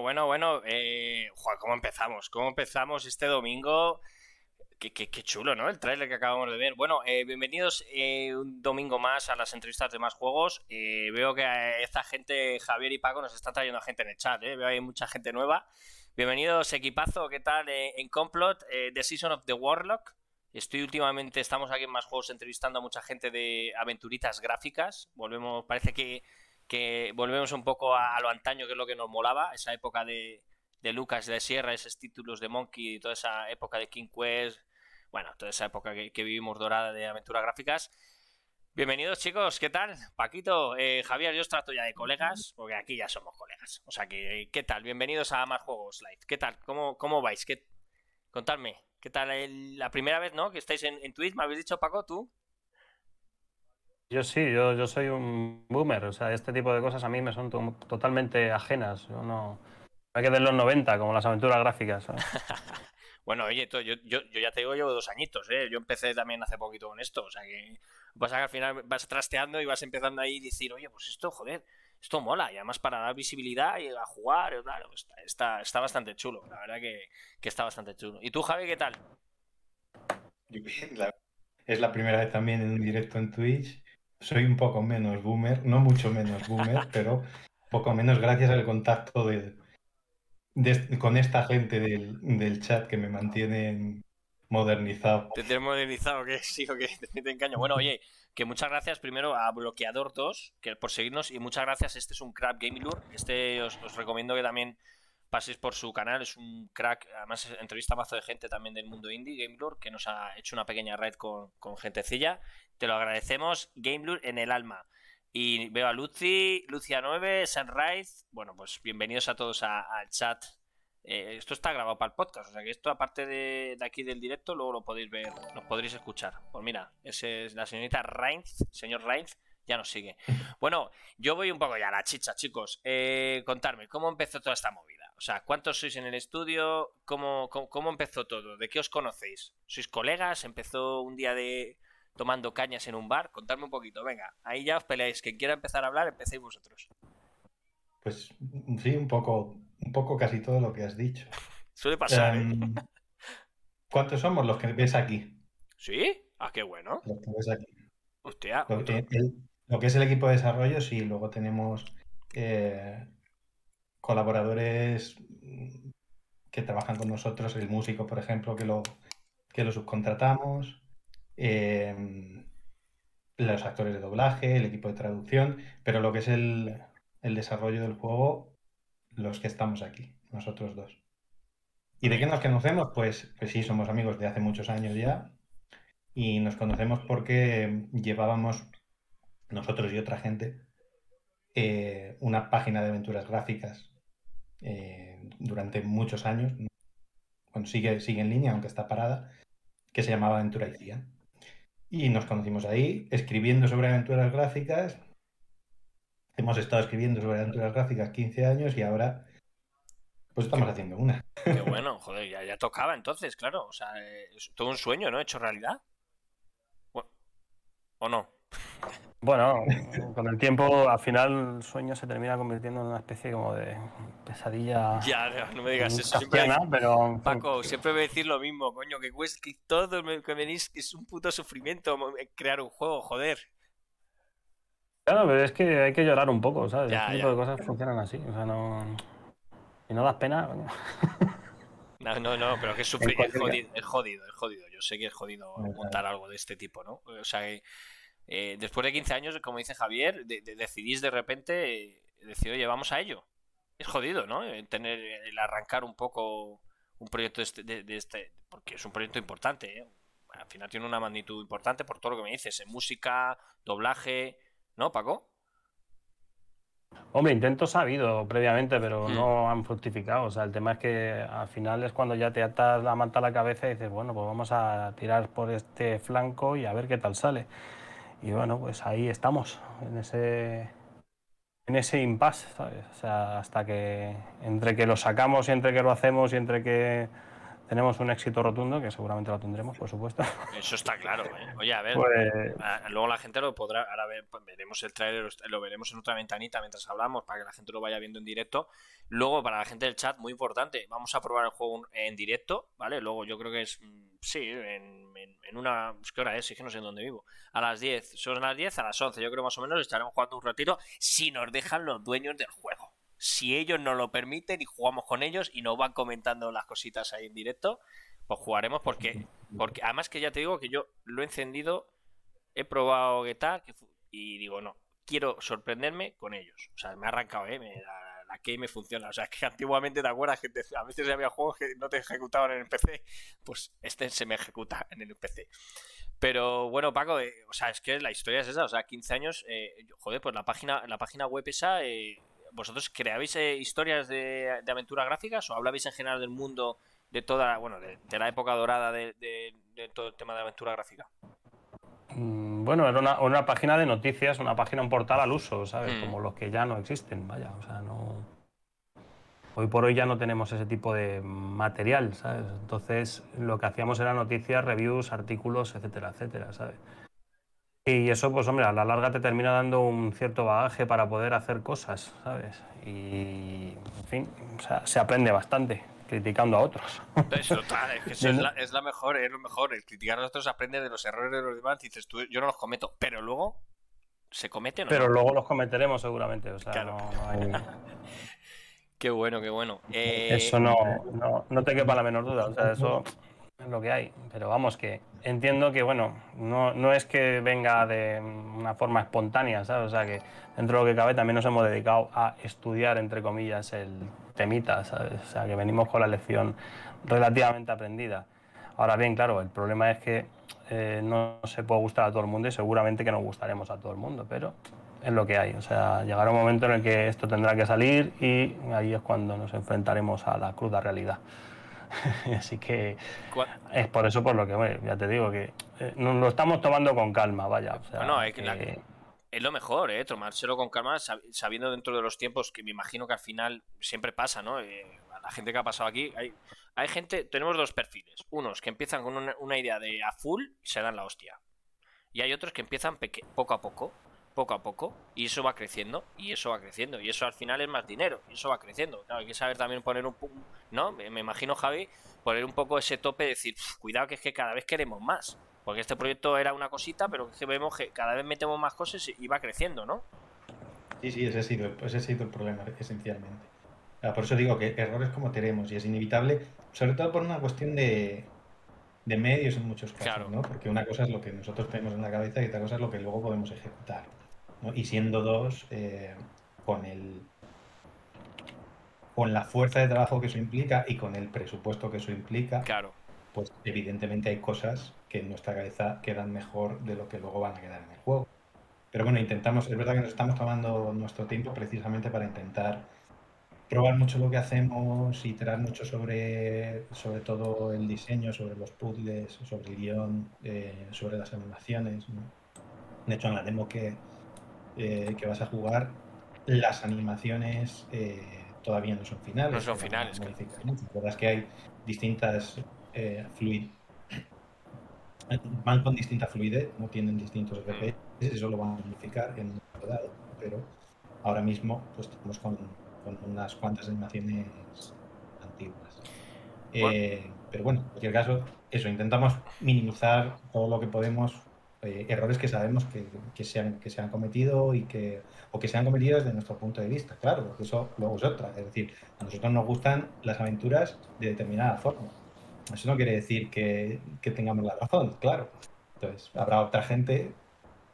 Bueno, bueno, bueno. Eh, ¿Cómo empezamos? ¿Cómo empezamos este domingo? Qué, chulo, ¿no? El trailer que acabamos de ver. Bueno, eh, bienvenidos eh, un domingo más a las entrevistas de más juegos. Eh, veo que esta gente, Javier y Paco, nos están trayendo a gente en el chat. Veo que hay mucha gente nueva. Bienvenidos, equipazo. ¿Qué tal en Complot? The Season of the Warlock. Estoy últimamente, estamos aquí en más juegos entrevistando a mucha gente de aventuritas gráficas. Volvemos, parece que, que volvemos un poco a, lo antaño, que es lo que nos molaba, esa época de, de Lucas de Sierra, esos títulos de Monkey, toda esa época de King Quest, bueno, toda esa época que, vivimos dorada de aventuras gráficas. Bienvenidos chicos, ¿qué tal? Paquito, eh, Javier, yo os trato ya de colegas, porque aquí ya somos colegas. O sea que, ¿qué tal? Bienvenidos a Más Juegos Live. ¿Qué tal? ¿Cómo, cómo vais? ¿Qué... Contadme, ¿qué tal la primera vez, no? Que estáis en, en Twitch, ¿me habéis dicho, Paco, tú? Yo sí, yo, yo soy un boomer, o sea, este tipo de cosas a mí me son totalmente ajenas. Yo no... Hay que de los 90, como las aventuras gráficas. Bueno, oye, yo, yo, yo, ya te digo, llevo dos añitos, ¿eh? Yo empecé también hace poquito con esto, o sea que pasa que al final vas trasteando y vas empezando ahí y decir, oye, pues esto, joder, esto mola, y además para dar visibilidad y a jugar, claro, está, está, bastante chulo, la verdad que, está bastante chulo. ¿Y tú, Javi, qué tal? es la primera vez también en un directo en Twitch. Soy un poco menos boomer, no mucho menos boomer, pero poco menos gracias al contacto de, con esta gente del, chat que me mantiene modernizado. Te tienes modernizado, que sí, o que te engaño. Bueno, oye, que muchas gracias primero a Bloqueador 2 que por seguirnos y muchas gracias. Este es un crack Game Lure. Este os, recomiendo que también paséis por su canal. Es un crack, además entrevista a mazo de gente también del mundo indie, Game Lure, que nos ha hecho una pequeña red con, con gentecilla. Te lo agradecemos, Game Lure en el alma. Y veo a Lucy, Lucia9, Sunrise. Bueno, pues bienvenidos a todos al chat. Eh, esto está grabado para el podcast, o sea que esto, aparte de, aquí del directo, luego lo podéis ver, nos podréis escuchar. Pues mira, ese es la señorita Reinz, señor Reinz, ya nos sigue. Bueno, yo voy un poco ya a la chicha, chicos. Eh, contarme, ¿cómo empezó toda esta movida? O sea, ¿cuántos sois en el estudio? ¿Cómo, cómo empezó todo? ¿De qué os conocéis? ¿Sois colegas? ¿Empezó un día de, tomando cañas en un bar. Contadme un poquito, venga, ahí ya os peleáis. Quien quiera empezar a hablar, empecéis vosotros. Pues sí, un poco, un poco casi todo lo que has dicho. Suele pasar. ¿eh? Em, ¿Cuántos somos los que ves aquí? ¿Sí? Ah, qué bueno. Los que ves aquí. Hostia. Lo que, es el equipo de desarrollo, sí, luego tenemos eh, colaboradores que trabajan con nosotros, el músico, por ejemplo, que lo, que lo subcontratamos. Em, los actores de doblaje, el equipo de traducción, pero lo que es el, desarrollo del juego, los que estamos aquí, nosotros dos. ¿Y de qué nos conocemos? Pues, pues sí, somos amigos de hace muchos años ya. Y nos conocemos porque llevábamos, nosotros y otra gente, eh, una página de aventuras gráficas eh, durante muchos años. Bueno, sigue, sigue en línea, aunque está parada, que se llamaba Aventura y y nos conocimos ahí, escribiendo sobre aventuras gráficas. Hemos estado escribiendo sobre aventuras gráficas 15 años y ahora pues estamos haciendo una. Qué bueno, joder, ya, tocaba entonces, claro. O sea, es todo un sueño, ¿no? Hecho realidad. ¿O no? Bueno, con el tiempo, al final, el sueño se termina convirtiendo en una especie como de pesadilla. Ya, no me digas eso. Siempre pero... Paco, siempre voy a decir lo mismo, coño, que, que todo que venís que es un puto sufrimiento crear un juego, joder. Claro, pero es que hay que llorar un poco, ¿sabes? este tipo de cosas funcionan así, o sea, no. Y no das pena. No, no, no, pero que es, sufrir, es, jodido, es jodido, es jodido. Yo sé que es jodido montar algo de este tipo, ¿no? O sea, eh, después de 15 años, como dice Javier, decidís de repente eh, decir, oye, vamos a ello. Es jodido, ¿no? Eh, tener, el arrancar un poco un proyecto este, de este, porque es un proyecto importante, Al final tiene una magnitud importante por todo lo que me dices, en música, doblaje, ¿no, Paco? Hombre, intentos ha habido previamente, pero hmm. no han fructificado. O sea, el tema es que al final es cuando ya te atas la manta a la cabeza y dices, bueno, pues vamos a tirar por este flanco y a ver qué tal sale. Y bueno, pues ahí estamos, en ese, en ese impasse, ¿sabes? O sea, hasta que entre que lo sacamos y entre que lo hacemos y entre que tenemos un éxito rotundo, que seguramente lo tendremos, por supuesto. Eso está claro. ¿eh? Oye, a ver, pues luego la gente lo podrá, ahora ver, pues veremos el trailer, lo veremos en otra ventanita mientras hablamos, para que la gente lo vaya viendo en directo. Luego, para la gente del chat, muy importante, vamos a probar el juego en directo, ¿vale? Luego yo creo que es, mm, sí, en, una, ¿qué hora es? Es que no sé en dónde vivo. A las 10, son las 10, a las 11, yo creo más o menos estaremos jugando un ratito, si nos dejan los dueños del juego si ellos nos lo permiten y jugamos con ellos y nos van comentando las cositas ahí en directo, pues jugaremos porque, porque además que ya te digo que yo lo he encendido, he probado Guetta y digo, no, quiero sorprenderme con ellos. O sea, me ha arrancado, ¿eh? la, la key me funciona. O sea, es que antiguamente te acuerdas que a veces había juegos que no te ejecutaban en el PC, pues este se me ejecuta en el PC. Pero bueno, Paco, eh, o sea, es que la historia es esa, o sea, 15 años, eh, joder, pues la página, la página web esa, eh, ¿vosotros creabais eh, historias de, de aventuras gráficas o hablabais en general del mundo de toda, bueno, de, la época dorada de, todo el tema de aventura gráfica? Mm, bueno, era una, página de noticias, una página, un portal al uso, ¿sabes? Hmm. Como los que ya no existen, vaya, o sea, no... Hoy por hoy ya no tenemos ese tipo de material, ¿sabes? Entonces lo que hacíamos era noticias, reviews, artículos, etcétera, etcétera, ¿sabes? Y eso, pues hombre, a la larga te termina dando un cierto bagaje para poder hacer cosas, ¿sabes? Y, en fin, o sea, se aprende bastante criticando a otros. Es, total, es, que es, la, es, la, mejor, es lo mejor. El criticar a otros aprende de los errores de los demás y dices, tú, yo no los cometo, pero luego se cometen. Pero luego los cometeremos seguramente, o sea, no, hay... Qué bueno, qué bueno. Eso no, no, no, te quepa la menor duda, o sea, eso es lo que hay. Pero vamos, que entiendo que, bueno, no, no es que venga de una forma espontánea, ¿sabes? O sea, que dentro de lo que cabe también nos hemos dedicado a estudiar, entre comillas, el temita, ¿sabes? O sea, que venimos con la lección relativamente aprendida. Ahora bien, claro, el problema es que eh, no se puede gustar a todo el mundo y seguramente que nos gustaremos a todo el mundo, pero es lo que hay. O sea, llegará un momento en el que esto tendrá que salir y ahí es cuando nos enfrentaremos a la cruda realidad. Así que es por eso por lo que, ya te digo, que eh, nos lo estamos tomando con calma, vaya. es, lo mejor, ¿eh? Tomárselo con calma, sabiendo dentro de los tiempos que me imagino que al final siempre pasa, ¿no? Eh, a la gente que ha pasado aquí, hay, hay gente, tenemos dos perfiles. Unos que empiezan con una, idea de a full y se dan la hostia. Y hay otros que empiezan poco a poco poco a poco y eso va creciendo y eso va creciendo y eso al final es más dinero y eso va creciendo. Claro, hay que saber también poner un ¿no? Me imagino Javi poner un poco ese tope de decir, cuidado que es que cada vez queremos más, porque este proyecto era una cosita, pero que vemos que cada vez metemos más cosas y va creciendo, ¿no? Sí, sí, ese ha sido, ese ha sido el problema esencialmente. Por eso digo que errores como tenemos y es inevitable, sobre todo por una cuestión de, de medios en muchos casos, ¿no? Porque una cosa es lo que nosotros tenemos en la cabeza y otra cosa es lo que luego podemos ejecutar y siendo dos, eh, con el con la fuerza de trabajo que eso implica y con el presupuesto que eso implica, claro. pues evidentemente hay cosas que en nuestra cabeza quedan mejor de lo que luego van a quedar en el juego. Pero bueno, intentamos, es verdad que nos estamos tomando nuestro tiempo precisamente para intentar probar mucho lo que hacemos, iterar mucho sobre, sobre todo el diseño, sobre los puzzles, sobre el guion, eh, sobre las animaciones. De hecho, en la demo que, eh, que vas a jugar, las animaciones eh, todavía no son finales. No son finales. La es que hay distintas eh, fluid... Van con distinta fluidez, no tienen distintos FPS, mm. eso lo van a modificar en un dado, pero ahora mismo pues estamos con, con unas cuantas animaciones antiguas. Eh, pero bueno, en cualquier caso, eso, intentamos minimizar todo lo que podemos eh, errores que sabemos que, que, se han, que se han cometido y que, o que se han cometido desde nuestro punto de vista, claro, porque eso luego es otra. Es decir, a nosotros nos gustan las aventuras de determinada forma. Eso no quiere decir que, que tengamos la razón, claro. Entonces, habrá otra gente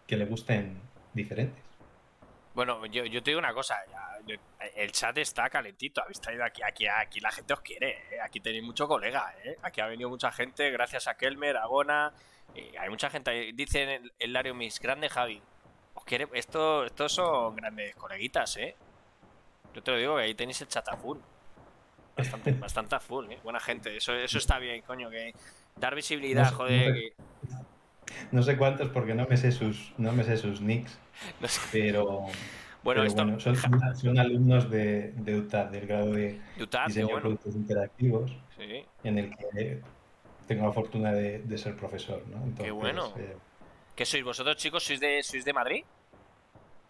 que le gusten diferentes. Bueno, yo, yo te digo una cosa, el chat está calentito, habéis traído aquí, aquí, aquí la gente os quiere, ¿eh? aquí tenéis mucho colega, ¿eh? aquí ha venido mucha gente, gracias a Kelmer, a Gona, hay mucha gente, dice el, el Lario Mis, grande Javi. Os quiere, esto, estos son grandes coleguitas, ¿eh? Yo te lo digo, que ahí tenéis el chat a full. Bastante, bastante a full, ¿eh? Buena gente, eso, eso está bien, coño, que dar visibilidad, joder. No sé, cuántos porque no me sé sus, no me sé sus nicks, pero... Bueno, esto... son, alumnos de, de UTAD, del grado de diseño de productos interactivos, en el que tengo la fortuna de, ser profesor, ¿no? qué bueno. Eh, ¿Qué sois vosotros, chicos? ¿Sois de, ¿Sois de Madrid?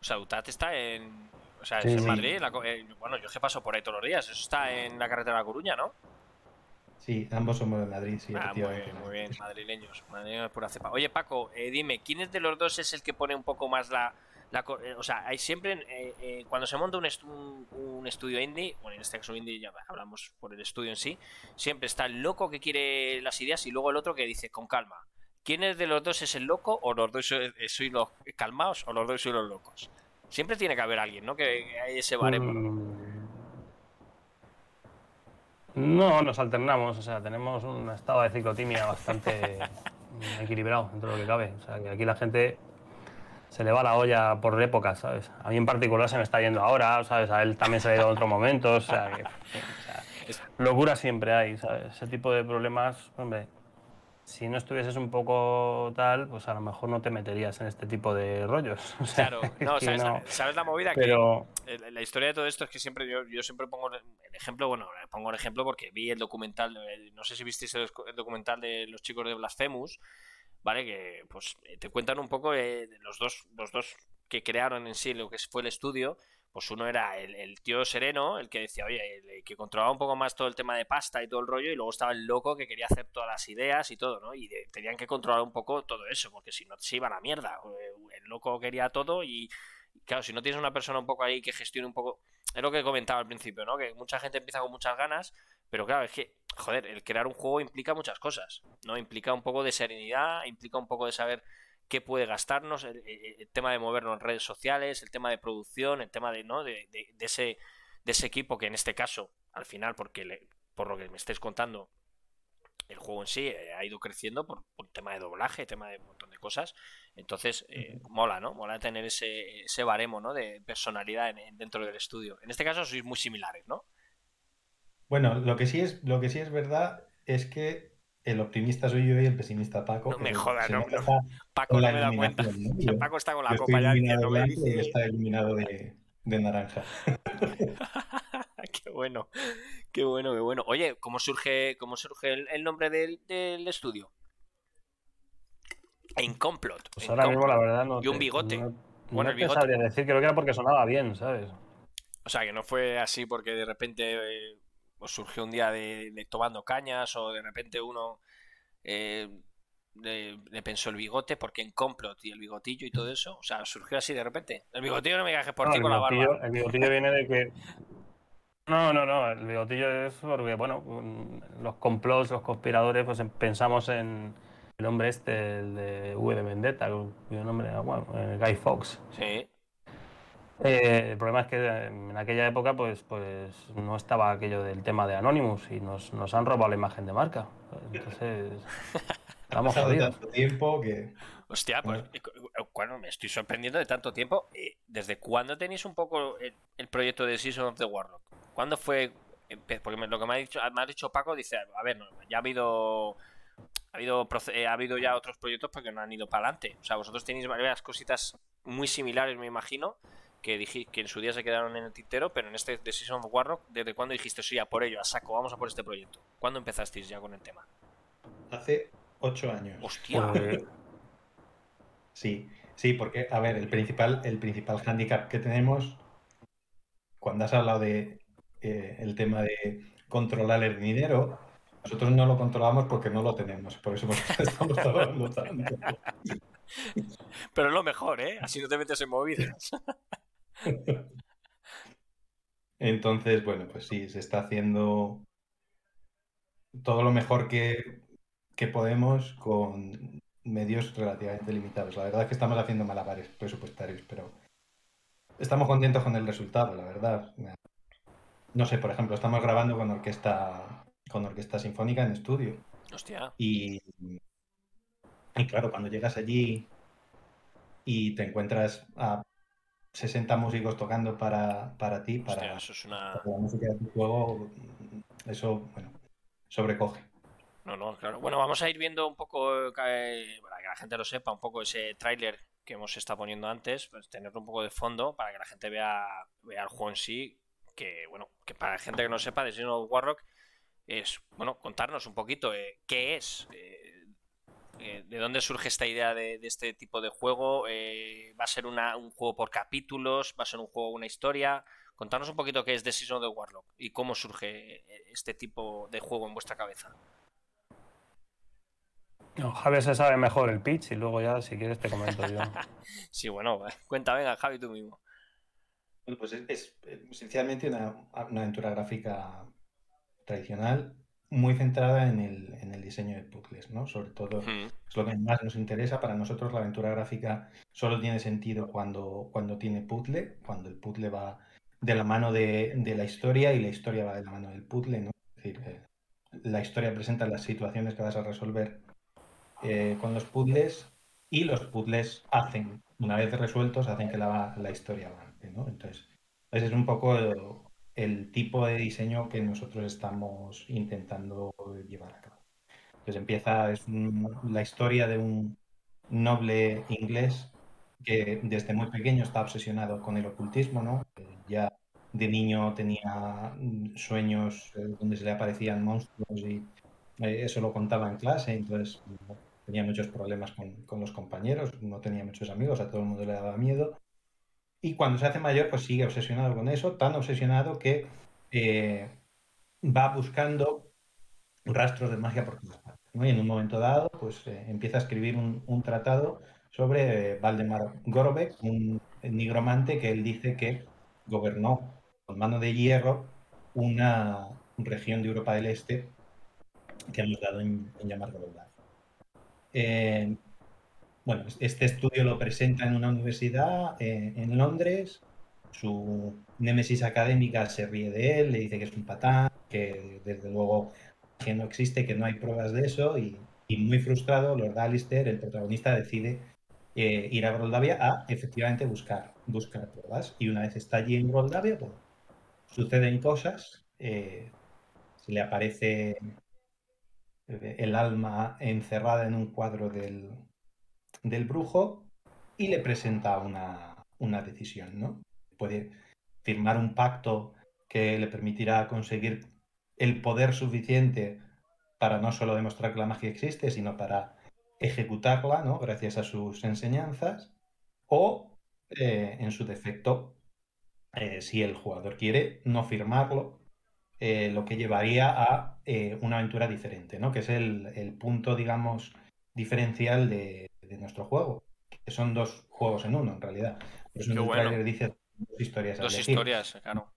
O sea, UTAD está en... O sea, es en Madrid. Eh, bueno, yo que paso por ahí todos los días. Eso está en la carretera de La Coruña, ¿no? Sí, ambos somos de Madrid, sí, ah, muy, bien, muy bien, madrileños. Madrileños pura cepa. Oye, Paco, eh, dime, ¿quién es de los dos es el que pone un poco más la. Eh, o sea, hay siempre. Eh, cuando se monta un, un, estudio indie, bueno, en este caso indie, ya hablamos por el estudio en sí, siempre está el loco que quiere las ideas y luego el otro que dice con calma. ¿Quién es de los dos es el loco o los dos sois los calmados o los dos sois los locos? Siempre tiene que haber alguien, ¿no? Que hay ese baremo. Mm, no, nos alternamos, o sea, tenemos un estado de ciclotimia bastante equilibrado dentro de lo que cabe. O sea, que aquí la gente se le va la olla por épocas, ¿sabes? A mí en particular se me está yendo ahora, ¿sabes? A él también se le ha ido en otros momentos, o sea, que, locura siempre hay, ¿sabes? Ese tipo de problemas, hombre, si no estuvieses un poco tal, pues a lo mejor no te meterías en este tipo de rollos. claro, no, ¿sabes, La, movida? Pero... Que la historia de todo esto es que siempre yo, yo siempre pongo el ejemplo, bueno, pongo el ejemplo porque vi el documental, no sé si visteis el, documental de los chicos de Blasphemous, ¿vale? Que pues te cuentan un poco de los dos, los dos que crearon en sí lo que fue el estudio, pues uno era el, tío sereno, el que decía, oye, el, que controlaba un poco más todo el tema de pasta y todo el rollo, y luego estaba el loco que quería hacer todas las ideas y todo, ¿no? Y tenían que controlar un poco todo eso, porque si no se iba a la mierda. El loco quería todo y, claro, si no tienes una persona un poco ahí que gestione un poco... Es lo que comentaba al principio, ¿no? Que mucha gente empieza con muchas ganas, pero claro, es que, joder, el crear un juego implica muchas cosas, ¿no? Implica un poco de serenidad, implica un poco de saber qué puede gastarnos, el, tema de movernos en redes sociales, el tema de producción, el tema de, ¿no? de, ese, de ese equipo que en este caso, al final, porque por lo que me estáis contando, el juego en sí eh, ha ido creciendo por, por tema de doblaje, tema de un montón de cosas. Entonces, eh, mola, ¿no? Mola tener ese, ese baremo, ¿no? De personalidad dentro del estudio. En este caso sois muy similares, ¿no? Bueno, lo que sí es, lo que sí es verdad es que el optimista soy yo y el pesimista Paco. No me jodas, no, Paco no me da cuenta. Paco está con la copa ya no me dice... está eliminado de, de naranja. qué bueno, qué bueno, qué bueno. Oye, ¿cómo surge, cómo surge el, nombre del, del, estudio? En complot. Pues ahora mismo la verdad no. Y un bigote. No, bueno, el bigote. sabría decir, creo que era porque sonaba bien, ¿sabes? O sea, que no fue así porque de repente eh, o surgió un día de, tomando cañas o de repente uno eh, le, pensó el bigote porque en complot y el bigotillo y todo eso, o sea, surgió así de repente. El bigotillo no me gajes por ti con la barba. El bigotillo viene de que no, no, no, el bigotillo es porque, bueno, los complots, los conspiradores, pues pensamos en el hombre este, el de V de Vendetta, cuyo nombre era, bueno, Guy Fox. Sí. Eh, el problema es que en aquella época pues, pues no estaba aquello del tema de Anonymous y nos, nos han robado la imagen de marca. Entonces, estamos jodidos. tanto tiempo que... Hostia, pues bueno, me estoy sorprendiendo de tanto tiempo. Eh, ¿Desde cuándo tenéis un poco el, proyecto de Season of the Warlock? ¿Cuándo fue? Porque lo que me ha dicho, me ha dicho Paco dice, a ver, ya ha habido ha habido, eh, ha habido ya otros proyectos porque no han ido para adelante. O sea, vosotros tenéis varias cositas muy similares, me imagino, que, dije, que en su día se quedaron en el tintero, pero en este Decision of Warrock, ¿desde cuándo dijiste, sí, a por ello, a saco, vamos a por este proyecto? ¿Cuándo empezasteis ya con el tema? Hace ocho años. ¡Hostia! Pues, sí, sí, porque, a ver, el principal, el principal handicap que tenemos, cuando has hablado de eh, el tema de controlar el dinero, nosotros no lo controlamos porque no lo tenemos, por eso estamos trabajando tanto. Pero es lo mejor, ¿eh? Así no te metes en movidas. Entonces, bueno, pues sí, se está haciendo todo lo mejor que, podemos con medios relativamente limitados. La verdad es que estamos haciendo malabares presupuestarios, pero estamos contentos con el resultado, la verdad. No sé, por ejemplo, estamos grabando con orquesta con orquesta sinfónica en estudio. Hostia. Y, y claro, cuando llegas allí y te encuentras a 60 músicos tocando para, para ti, para, la música de tu juego, eso, bueno, sobrecoge. No, no, claro. Bueno, vamos a ir viendo un poco, eh, para que la gente lo sepa, un poco ese tráiler que hemos estado poniendo antes, pues tenerlo un poco de fondo para que la gente vea, vea el juego en sí, que bueno, que para la gente que no sepa, de of Warrock es, bueno, contarnos un poquito eh, qué es, eh, eh, de dónde surge esta idea de, este tipo de juego, va a ser un juego por capítulos, va a ser un juego, una historia, contarnos un poquito qué es The Season of the Warlock y cómo surge este tipo de juego en vuestra cabeza. No, Javi se sabe mejor el pitch y luego ya, si quieres, te comento yo. sí, bueno, cuenta, venga, Javi, tú mismo. Bueno, pues es, esencialmente una, aventura gráfica tradicional muy centrada en el, diseño de puzzles, ¿no? Sobre todo es lo que más nos interesa. Para nosotros la aventura gráfica solo tiene sentido cuando, cuando tiene puzzle, cuando el puzzle va de la mano de, la historia y la historia va de la mano del puzzle, ¿no? Es decir, eh, la historia presenta las situaciones que vas a resolver eh, con los puzzles y los puzzles hacen, una vez resueltos, hacen que la, historia avance, ¿no? Entonces, ese es un poco el, tipo de diseño que nosotros estamos intentando llevar a cabo. Entonces empieza, es la historia de un noble inglés que desde muy pequeño está obsesionado con el ocultismo, ¿no? Ya de niño tenía sueños eh, donde se le aparecían monstruos y eh, eso lo contaba en clase, entonces tenía muchos problemas con, los compañeros, no tenía muchos amigos, a todo el mundo le daba miedo. Y cuando se hace mayor, pues sigue obsesionado con eso, tan obsesionado que eh, va buscando rastros de magia por todas partes. Y en un momento dado, pues eh, empieza a escribir un, tratado sobre eh, Valdemar Gorobec, un nigromante que él dice que gobernó con mano de hierro una región de Europa del Este que hemos dado en, llamar Gorobec. Eh, bueno, este estudio lo presenta en una universidad eh, en Londres. Su némesis académica se ríe de él, le dice que es un patán, que desde luego que no existe, que no hay pruebas de eso. Y, muy frustrado, Lord Alistair, el protagonista, decide eh, ir a Groldavia a efectivamente buscar, buscar pruebas. Y una vez está allí en Groldavia, pues, suceden cosas. se le aparece el alma encerrada en un cuadro del, brujo y le presenta una, decisión, ¿no? Puede firmar un pacto que le permitirá conseguir el poder suficiente para no solo demostrar que la magia existe, sino para ejecutarla, ¿no? Gracias a sus enseñanzas, o eh, en su defecto, eh, si el jugador quiere, no firmarlo eh, lo que llevaría a una aventura diferente, ¿no? Que es el, punto, digamos, diferencial de, nuestro juego. Que son dos juegos en uno, en realidad. Eso bueno. dice dos historias a Dos historias, claro.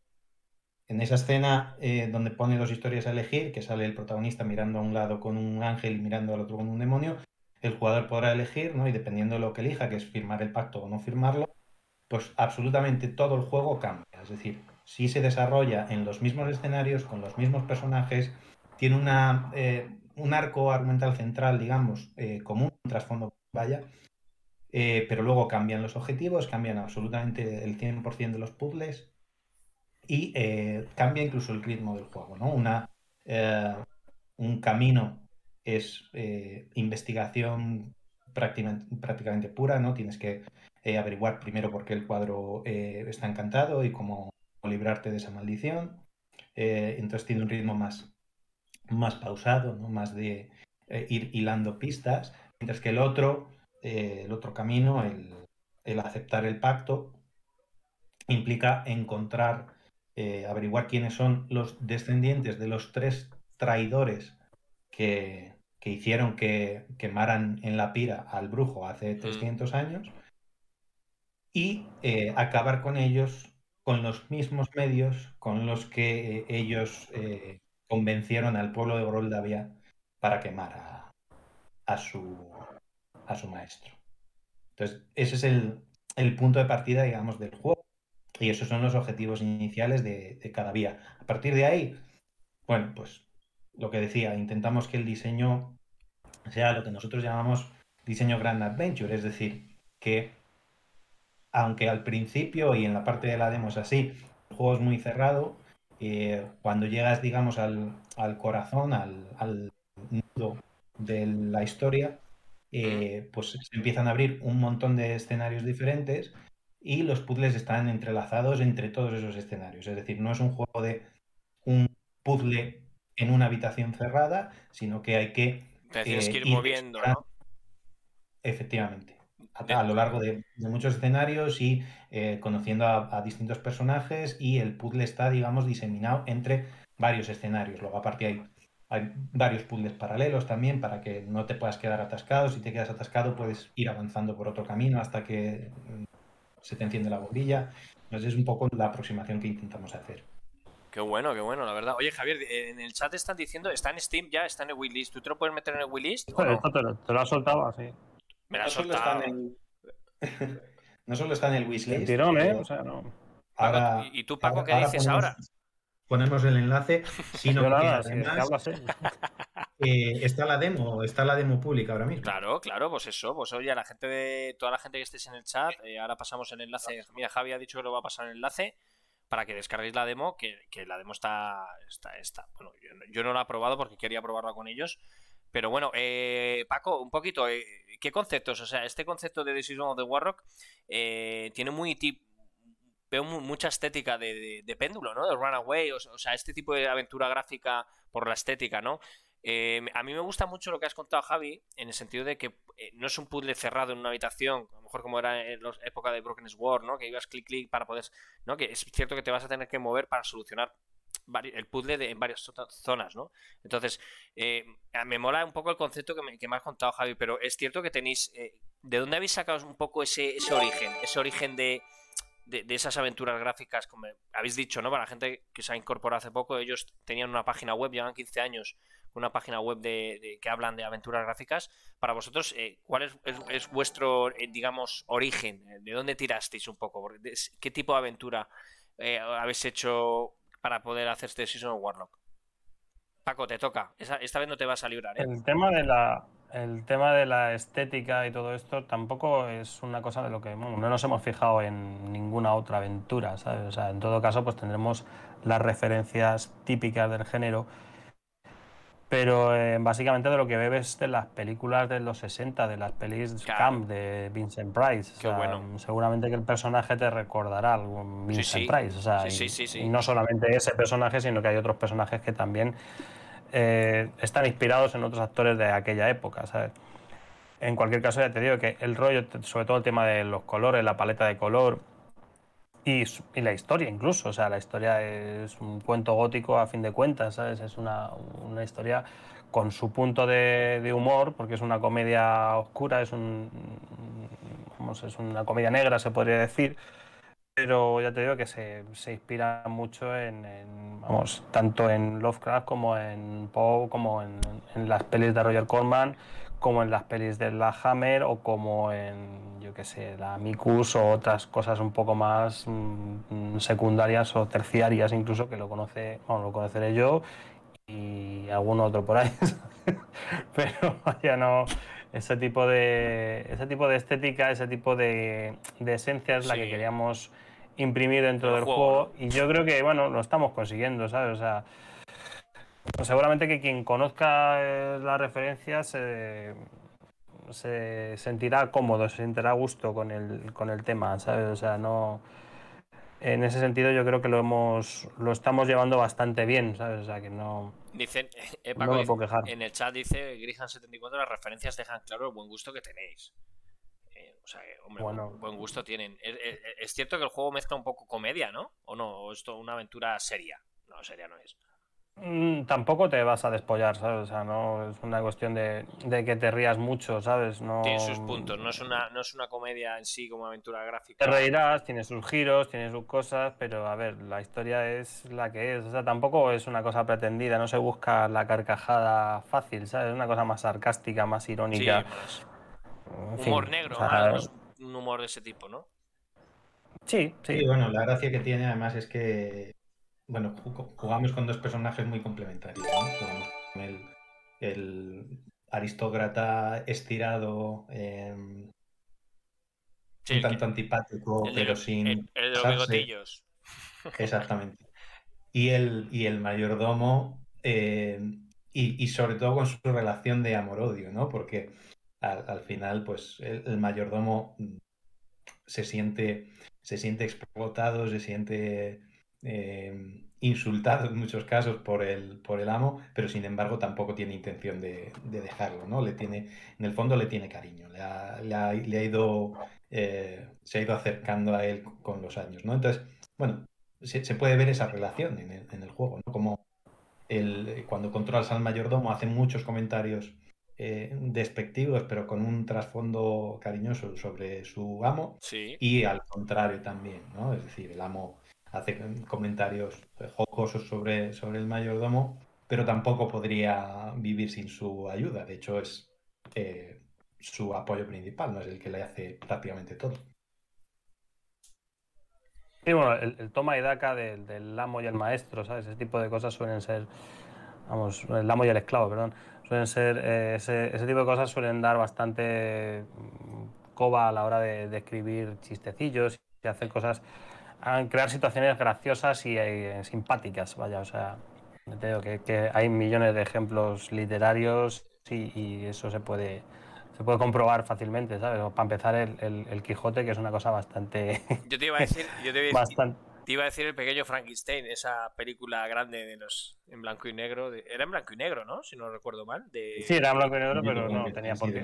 En esa escena eh, donde pone dos historias a elegir, que sale el protagonista mirando a un lado con un ángel y mirando al otro con un demonio, el jugador podrá elegir, ¿no? Y dependiendo de lo que elija, que es firmar el pacto o no firmarlo, pues absolutamente todo el juego cambia. Es decir, si se desarrolla en los mismos escenarios, con los mismos personajes, tiene una, eh, un arco argumental central, digamos, eh, común, un trasfondo, vaya, eh, pero luego cambian los objetivos, cambian absolutamente el 100% de los puzzles y cambia incluso el ritmo del juego, ¿no? Una, un camino es investigación prácticamente, prácticamente, pura, ¿no? Tienes que averiguar primero por qué el cuadro está encantado y cómo librarte de esa maldición. Eh, entonces tiene un ritmo más, más pausado, ¿no? más de eh, ir hilando pistas, mientras que el otro, eh, el otro camino, el, aceptar el pacto, implica encontrar, averiguar quiénes son los descendientes de los tres traidores que, hicieron que quemaran en la pira al brujo hace 300 mm. años y acabar con ellos con los mismos medios con los que eh, ellos eh, convencieron al pueblo de Groldavia para quemar a, su, a su maestro. Entonces, ese es el, punto de partida, digamos, del juego. Y esos son los objetivos iniciales de, cada vía. A partir de ahí, bueno, pues lo que decía, intentamos que el diseño sea lo que nosotros llamamos diseño Grand Adventure, es decir, que aunque al principio y en la parte de la demo es así, el juego es muy cerrado, eh, cuando llegas, digamos, al, corazón, al, nudo de la historia, eh, pues se empiezan a abrir un montón de escenarios diferentes y los puzzles están entrelazados entre todos esos escenarios. Es decir, no es un juego de un puzzle en una habitación cerrada, sino que hay que... tienes que ir, moviendo, ¿no? Efectivamente. A, lo largo de, muchos escenarios y conociendo a, a, distintos personajes y el puzzle está, digamos, diseminado entre varios escenarios. Luego, aparte, hay hay varios puzzles paralelos también para que no te puedas quedar atascado. Si te quedas atascado, puedes ir avanzando por otro camino hasta que mm, se te enciende la bombilla. Entonces es un poco la aproximación que intentamos hacer. Qué bueno, qué bueno, la verdad. Oye, Javier, en el chat están diciendo, está en Steam ya, está en el wishlist. ¿Tú te lo puedes meter en el wishlist? no? te, lo, te, lo, has soltado así. Me lo has soltado. no solo está en el wishlist. tirón, ¿eh? O sea, no. Ahora, ¿Y tú, Paco, qué dices ahora? ponemos el enlace, sino que además eh, está la demo, está la demo pública ahora mismo. Claro, claro, pues eso, pues oye, a la gente de, toda la gente que estéis en el chat, eh, ahora pasamos el enlace, mira, Javi ha dicho que lo va a pasar el enlace para que descarguéis la demo, que, la demo está, está, está, bueno, yo, no la he probado porque quería probarla con ellos, pero bueno, eh, Paco, un poquito, ¿qué conceptos? O sea, este concepto de Decision of the Warrock tiene muy tip, veo mucha estética de, péndulo, ¿no? De Runaway, o, sea, este tipo de aventura gráfica por la estética, ¿no? Eh, a mí me gusta mucho lo que has contado, Javi, en el sentido de que eh, no es un puzzle cerrado en una habitación, a lo mejor como era en la época de Broken Sword, ¿no? Que ibas clic clic para poder, ¿no? Que es cierto que te vas a tener que mover para solucionar el puzzle en varias zonas, ¿no? Entonces, eh, me mola un poco el concepto que me, que me, has contado, Javi, pero es cierto que tenéis... ¿De dónde habéis sacado un poco ese, ese origen? Ese origen de de, esas aventuras gráficas, como habéis dicho, ¿no? Para la gente que se ha incorporado hace poco, ellos tenían una página web, llevan 15 años, una página web de, que hablan de aventuras gráficas. Para vosotros, eh, ¿cuál es, vuestro, eh, digamos, origen? ¿De dónde tirasteis un poco? ¿Qué tipo de aventura eh, habéis hecho para poder hacer este Season of Warlock? Paco, te toca. Esta, vez no te vas a librar. El tema de la, el tema de la estética y todo esto tampoco es una cosa de lo que no nos hemos fijado en ninguna otra aventura, ¿sabes? O sea, en todo caso, pues tendremos las referencias típicas del género, pero eh, básicamente de lo que bebes de las películas de los 60, de las pelis Camp de Vincent Price. Seguramente que el personaje te recordará algún Vincent Price. O sea, y no solamente ese personaje, sino que hay otros personajes que también eh, están inspirados en otros actores de aquella época, ¿sabes? En cualquier caso, ya te digo que el rollo, sobre todo el tema de los colores, la paleta de color y, la historia incluso, o sea, la historia es un cuento gótico a fin de cuentas, ¿sabes? Es una, historia con su punto de, humor, porque es una comedia oscura, es, un, es una comedia negra, se podría decir, pero ya te digo que se, se inspira mucho en, vamos, tanto en Lovecraft como en Poe, como en, las pelis de Roger Corman, como en las pelis de la Hammer o como en, yo qué sé, la Mikus o otras cosas un poco más mm, secundarias o terciarias incluso que lo conoce, bueno, lo conoceré yo y algún otro por ahí. pero ya no ese tipo de ese tipo de estética, ese tipo de, de esencia es la que queríamos imprimir dentro del juego, y yo creo que, bueno, lo estamos consiguiendo, ¿sabes? O sea, pues seguramente que quien conozca eh, las referencias se sentirá cómodo, se sentirá a gusto con el, con el tema, ¿sabes? O sea, no... En ese sentido yo creo que lo hemos lo estamos llevando bastante bien, ¿sabes? O sea, que no... Dicen, eh, no me puedo quejar. en el chat dice Grihan74, las referencias dejan claro el buen gusto que tenéis. O sea, hombre, bueno. buen gusto tienen. Es, cierto que el juego mezcla un poco comedia, ¿no? ¿O no? ¿O esto una aventura seria? No, seria no es. Mm, tampoco te vas a despollar, ¿sabes? O sea, no es una cuestión de, que te rías mucho, ¿sabes? No... Tiene sus puntos, no es, una, no es una comedia en sí como aventura gráfica. Te reirás, tiene sus giros, tiene sus cosas, pero a ver, la historia es la que es. O sea, tampoco es una cosa pretendida, no se busca la carcajada fácil, ¿sabes? Es una cosa más sarcástica, más irónica. Sí, pues humor negro, un humor de ese tipo, ¿no? Sí, sí. bueno, la gracia que tiene además es que, bueno, jugamos con dos personajes muy complementarios, ¿no? el, aristócrata estirado, em, un tanto antipático, pero sin... El, de los bigotillos. Exactamente. Y el, y el mayordomo, em, y, y, sobre todo con su relación de amor-odio, ¿no? Porque al, final, pues el, mayordomo mm, se siente, se siente explotado, se siente em, insultado en muchos casos por el, por el amo, pero sin embargo tampoco tiene intención de, dejarlo, ¿no? Le tiene, en el fondo le tiene cariño, le ha, ido, eh, se ha ido acercando a él con los años, ¿no? Entonces, bueno, se, puede ver esa relación en el, juego. Como el, cuando controlas al mayordomo hace muchos comentarios eh, despectivos, pero con un trasfondo cariñoso sobre su amo. Y al contrario también, ¿no? Es decir, el amo hace comentarios jocosos sobre, sobre el mayordomo, pero tampoco podría vivir sin su ayuda. De hecho, es eh, su apoyo principal, no es el que le hace prácticamente todo. Sí, bueno, el, toma y daca del, del, amo y el maestro, ¿sabes? Ese tipo de cosas suelen ser, vamos, el amo y el esclavo, perdón, suelen ser, eh, ese, tipo de cosas suelen dar bastante mm, coba a la hora de, escribir chistecillos y hacer cosas, crear situaciones graciosas y eh, simpáticas, vaya, o sea, te digo que, hay millones de ejemplos literarios y, eso se puede, se puede comprobar fácilmente, ¿sabes? para empezar, el, el, Quijote, que es una cosa bastante... Yo te iba a decir, yo te iba a decir, bastante... Te iba a decir el pequeño Frankenstein, esa película grande de los en blanco y negro. era en blanco y negro, ¿no? Si no recuerdo mal. Sí, era en blanco y negro, pero no tenía por qué.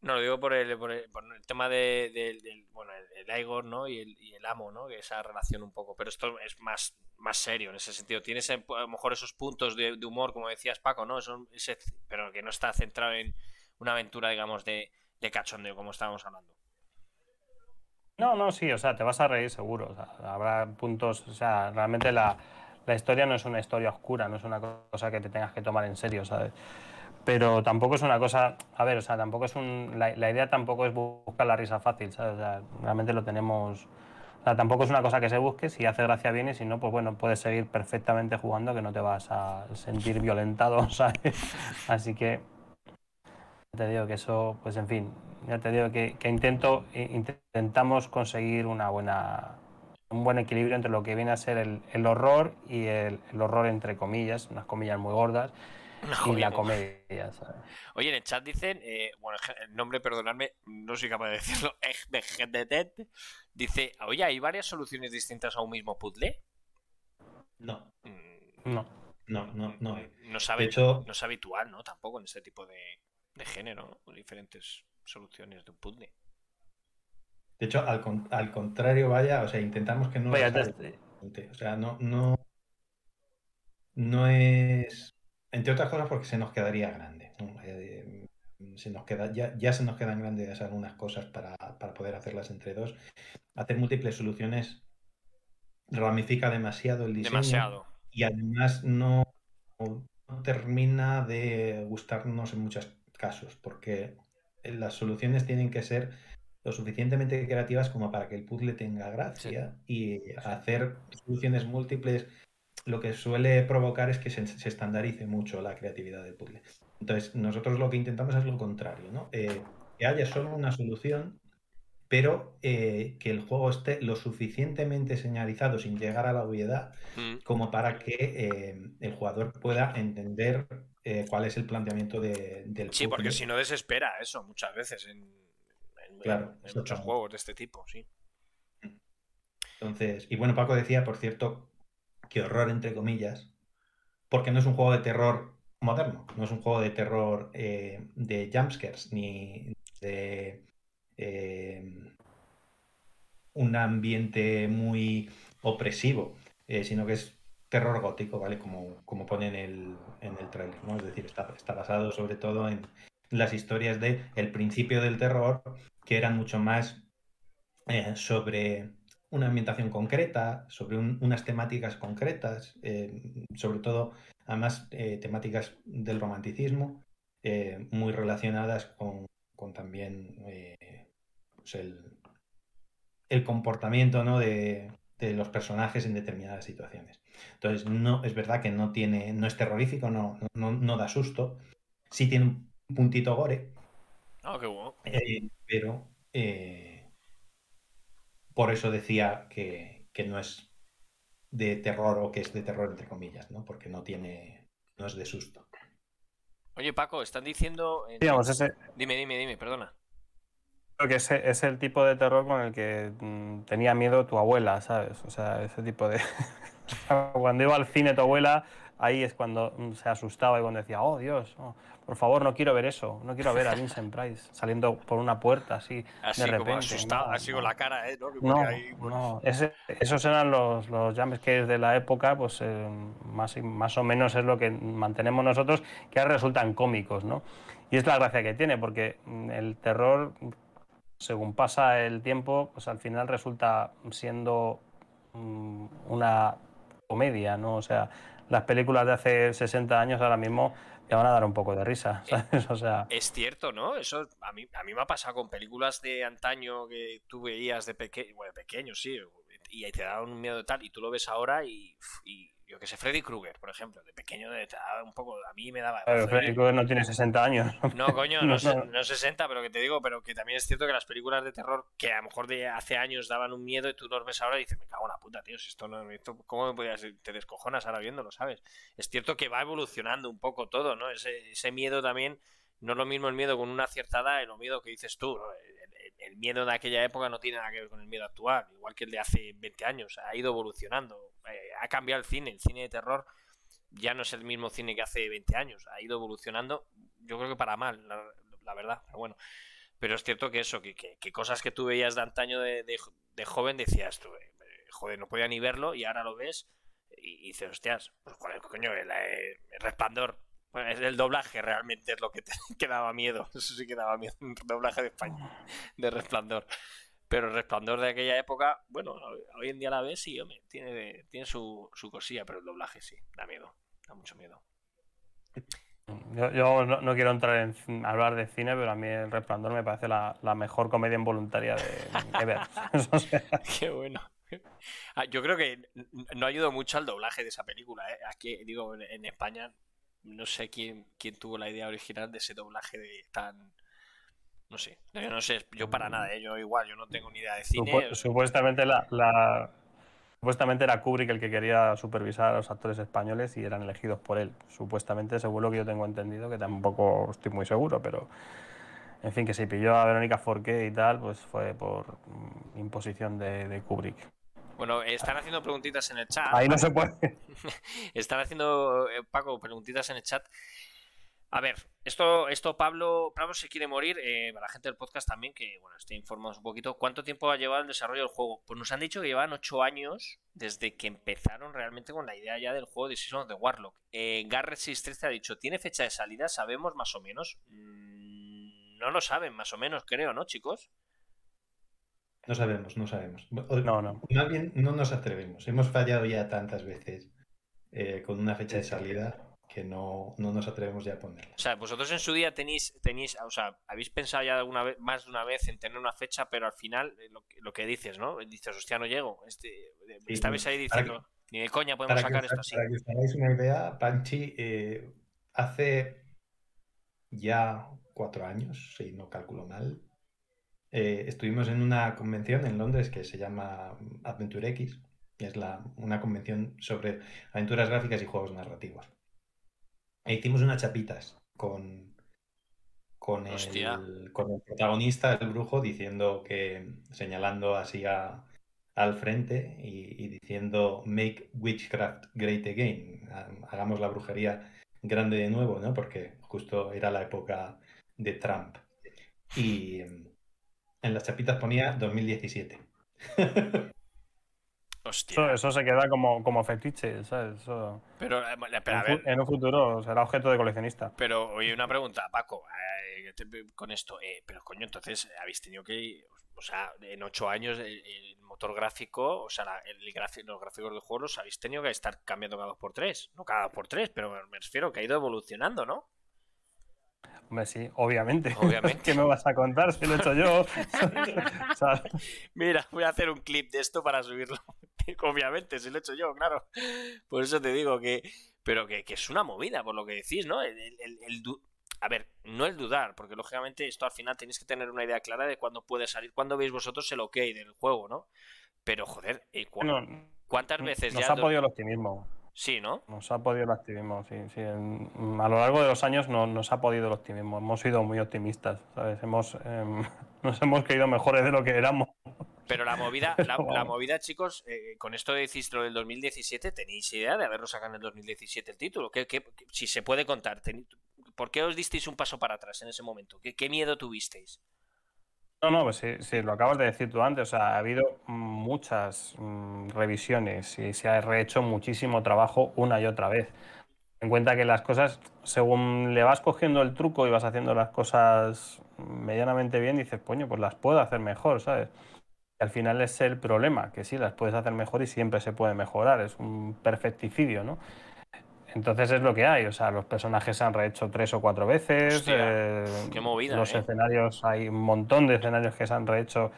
No, lo digo por el, por el, tema de, del, bueno, el, Igor, ¿no? Y el, y el amo, ¿no? Que esa relación un poco. Pero esto es más, más serio en ese sentido. Tienes a lo mejor esos puntos de, humor, como decías Paco, ¿no? ese, pero que no está centrado en una aventura, digamos, de, de cachondeo, como estábamos hablando. No, no, sí, o sea, te vas a reír seguro. habrá puntos, o sea, realmente la, historia no es una historia oscura, no es una cosa que te tengas que tomar en serio, ¿sabes? Pero tampoco es una cosa, a ver, o sea, tampoco es un, la, idea tampoco es buscar la risa fácil, ¿sabes? O sea, realmente lo tenemos, o sea, tampoco es una cosa que se busque, si hace gracia bien si no, pues bueno, puedes seguir perfectamente jugando que no te vas a sentir violentado, ¿sabes? Así que te digo que eso, pues en fin, ya te digo que, intento, intentamos conseguir una buena, un buen equilibrio entre lo que viene a ser el, horror y el, horror entre comillas, unas comillas muy gordas, y la comedia. Oye, en el chat dicen, eh, bueno, el nombre, perdonadme, no soy capaz de decirlo, dice, oye, ¿hay varias soluciones distintas a un mismo puzzle? No. Mm. No. No, no, no hay. No sabe, no es habitual, ¿no? Tampoco en este tipo de, de género, diferentes soluciones de un puzzle. De hecho, al, al contrario, vaya, o sea, intentamos que no. o sea, no, no. No es. Entre otras cosas, porque se nos quedaría grande. Eh, se nos queda, ya, ya, se nos quedan grandes algunas cosas para, para, poder hacerlas entre dos. Hacer múltiples soluciones ramifica demasiado el diseño. Demasiado. Y además no, no termina de gustarnos en muchos casos, porque las soluciones tienen que ser lo suficientemente creativas como para que el puzzle tenga gracia y hacer soluciones múltiples lo que suele provocar es que se, estandarice mucho la creatividad del puzzle. Entonces, nosotros lo que intentamos es lo contrario, ¿no? Eh, que haya solo una solución, pero eh, que el juego esté lo suficientemente señalizado sin llegar a la obviedad mm. como para que eh, el jugador pueda entender eh, cuál es el planteamiento de, del Sí, porque si no desespera eso muchas veces en, muchos juegos de este tipo, sí. Entonces, y bueno, Paco decía, por cierto, que horror entre comillas, porque no es un juego de terror moderno, no es un juego de terror eh, de jumpscares ni de eh, un ambiente muy opresivo, sino que es terror gótico, ¿vale? Como, como pone en el, en el trailer, ¿no? Es decir, está, está basado sobre todo en las historias de el principio del terror, que eran mucho más eh, sobre una ambientación concreta, sobre unas temáticas concretas, eh, sobre todo, además, eh, temáticas del romanticismo, muy relacionadas con, con también pues el, el, comportamiento ¿no? de, de los personajes en determinadas situaciones. Entonces, no, es verdad que no tiene, no es terrorífico, no, no, da susto. Sí tiene un puntito gore. Ah, qué bueno. Eh, pero eh, por eso decía que, no es de terror o que es de terror entre comillas, ¿no? Porque no tiene, no es de susto. Oye, Paco, están diciendo. Digamos, ese. Dime, dime, dime, perdona. Creo que ese es el tipo de terror con el que mm, tenía miedo tu abuela, ¿sabes? O sea, ese tipo de. cuando iba al cine tu abuela, ahí es cuando mm, se asustaba y cuando decía, oh Dios, oh, por favor, no quiero ver eso, no quiero ver a Vincent Price saliendo por una puerta así, así de repente. Como asustado, no, así con la cara, ¿eh? No, ahí, pues... no. Ese, esos eran los, los jumpscares de la época, pues eh, más, más o menos es lo que mantenemos nosotros, que ahora resultan cómicos, ¿no? Y es la gracia que tiene, porque mm, el terror, según pasa el tiempo, pues al final resulta siendo mm, una comedia, ¿no? O sea, las películas de hace 60 años ahora mismo te van a dar un poco de risa, ¿sabes? O sea... Es cierto, ¿no? Eso a mí, a mí me ha pasado con películas de antaño que tú veías de pequeño, bueno, pequeño, sí, y te da un miedo de tal, y tú lo ves ahora y, y yo que sé, Freddy Krueger, por ejemplo, de pequeño daba un poco, a mí me daba... Pero Freddy Krueger no tiene 60 años. No, coño, no, no, no, 60, pero que te digo, pero que también es cierto que las películas de terror que a lo mejor de hace años daban un miedo y tú los ves ahora y dices, me cago en la puta, tío, si esto no, esto, ¿cómo me podías, te descojonas ahora viéndolo, ¿sabes? Es cierto que va evolucionando un poco todo, ¿no? Ese, ese miedo también, no es lo mismo el miedo con una cierta edad, el miedo que dices tú, ¿no? El miedo de aquella época no tiene nada que ver con el miedo actual, igual que el de hace 20 años, ha ido evolucionando, eh, ha cambiado el cine, el cine de terror ya no es el mismo cine que hace 20 años, ha ido evolucionando, yo creo que para mal, la, la verdad, pero bueno. Pero es cierto que eso, que, que, que cosas que tú veías de antaño de, de, de joven decías tú, eh, joder, no podía ni verlo y ahora lo ves y, dices, hostias, pues joder, coño, el, el resplandor, pues el doblaje realmente es lo que, te, que daba miedo. Eso sí que daba miedo. Un doblaje de España, de resplandor. Pero el resplandor de aquella época, bueno, hoy en día la ves y hombre, tiene, tiene su, su cosilla, pero el doblaje sí, da miedo, da mucho miedo. Yo, yo no, no, quiero entrar en hablar de cine, pero a mí El Resplandor me parece la, la mejor comedia involuntaria de ever. o sea... Qué bueno. Ah, yo creo que no ayudó mucho al doblaje de esa película. ¿eh? Aquí, digo, en España no sé quién, quién tuvo la idea original de ese doblaje de tan... No sé, yo no sé, yo para nada, ¿eh? yo igual, yo no tengo ni idea de cine. Supu supuestamente la, la, Supuestamente era Kubrick el que quería supervisar a los actores españoles y eran elegidos por él. Supuestamente, según lo que yo tengo entendido, que tampoco estoy muy seguro, pero en fin, que se pilló a Verónica Forqué y tal, pues fue por imposición de, de Kubrick. Bueno, están haciendo preguntitas en el chat. Ahí no se puede. están haciendo, eh, Paco, preguntitas en el chat. A ver, esto, esto Pablo, Pablo se quiere morir, eh, para la gente del podcast también, que bueno, esté informados un poquito. ¿Cuánto tiempo ha llevado el desarrollo del juego? Pues nos han dicho que llevan ocho años desde que empezaron realmente con la idea ya del juego de Season of the Warlock. Eh, Garrett613 ha dicho, ¿tiene fecha de salida? ¿Sabemos más o menos? Mm, no lo saben, más o menos, creo, ¿no, chicos? No sabemos, no sabemos. No, no. Más bien no nos atrevemos. Hemos fallado ya tantas veces eh, con una fecha de salida que no, no, nos atrevemos ya a ponerla. O sea, vosotros en su día tenéis, tenéis, o sea, habéis pensado ya alguna vez, más de una vez en tener una fecha, pero al final, eh, lo, lo que dices, ¿no? Dices, hostia, no llego. Este, Sí, estabais ahí diciendo, que, ni de coña podemos sacar que, esto así. Para que os hagáis una idea, Panchi, eh, hace ya cuatro años, si no calculo mal, eh, estuvimos en una convención en Londres que se llama Adventure X, que es la, una convención sobre aventuras gráficas y juegos narrativos. E hicimos unas chapitas con, con, el, con el protagonista, el brujo, diciendo que, señalando así a, al frente y, y, diciendo Make Witchcraft Great Again, hagamos la brujería grande de nuevo, ¿no? Porque justo era la época de Trump. Y, en las chapitas ponía 2017. Hostia. Eso, eso, se queda como, como fetiche, ¿sabes? Eso, pero, eh, pero a ver, en un futuro será objeto de coleccionista. Pero, oye, una pregunta, Paco, eh, con esto, eh, pero coño, entonces habéis tenido que, o sea, en ocho años el, el motor gráfico, o sea, la, el gráfico, los gráficos de juegos los habéis tenido que estar cambiando cada dos por tres, no cada dos por tres, pero me refiero que ha ido evolucionando, ¿no? Hombre, sí, obviamente. Obviamente. ¿Qué me vas a contar si lo he hecho yo? Mira, voy a hacer un clip de esto para subirlo. obviamente, si lo he hecho yo, claro. Por eso te digo que. Pero que, que es una movida, por lo que decís, ¿no? El, el, el, a ver, no el dudar, porque lógicamente esto al final tenéis que tener una idea clara de cuándo puede salir, cuándo veis vosotros el ok del juego, ¿no? Pero joder, ¿cu no, ¿cuántas veces nos ya. ha podido el optimismo. Sí, ¿no? Nos ha podido el optimismo, sí. sí. a lo largo de los años no, nos ha podido el optimismo. Hemos sido muy optimistas, ¿sabes? Hemos, em, nos hemos creído mejores de lo que éramos. Pero la movida, la, movida chicos, eh, con esto decís lo del 2017, ¿tenéis idea de haberlo sacado en el 2017 el título? ¿Qué, si se puede contar, ¿por qué os disteis un paso para atrás en ese momento? ¿Qué, miedo tuvisteis? No, no, pues sí, lo acabas de decir tú antes. O sea, ha habido muchas mm, revisiones y se ha rehecho muchísimo trabajo una y otra vez. En cuenta que las cosas, según le vas cogiendo el truco y vas haciendo las cosas medianamente bien, dices, coño, pues las puedo hacer mejor, ¿sabes? Y al final es el problema, que sí, las puedes hacer mejor y siempre se puede mejorar, es un perfecticidio, ¿no? Entonces es lo que hay, o sea, los personajes se han rehecho tres o cuatro veces. Eh, qué movida. Los ¿eh? escenarios, hay un montón de escenarios que se han rehecho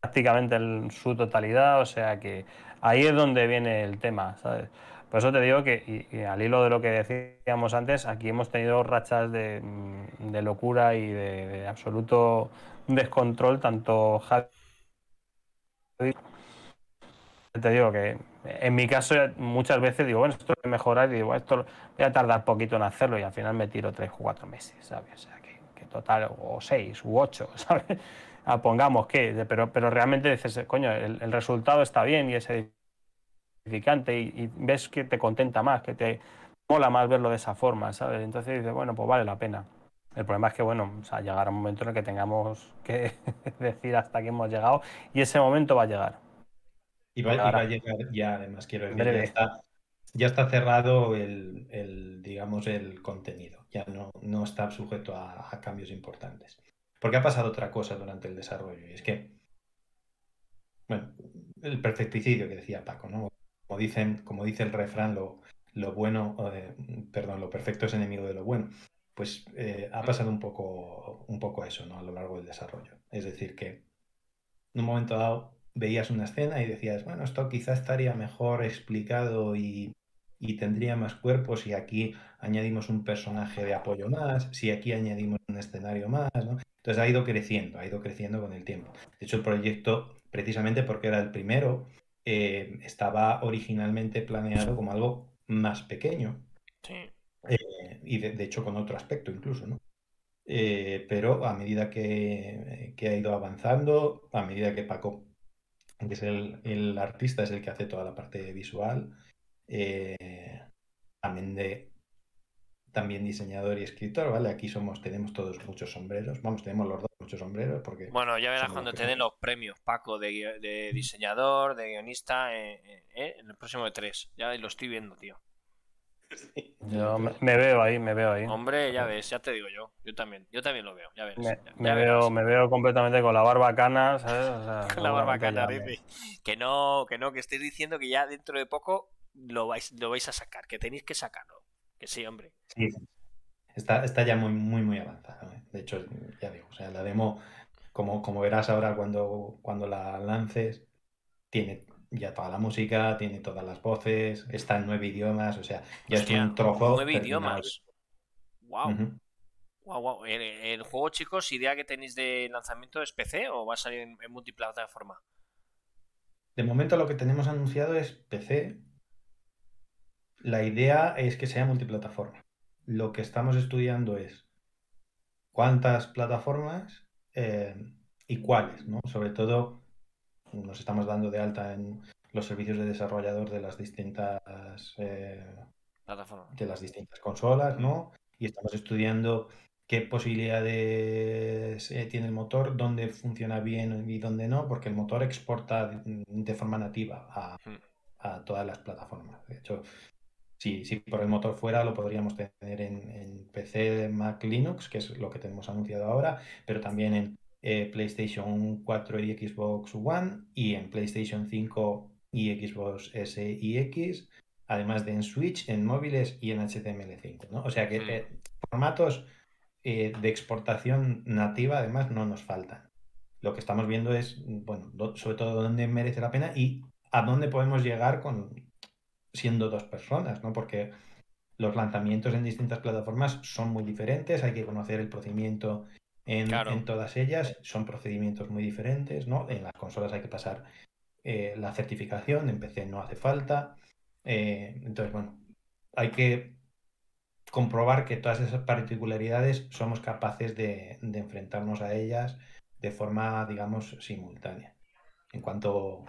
prácticamente en su totalidad, o sea que ahí es donde viene el tema, ¿sabes? Por eso te digo que, y, al hilo de lo que decíamos antes, aquí hemos tenido rachas de, mm, locura y de, absoluto descontrol, tanto Javi te digo que en mi caso muchas veces digo, bueno, esto es mejorar y digo, esto voy a tardar poquito en hacerlo y al final me tiro tres o cuatro meses, ¿sabes? O sea, que, total, o seis u ocho, ¿sabes? Ah, pongamos que, pero, pero realmente dices, coño, el, resultado está bien y es edificante y, ves que te contenta más, que te mola más verlo de esa forma, ¿sabes? Entonces dices, bueno, pues vale la pena. El problema es que, bueno, o sea, llegará un momento en el que tengamos que decir hasta que hemos llegado y ese momento va a llegar. Y va, a llegar ya, además, quiero decir, ya está, cerrado el, digamos, el contenido. Ya no, no está sujeto a, cambios importantes. Porque ha pasado otra cosa durante el desarrollo. Y es que, bueno, el perfecticidio que decía Paco, ¿no? Como, dicen, como dice el refrán, lo, lo bueno, eh, perdón, lo perfecto es enemigo de lo bueno. Pues eh, ha pasado un poco, un poco eso, ¿no? A lo largo del desarrollo. Es decir, que en un momento dado veías una escena y decías, bueno, esto quizá estaría mejor explicado y, tendría más cuerpos si aquí añadimos un personaje de apoyo más, si aquí añadimos un escenario más, ¿no? Entonces ha ido creciendo, ha ido creciendo con el tiempo. De hecho, el proyecto, precisamente porque era el primero, eh, estaba originalmente planeado como algo más pequeño. Eh, y de, hecho con otro aspecto incluso, ¿no? Eh, pero a medida que, que, ha ido avanzando, a medida que Paco que es el, artista, es el que hace toda la parte visual. Eh, también de también diseñador y escritor, ¿vale? Aquí somos, tenemos todos muchos sombreros, vamos, tenemos los dos muchos sombreros porque... Bueno, ya verás cuando te den los premios, Paco, de, diseñador, de guionista, eh, eh, en el próximo de tres, ya lo estoy viendo, tío. Yo me, veo ahí, me veo ahí. Hombre, ya ves, ya te digo yo. Yo también, yo también lo veo, ya ves. Me, veo, me veo completamente con la barba cana, ¿sabes? con la barba cana, Que no, que no, que estéis diciendo que ya dentro de poco lo vais, lo vais a sacar, que tenéis que sacarlo. Que sí, hombre. Sí. Está, está ya muy, muy, muy avanzado. ¿eh? De hecho, ya digo, o sea, la demo, como, como verás ahora cuando, cuando la lances, tiene ya toda la música, tiene todas las voces, está en nueve idiomas, o sea, ya es un trozo. Nueve idiomas. Wow. wow, ¿El, juego, chicos, idea que tenéis de lanzamiento es PC o va a salir en, multiplataforma? De momento lo que tenemos anunciado es PC. La idea es que sea multiplataforma. Lo que estamos estudiando es cuántas plataformas eh, y cuáles, ¿no? Sobre todo nos estamos dando de alta en los servicios de desarrollador de las distintas eh, de las distintas consolas, ¿no? Y estamos estudiando qué posibilidades eh, tiene el motor, dónde funciona bien y dónde no, porque el motor exporta de, forma nativa hmm. a, todas las plataformas. De hecho, si, si por el motor fuera, lo podríamos tener en, en PC, Mac, Linux, que es lo que tenemos anunciado ahora, pero también en eh, PlayStation 4 y Xbox One y en PlayStation 5 y Xbox S y X, además de en Switch, en móviles y en HTML5. ¿no? O sea que eh, formatos eh, de exportación nativa además no nos faltan. Lo que estamos viendo es, bueno, sobre todo dónde merece la pena y a dónde podemos llegar con siendo dos personas, ¿no? Porque los lanzamientos en distintas plataformas son muy diferentes, hay que conocer el procedimiento en, todas ellas. Son procedimientos muy diferentes, ¿no? En las consolas hay que pasar eh, la certificación, en PC no hace falta. Eh, entonces, bueno, hay que comprobar que todas esas particularidades somos capaces de, enfrentarnos a ellas de forma, digamos, simultánea. En cuanto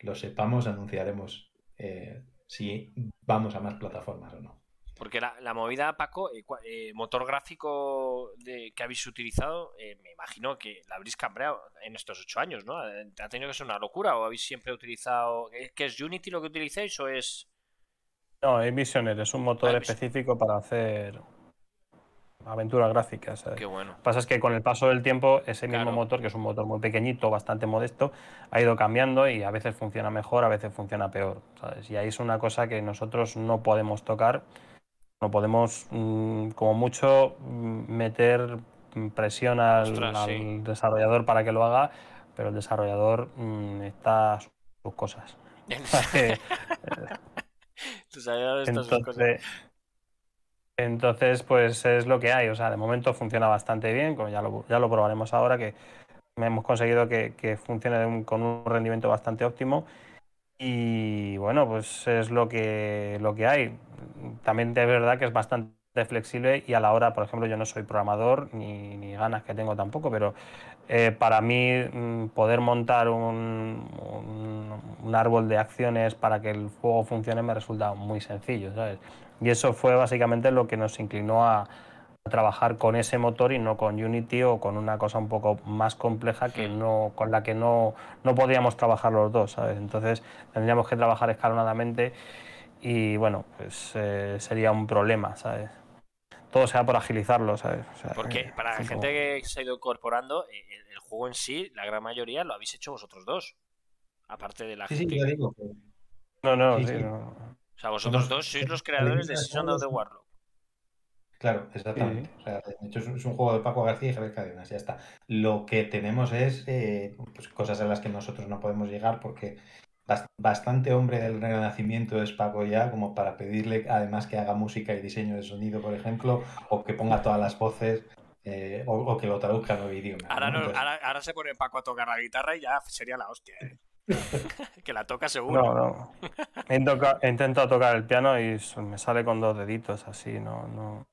lo sepamos, anunciaremos eh, si vamos a más plataformas o no. Porque la, movida, Paco, eh, eh, motor gráfico de, que habéis utilizado, me imagino que la habréis cambiado en estos ocho años, ¿no? ¿Ha tenido que ser una locura o habéis siempre utilizado... ¿Qué es Unity lo que utilicéis o es...? No, es Visioner, es un motor específico para hacer aventuras gráficas. Qué bueno. Lo que pasa es que con el paso del tiempo, ese mismo motor, que es un motor muy pequeñito, bastante modesto, ha ido cambiando y a veces funciona mejor, a veces funciona peor. Y ahí es una cosa que nosotros no podemos tocar. No podemos, mm, como mucho, mm, meter presión al, desarrollador para que lo haga, pero el desarrollador mm, está a sus cosas. entonces, pues es lo que hay. O sea, de momento funciona bastante bien, como ya lo, ya lo probaremos ahora, que hemos conseguido que, funcione con un rendimiento bastante óptimo. Y bueno, pues es lo que, lo que hay. También es verdad que es bastante flexible y a la hora, por ejemplo, yo no soy programador ni, ni ganas que tengo tampoco, pero eh, para mí mm, poder montar un, un, árbol de acciones para que el juego funcione me resulta muy sencillo, ¿sabes? Y eso fue básicamente lo que nos inclinó a, trabajar con ese motor y no con Unity o con una cosa un poco más compleja que no, con la que no, no podíamos trabajar los dos, ¿sabes? Entonces tendríamos que trabajar escalonadamente y bueno, pues eh, sería un problema, ¿sabes? todo sea por agilizarlo, ¿sabes? Porque eh, para la gente que se ha ido incorporando, eh, el, juego en sí, la gran mayoría lo habéis hecho vosotros dos. Aparte de la sí, gente. Sí, ya digo. No, no, sí, no. O sea, vosotros dos sois los creadores de Season of the Warlock. Claro, exactamente. O sea, de hecho, es un juego de Paco García y Javier Cadenas, ya está. Lo que tenemos es eh, pues, cosas a las que nosotros no podemos llegar porque bastante hombre del renacimiento es Paco ya, como para pedirle además que haga música y diseño de sonido, por ejemplo, o que ponga todas las voces. Eh, o, que lo traduzca a nuevo idioma. Ahora, se pone Paco a tocar la guitarra y ya sería la hostia. ¿eh? que la toca seguro. No, no. He, intentado tocar el piano y me sale con dos deditos así, no, no.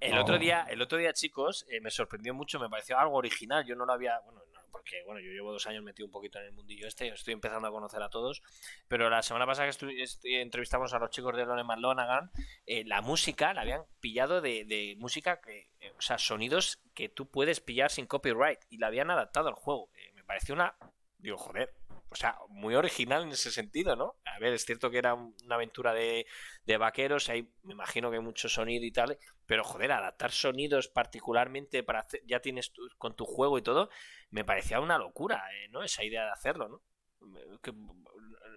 El otro día, el otro día, chicos, eh, me sorprendió mucho, me pareció algo original. Yo no lo había, bueno, porque bueno, yo llevo dos años metido un poquito en el mundillo este, estoy empezando a conocer a todos, pero la semana pasada que entrevistamos a los chicos de Lone Lonagan, eh, la música la habían pillado de, música, que, eh, o sea, sonidos que tú puedes pillar sin copyright y la habían adaptado al juego. Me pareció una, digo, joder, o sea, muy original en ese sentido, ¿no? A ver, es cierto que era una aventura de, vaqueros, ahí me imagino que hay mucho sonido y tal, pero joder, adaptar sonidos particularmente para hacer, ya tienes con tu juego y todo, me parecía una locura, eh, ¿no? Esa idea de hacerlo, ¿no?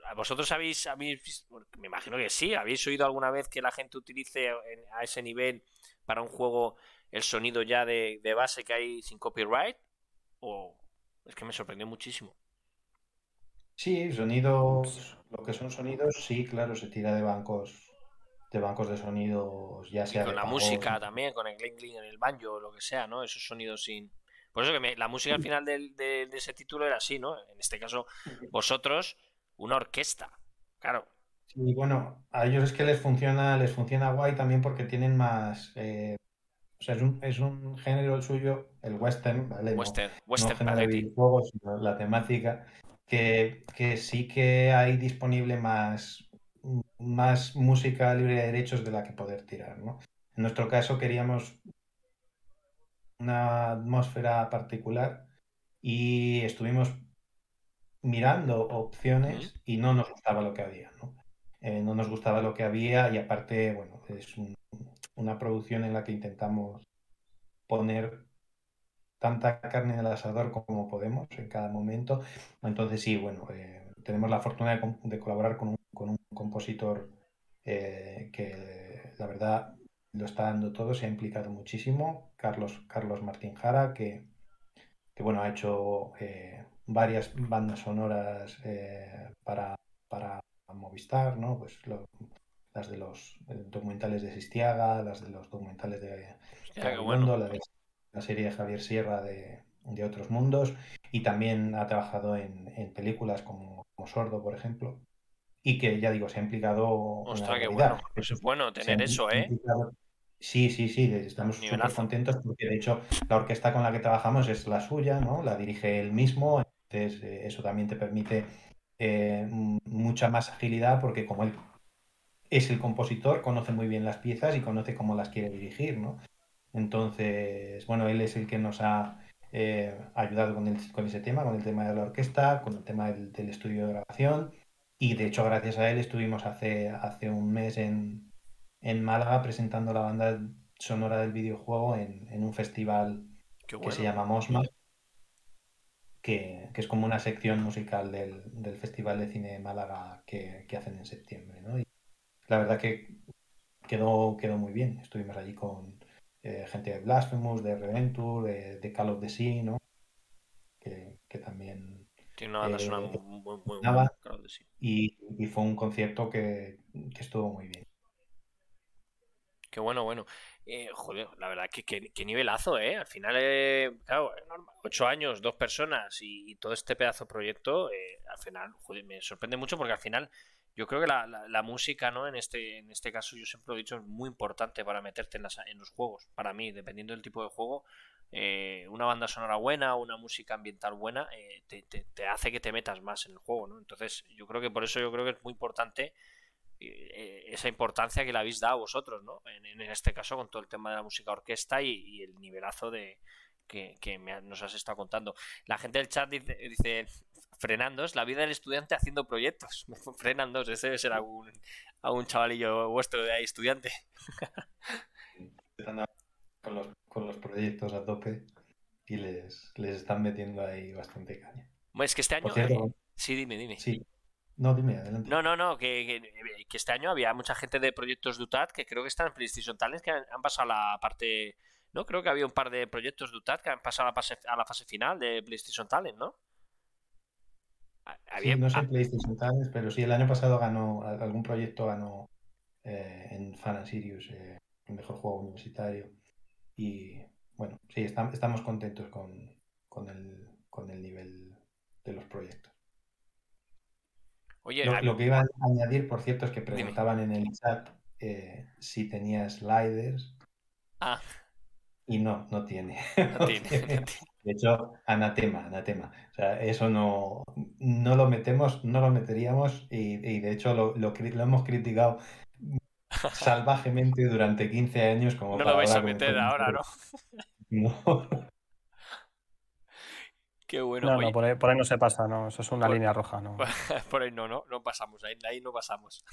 ¿A vosotros habéis, habéis, me imagino que sí, habéis oído alguna vez que la gente utilice a ese nivel para un juego el sonido ya de, de base que hay sin copyright? ¿O es que me sorprendió muchísimo? Sí, sonidos, lo que son sonidos, sí, claro, se tira de bancos, de bancos de sonidos, ya sea con la música también, con el clink clink en el banjo, lo que sea, ¿no? Esos sonidos sin. Por eso que la música al final de, de, ese título era así, ¿no? En este caso, vosotros, una orquesta, claro. Sí, bueno, a ellos es que les funciona, les funciona guay también porque tienen más. Eh, o sea, es un, es un género el suyo, el western, ¿vale? Western, western no de videojuegos, sino la temática que, sí que hay disponible más, más música libre de derechos de la que poder tirar. ¿no? En nuestro caso queríamos una atmósfera particular y estuvimos mirando opciones y no nos gustaba lo que había. ¿no? Eh, no nos gustaba lo que había y aparte, bueno, es una producción en la que intentamos poner tanta carne en el asador como podemos en cada momento. Entonces sí, bueno, eh, tenemos la fortuna de, colaborar con un, compositor eh, que la verdad lo está dando todo, se ha implicado muchísimo, Carlos, Carlos Martín Jara, que, bueno, ha hecho eh, varias bandas sonoras para, para Movistar, ¿no? Pues las de los documentales de Sistiaga, las de los documentales de, de la serie de Javier Sierra de, Otros Mundos y también ha trabajado en, películas como, Sordo, por ejemplo. y que ya digo, se ha implicado. Ostras, qué bueno. Pues es bueno tener eso, ¿eh? Sí, sí, sí, estamos súper contentos porque de hecho la orquesta con la que trabajamos es la suya, ¿no? La dirige él mismo, entonces eh, eso también te permite eh, mucha más agilidad porque como él es el compositor, conoce muy bien las piezas y conoce cómo las quiere dirigir, ¿no? Entonces, bueno, él es el que nos ha eh, ayudado con, el, con, ese tema, con el tema de la orquesta, con el tema del, estudio de grabación. Y de hecho, gracias a él estuvimos hace, hace un mes en, en Málaga presentando la banda sonora del videojuego en, en un festival que se llama Mosma, que, que, es como una sección musical del, del Festival de Cine de Málaga que, que hacen en septiembre. ¿no? Y la verdad que quedó, quedó muy bien. Estuvimos allí con eh, gente de Blasphemous, de Reventure, de, de, Call of the Sea, ¿no? Que, que también... Tiene una banda sonora eh, muy, muy, muy buena, y, y, fue un concierto que, que estuvo muy bien. Qué bueno, bueno. Eh, joder, la verdad que qué nivelazo, ¿eh? Al final, eh, claro, ocho años, dos personas y, todo este pedazo de proyecto, eh, al final, joder, me sorprende mucho porque al final yo creo que la, la, música, ¿no? En este, en este caso, yo siempre lo he dicho, es muy importante para meterte en, las, en los juegos. Para mí, dependiendo del tipo de juego, eh, una banda sonora buena, una música ambiental buena, te, te, te, hace que te metas más en el juego, ¿no? Entonces, yo creo que por eso yo creo que es muy importante eh, esa importancia que le habéis dado vosotros, ¿no? En, este caso con todo el tema de la música orquesta y, el nivelazo de que, nos has estado contando. La gente del chat dice, dice frenandos, la vida del estudiante haciendo proyectos. Frenandos, ese debe ser algún, algún chavalillo vuestro de ahí, estudiante. con los, con los proyectos a tope y les, les están metiendo ahí bastante caña. es que este año... Eh, sí, dime, dime. Sí, no, dime, adelante. No, no, no, que, que, este año había mucha gente de proyectos de UTAD que creo que están en PlayStation Talents que han, pasado a la parte. ¿No? Creo que había un par de proyectos de UTAD que han pasado a la fase, a la fase final de PlayStation Talent, ¿no? Sí, no sé en PlayStation Talents, pero sí, el año pasado ganó, algún proyecto ganó eh, en Fan Sirius, eh, el mejor juego universitario. Y bueno, sí, estamos contentos con, con, el, con el nivel de los proyectos lo, que iba a añadir, por cierto, es que preguntaban en el chat eh, si tenía sliders. Ah. Y no, no tiene. De hecho, anatema, anatema. O sea, eso no, no lo metemos, no lo meteríamos y, de hecho lo, lo, hemos criticado salvajemente durante 15 años. Como no lo vais a meter ahora, ¿no? No. Qué bueno. No, no, por ahí, no se pasa, no. Eso es una línea roja, ¿no? por ahí no, no, no pasamos, ahí, ahí no pasamos.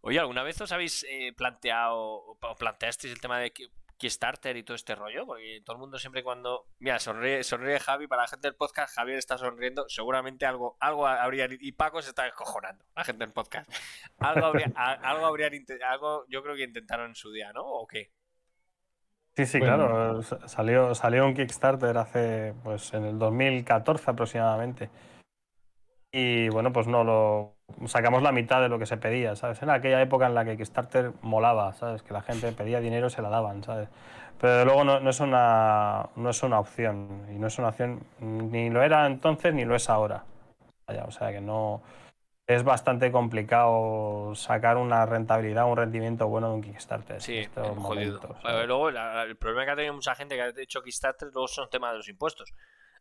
Oye, ¿alguna vez os habéis eh, planteado o planteasteis el tema de Kickstarter y todo este rollo? Porque todo el mundo siempre cuando... Mira, sonríe, sonríe Javi, para la gente del podcast, Javier está sonriendo, seguramente algo, algo habría... Y Paco se está descojonando, la gente del podcast. Algo habría, algo habría, algo yo creo que intentaron en su día, ¿no? ¿O qué? Sí, sí, claro. Salió, salió un Kickstarter hace, pues en el 2014 aproximadamente. Y bueno, pues no lo. Sacamos la mitad de lo que se pedía, ¿sabes? En aquella época en la que Kickstarter molaba, ¿sabes? Que la gente pedía dinero y se la daban, ¿sabes? Pero luego no, no, es una, no es una opción. Y no es una opción. Ni lo era entonces ni lo es ahora. o sea que no es bastante complicado sacar una rentabilidad, un rendimiento bueno de un Kickstarter. Sí, jodido. luego el problema que ha tenido mucha gente que ha hecho Kickstarter luego son temas de los impuestos.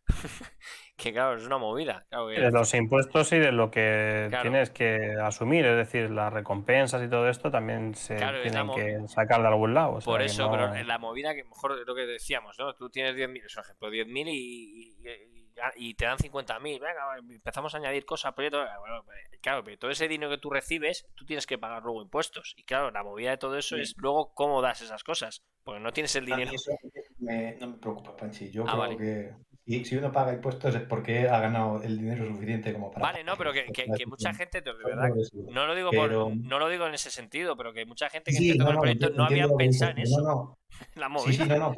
que claro, es una movida. De los impuestos y de lo que tienes que asumir, es decir, las recompensas y todo esto también se tienen que sacar de algún lado. Por eso, pero en la movida que mejor lo que decíamos, ¿no? Tú tienes 10.000, por ejemplo, 10.000 y, y y te dan 50.000, venga, empezamos a añadir cosas, proyectos. Bueno, pues, claro, pero todo ese dinero que tú recibes, tú tienes que pagar luego impuestos. Y claro, la movida de todo eso es luego cómo das esas cosas, porque no tienes el dinero. Eso no me preocupa, Panchi. Yo ah, creo que si uno paga impuestos es porque ha ganado el dinero suficiente como para. Vale, no, pero que, que, mucha gente, de verdad, no lo digo por, no lo digo en ese sentido, pero que mucha gente que sí, no, el proyecto no, había pensado en eso. No, La movida. Sí, sí, no, no,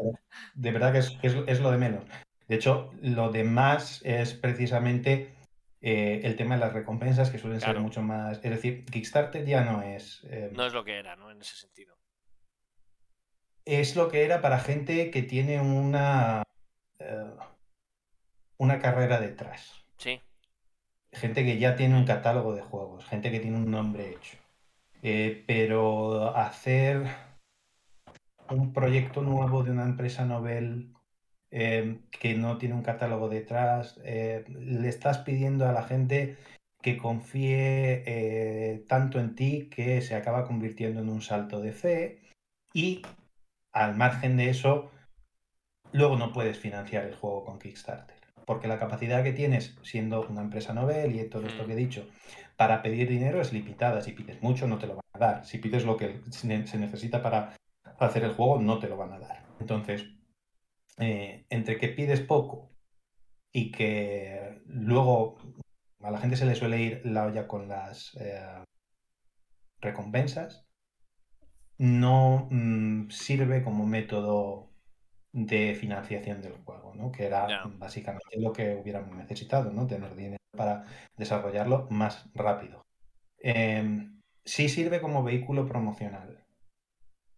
de verdad que es, es, es lo de menos. De hecho, lo demás es precisamente eh, el tema de las recompensas, que suelen ser mucho más. Es decir, Kickstarter ya no es. Eh, no es lo que era, ¿no? En ese sentido. Es lo que era para gente que tiene una. Eh, una carrera detrás. Sí. gente que ya tiene un catálogo de juegos, gente que tiene un nombre hecho. Eh, pero hacer un proyecto nuevo de una empresa novel eh, que no tiene un catálogo detrás, eh, le estás pidiendo a la gente que confíe tanto en ti que se acaba convirtiendo en un salto de fe y al margen de eso, luego no puedes financiar el juego con Kickstarter. Porque la capacidad que tienes siendo una empresa novel y todo esto que he dicho, para pedir dinero es limitada. Si pides mucho, no te lo van a dar. Si pides lo que se necesita para hacer el juego, no te lo van a dar. Entonces, eh, entre que pides poco y que luego a la gente se le suele ir la olla con las eh, recompensas, no mm, sirve como método de financiación del juego, ¿no? Que era básicamente lo que hubiéramos necesitado, ¿no? Tener dinero para desarrollarlo más rápido. Em, sí sirve como vehículo promocional,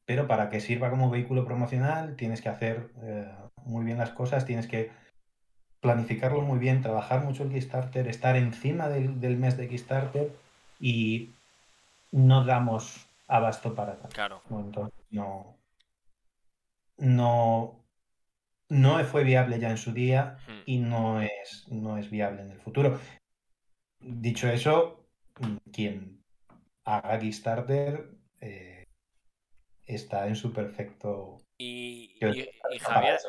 pero para que sirva como vehículo promocional tienes que hacer eh, muy bien las cosas, tienes que planificarlo muy bien, trabajar mucho el Kickstarter, estar encima del, del mes de Kickstarter y no damos abasto para tal. Claro. no, no, no fue viable ya en su día y no es, no es viable en el futuro. Dicho eso, quien haga Kickstarter eh, está en su perfecto. Y, y, Javier,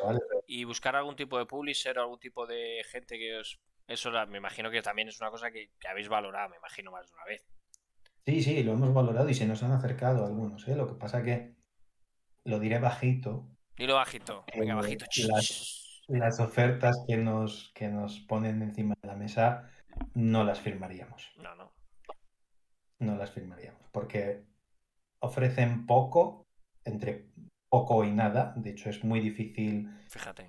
y buscar algún tipo de publisher o algún tipo de gente que os. Eso me imagino que también es una cosa que, que habéis valorado, me imagino más de una vez. Sí, sí, lo hemos valorado y se nos han acercado algunos, ¿eh? Lo que pasa que lo diré bajito. Dilo bajito, venga, bajito. Las, ofertas que nos, que nos ponen encima de la mesa no las firmaríamos. No, no. No las firmaríamos, porque ofrecen poco, entre poco y nada. De hecho, es muy difícil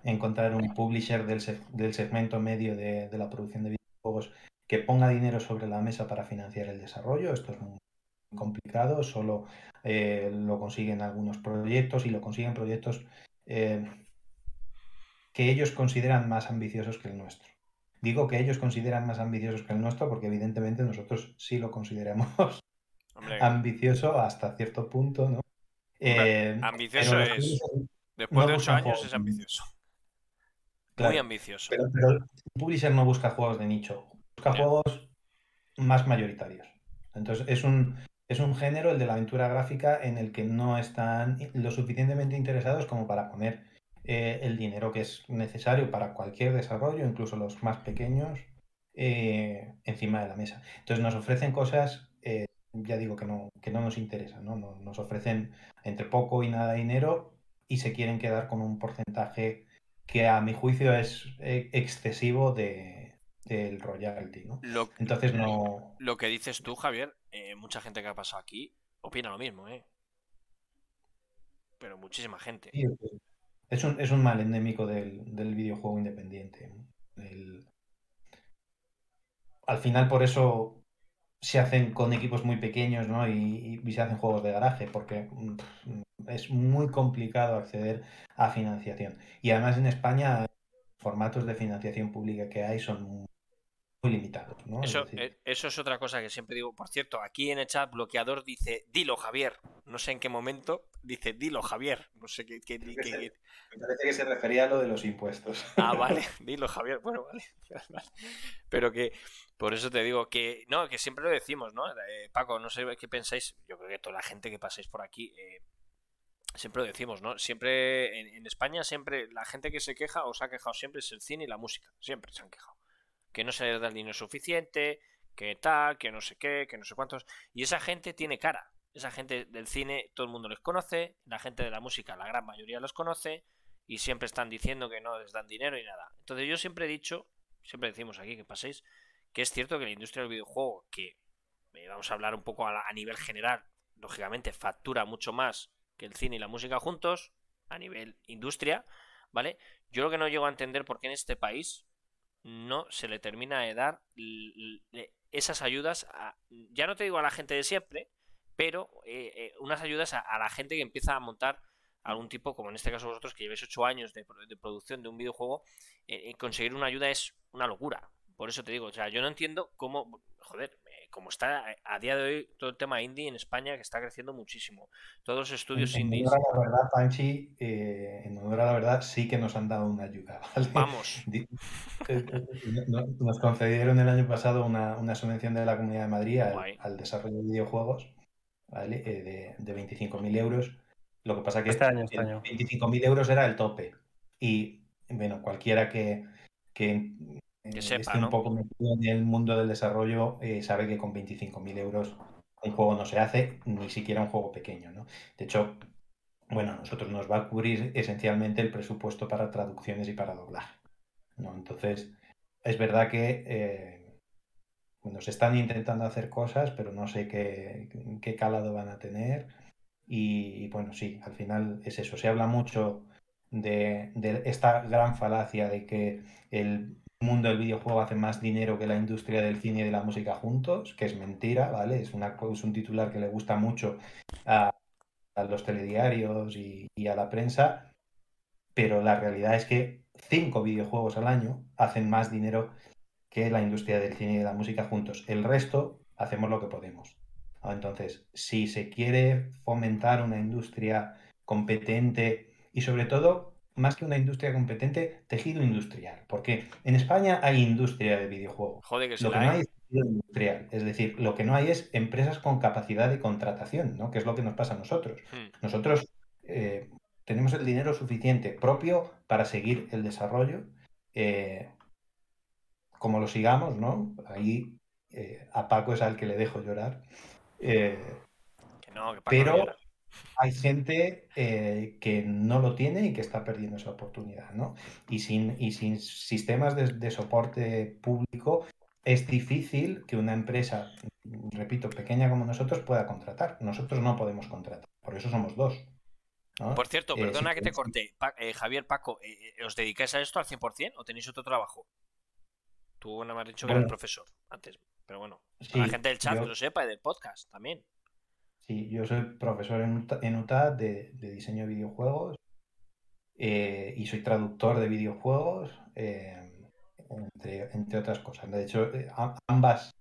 encontrar un publisher del, del segmento medio de, de la producción de videojuegos que ponga dinero sobre la mesa para financiar el desarrollo. Esto es muy complicado, solo eh, lo consiguen algunos proyectos y lo consiguen proyectos eh, que ellos consideran más ambiciosos que el nuestro. Digo que ellos consideran más ambiciosos que el nuestro porque evidentemente nosotros sí lo consideramos ambicioso hasta cierto punto, ¿no? Eh, ambicioso es... Después de ocho años es ambicioso. Muy ambicioso. Pero, pero Publisher no busca juegos de nicho busca juegos más mayoritarios. Entonces es un, es un género, el de la aventura gráfica, en el que no están lo suficientemente interesados como para poner eh, el dinero que es necesario para cualquier desarrollo, incluso los más pequeños, eh, encima de la mesa. Entonces nos ofrecen cosas, eh, ya digo que no, que no nos interesan, ¿no? Nos ofrecen entre poco y nada dinero y se quieren quedar con un porcentaje que a mi juicio es excesivo de, del royalty, ¿no? Lo, Entonces no... Lo que dices tú, Javier, eh, mucha gente que ha pasado aquí opina lo mismo, ¿eh? Pero muchísima gente. es, un, es un mal endémico del, videojuego independiente. Al final por eso se hacen con equipos muy pequeños, ¿no? Y, se hacen juegos de garaje, porque mm, es muy complicado acceder a financiación. Y además en España formatos de financiación pública que hay son muy limitados. Eh, eso, es otra cosa que siempre digo. Por cierto, aquí en el chat bloqueador dice, dilo Javier. No sé en qué momento dice, dilo Javier. No sé qué... Me parece que se refería a lo de los impuestos. Ah, vale, dilo Javier. Bueno, vale. Pero que, por eso te digo que, no, que siempre lo decimos, ¿no? Eh, Paco, no sé qué pensáis. Yo creo que toda la gente que pasáis por aquí... Eh, siempre lo decimos, ¿no? Siempre en, España, siempre la gente que se queja o se ha quejado siempre es el cine y la música. Siempre se han quejado que no se les da el dinero suficiente, que tal, que no sé qué, que no sé cuántos. Y esa gente tiene cara. Esa gente del cine, todo el mundo les conoce, la gente de la música, la gran mayoría los conoce, y siempre están diciendo que no les dan dinero y nada. Entonces yo siempre he dicho, siempre decimos aquí que paséis, que es cierto que la industria del videojuego, que eh, vamos a hablar un poco a, nivel general, lógicamente factura mucho más que el cine y la música juntos, a nivel industria, ¿vale? Yo lo que no llego a entender por qué en este país no se le termina de dar esas ayudas, a, ya no te digo a la gente de siempre, pero eh, eh, unas ayudas a, la gente que empieza a montar algún tipo, como en este caso vosotros que llevéis 8 años de, producción de un videojuego, eh, conseguir una ayuda es una locura. Por eso te digo, o sea, yo no entiendo cómo, joder, como está a día de hoy todo el tema indie en España, que está creciendo muchísimo. Todos los estudios en, indies. En honor a la verdad, Panchi, eh, en honor a la verdad, sí que nos han dado una ayuda. Vamos. Eh, eh, nos concedieron el año pasado una, una subvención de la Comunidad de Madrid al, desarrollo de videojuegos ¿vale? de, de 25.000 euros. Lo que pasa que este año, este año. 25.000 euros era el tope. Y bueno, cualquiera que, que que eh, sepa, un poco metido en el mundo del desarrollo eh, sabe que con 25.000 euros un juego no se hace, ni siquiera un juego pequeño. ¿no? De hecho, bueno, a nosotros nos va a cubrir esencialmente el presupuesto para traducciones y para doblaje. ¿no? Entonces, es verdad que eh, se están intentando hacer cosas, pero no sé qué, qué calado van a tener. Y, bueno, sí, al final es eso. Se habla mucho de, de esta gran falacia de que el mundo del videojuego hace más dinero que la industria del cine y de la música juntos, que es mentira, ¿vale? Es, un titular que le gusta mucho a, los telediarios y, a la prensa, pero la realidad es que cinco videojuegos al año hacen más dinero que la industria del cine y de la música juntos. El resto hacemos lo que podemos. Entonces, si se quiere fomentar una industria competente y sobre todo más que una industria competente, tejido industrial. Porque en España hay industria de videojuegos. Joder, que lo que no hay es tejido industrial. Es decir, lo que no hay es empresas con capacidad de contratación, ¿no? Que es lo que nos pasa a nosotros. Hmm. Nosotros eh, tenemos el dinero suficiente propio para seguir el desarrollo. Eh, como lo sigamos, ¿no? Ahí eh, a Paco es al que le dejo llorar. que no, que Paco pero hay gente eh, que no lo tiene y que está perdiendo esa oportunidad, ¿no? Y sin, y sin sistemas de, soporte público es difícil que una empresa, repito, pequeña como nosotros pueda contratar. Nosotros no podemos contratar, por eso somos dos. Por cierto, eh, perdona que te corté. Eh, Javier, Paco, ¿os dedicáis a esto al 100% o tenéis otro trabajo? Tú no me has dicho que eres profesor antes, pero bueno, la gente del chat que lo sepa y del podcast también. Sí, yo soy profesor en, en UTAD de, diseño de videojuegos eh, y soy traductor de videojuegos, eh, entre, otras cosas. De hecho, eh, ambas,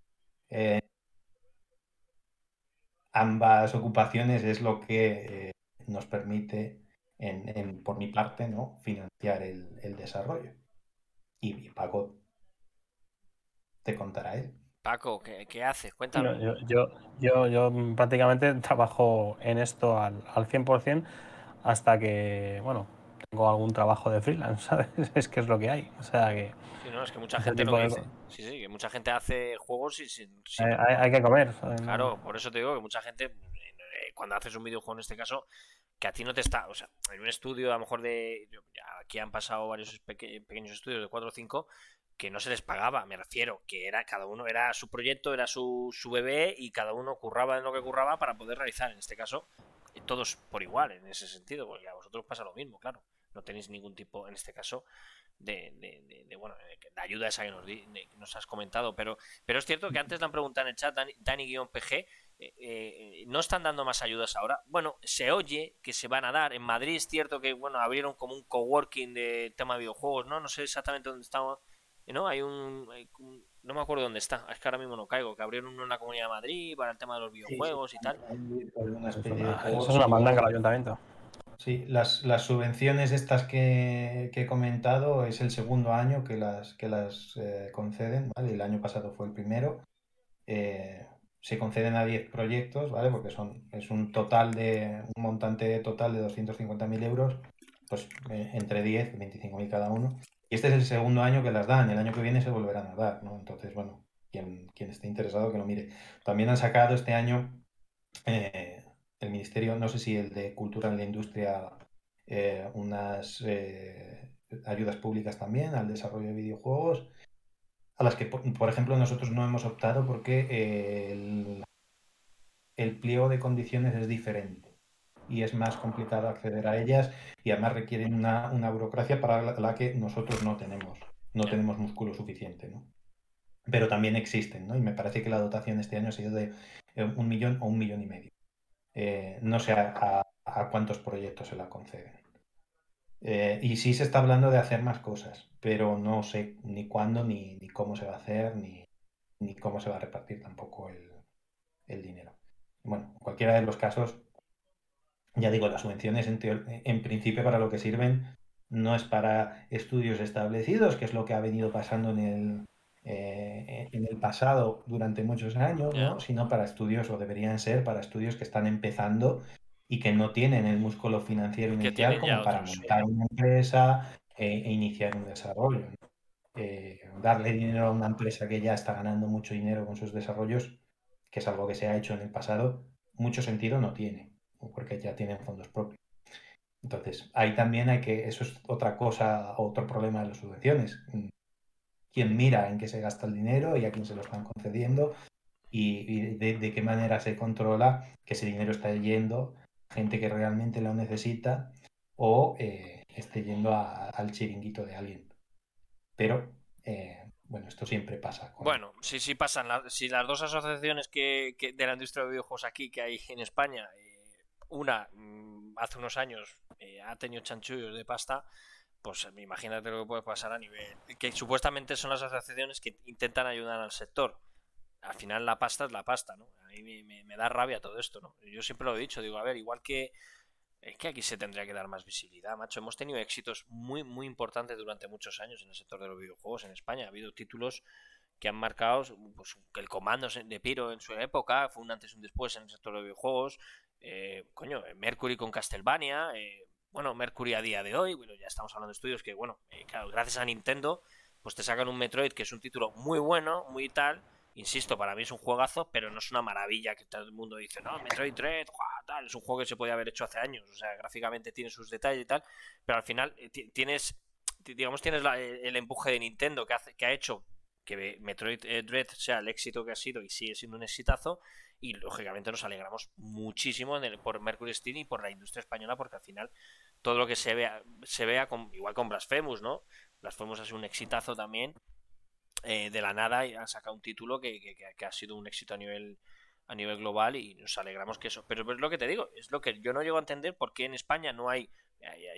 ambas ocupaciones es lo que nos permite, en, por mi parte, ¿no? financiar el, desarrollo. Y, y Paco te contará él. Paco, ¿qué, qué haces? Cuéntame. Yo, yo, yo, prácticamente trabajo en esto al, al 100% hasta que, bueno, tengo algún trabajo de freelance, ¿sabes? Es que es lo que hay. O sea que. Sí, no, es que mucha gente lo dice. Sí, sí, que mucha gente hace juegos y sin. Hay, que comer. Claro, por eso te digo que mucha gente, eh, cuando haces un videojuego en este caso, que a ti no te está. O sea, en un estudio, a lo mejor de. Aquí han pasado varios pequeños estudios de 4 o 5 que no se les pagaba, me refiero, que era cada uno era su proyecto, era su, su bebé y cada uno curraba en lo que curraba para poder realizar, en este caso, todos por igual, en ese sentido, porque a vosotros pasa lo mismo, claro, no tenéis ningún tipo, en este caso, de, de, bueno, de ayuda esa que nos, nos, has comentado, pero, pero es cierto que antes le han preguntado en el chat, Dani-PG, eh, eh, ¿no están dando más ayudas ahora? Bueno, se oye que se van a dar. En Madrid es cierto que, bueno, abrieron como un coworking de tema de videojuegos, ¿no? No sé exactamente dónde estamos ¿no? Hay un, no me acuerdo dónde está, es que ahora mismo no caigo, que abrieron una comunidad de Madrid para el tema de los videojuegos y tal. Eso es una mandanga al ayuntamiento. Sí, las, las subvenciones estas que, he comentado es el segundo año que las, que las eh, conceden, ¿vale? El año pasado fue el primero. Eh, se conceden a 10 proyectos, ¿vale? Porque son, es un total de, un montante total de 250.000 euros, pues eh, entre 10 y 25.000 cada uno. Y este es el segundo año que las dan, el año que viene se volverán a dar, ¿no? Entonces, bueno, quien, quien esté interesado que lo mire. También han sacado este año eh, el Ministerio, no sé si el de Cultura en la Industria, eh, unas eh, ayudas públicas también al desarrollo de videojuegos, a las que, por, ejemplo, nosotros no hemos optado porque el, el pliego de condiciones es diferente y es más complicado acceder a ellas y además requieren una, burocracia para la, que nosotros no tenemos, no tenemos músculo suficiente, ¿no? Pero también existen, ¿no? Y me parece que la dotación este año ha sido de eh, un millón o un millón y medio. Eh, no sé a, cuántos proyectos se la conceden. Eh, y sí se está hablando de hacer más cosas, pero no sé ni cuándo, ni, ni cómo se va a hacer, ni, ni, cómo se va a repartir tampoco el, el dinero. Bueno, en cualquiera de los casos, ya digo, las subvenciones en, en principio para lo que sirven no es para estudios establecidos, que es lo que ha venido pasando en el, eh, en el pasado durante muchos años, sino para estudios, o deberían ser para estudios que están empezando y que no tienen el músculo financiero inicial como para montar una empresa e, e iniciar un desarrollo. Eh, darle dinero a una empresa que ya está ganando mucho dinero con sus desarrollos, que es algo que se ha hecho en el pasado, mucho sentido no tiene, porque ya tienen fondos propios. Entonces, ahí también hay que, eso es otra cosa, otro problema de las subvenciones. Quién mira en qué se gasta el dinero y a quién se lo están concediendo y, de, qué manera se controla que ese dinero está yendo gente que realmente lo necesita o eh, esté yendo al chiringuito de alguien. Pero, eh, bueno, esto siempre pasa. Bueno, sí, sí pasan. si las dos asociaciones que, de la industria de videojuegos aquí que hay en España, eh, una mm, hace unos años ha tenido chanchullos de pasta, pues imagínate lo que puede pasar a nivel... que supuestamente son las asociaciones que intentan ayudar al sector al final la pasta es la pasta, ¿no? A mí me, da rabia todo esto, ¿no? Yo siempre lo he dicho, digo, a ver, igual que es que aquí se tendría que dar más visibilidad, macho. Hemos tenido éxitos muy, muy importantes durante muchos años en el sector de los videojuegos en España. Ha habido títulos que han marcado, pues, que el comando de Piro en su época fue un antes y un después en el sector de los videojuegos. Eh, coño, Mercury con Castlevania. Eh, bueno, Mercury a día de hoy, bueno, ya estamos hablando de estudios que, bueno, eh, claro, gracias a Nintendo, pues te sacan un Metroid que es un título muy bueno, muy tal Insisto, para mí es un juegazo, pero no es una maravilla que todo el mundo dice, no, Metroid Dread, tal, es un juego que se podía haber hecho hace años, o sea, gráficamente tiene sus detalles y tal, pero al final eh, tienes, digamos, tienes el empuje de Nintendo que, hace, que ha hecho que Metroid eh, Dread sea el éxito que ha sido y sigue siendo un exitazo, y lógicamente nos alegramos muchísimo por Mercury Steam y por la industria española, porque al final todo lo que se vea, se vea igual con Blasphemous, ¿no? Blasphemous ha sido un exitazo también eh, de la nada han sacado un título que, ha sido un éxito a nivel a nivel global y nos alegramos que eso. Pero es lo que te digo, es lo que yo no llego a entender por qué en España no hay,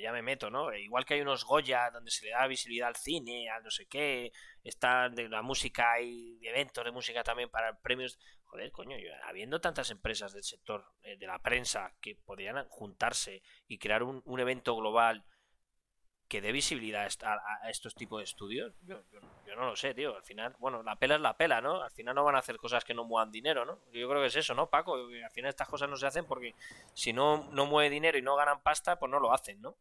ya, me meto, ¿no? Igual que hay unos Goya donde se le da visibilidad al cine, a no sé qué, están de la música, hay eventos de música también para premios. Joder, coño, habiendo tantas empresas del sector eh, de la prensa que podrían juntarse y crear un, un evento global que dé visibilidad a, estos tipos de estudios, yo, no lo sé, tío. Al final, bueno, la pela es la pela, ¿no? Al final no van a hacer cosas que no muevan dinero, ¿no? Yo creo que es eso, ¿no, Paco? Al final estas cosas no se hacen porque si no, no mueve dinero y no ganan pasta, pues no lo hacen, ¿no?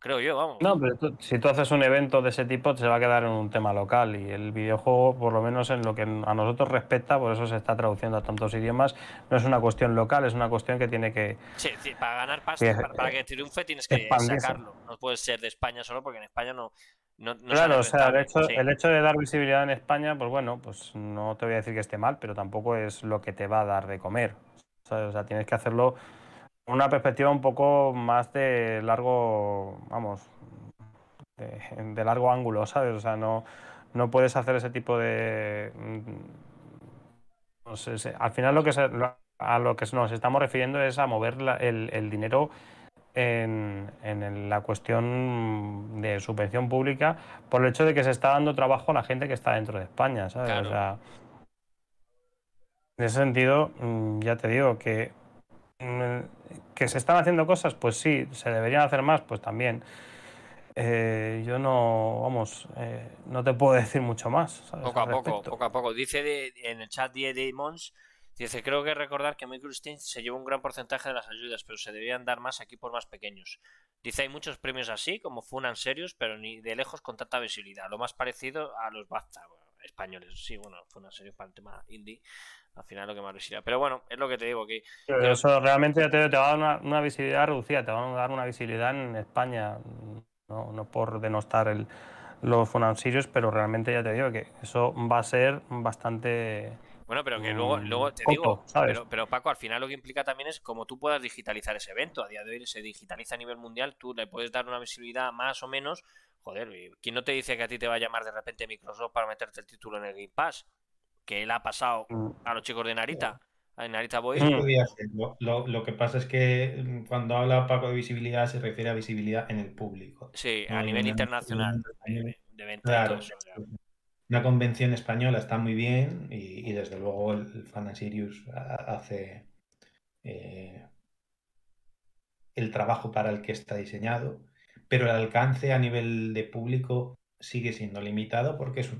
Creo yo, vamos. No, pero si tú haces un evento de ese tipo, se va a quedar en un tema local y el videojuego, por lo menos en lo que a nosotros respecta, por eso se está traduciendo a tantos idiomas, no es una cuestión local, es una cuestión que tiene que... Sí, para ganar pasta, para, que triunfe tienes que sacarlo, no puede ser de España solo porque en España no... no, claro, o sea, el hecho, el hecho de dar visibilidad en España, pues bueno, pues no te voy a decir que esté mal, pero tampoco es lo que te va a dar de comer. O sea, tienes que hacerlo una perspectiva un poco más de largo, vamos, de, largo ángulo, ¿sabes? O sea, no, no puedes hacer ese tipo de... No sé, al final lo que a lo que nos estamos refiriendo es a mover el, dinero en, en, la cuestión de subvención pública por el hecho de que se está dando trabajo a la gente que está dentro de España, ¿sabes? O sea, en ese sentido, mm, ya te digo que mm, ¿Que se están haciendo cosas? Pues sí, se deberían hacer más, pues también. Eh, yo no, vamos, eh, no te puedo decir mucho más. Poco a poco, poco a poco. Dice en el chat de Mons, dice, creo que recordar que Microstein se llevó un gran porcentaje de las ayudas, pero se deberían dar más aquí por más pequeños. Dice, hay muchos premios así, como Funan serios, pero ni de lejos con tanta visibilidad. Lo más parecido a los BAFTA, españoles. Sí, bueno, Funan serios para el tema indie al final lo que más visibilidad. Pero bueno, es lo que te digo. que Eso realmente te, te, va a dar una, visibilidad reducida, te va a dar una visibilidad en España, no, no por denostar el, los financieros, pero realmente ya te digo que eso va a ser bastante... Bueno, pero que luego, luego te digo, pero, pero, Paco, al final lo que implica también es como tú puedas digitalizar ese evento. A día de hoy se digitaliza a nivel mundial, tú le puedes dar una visibilidad más o menos. Joder, ¿quién no te dice que a ti te va a llamar de repente Microsoft para meterte el título en el Game Pass? Que él ha pasado mm. a los chicos de Narita. En Narita Boy. Lo, lo, que pasa es que mm, cuando habla Paco de visibilidad se refiere a visibilidad en el público. Sí, a nivel internacional. De, claro, una convención española está muy bien y, desde luego el, Fan Sirius hace eh, el trabajo para el que está diseñado, pero el alcance a nivel de público sigue siendo limitado porque es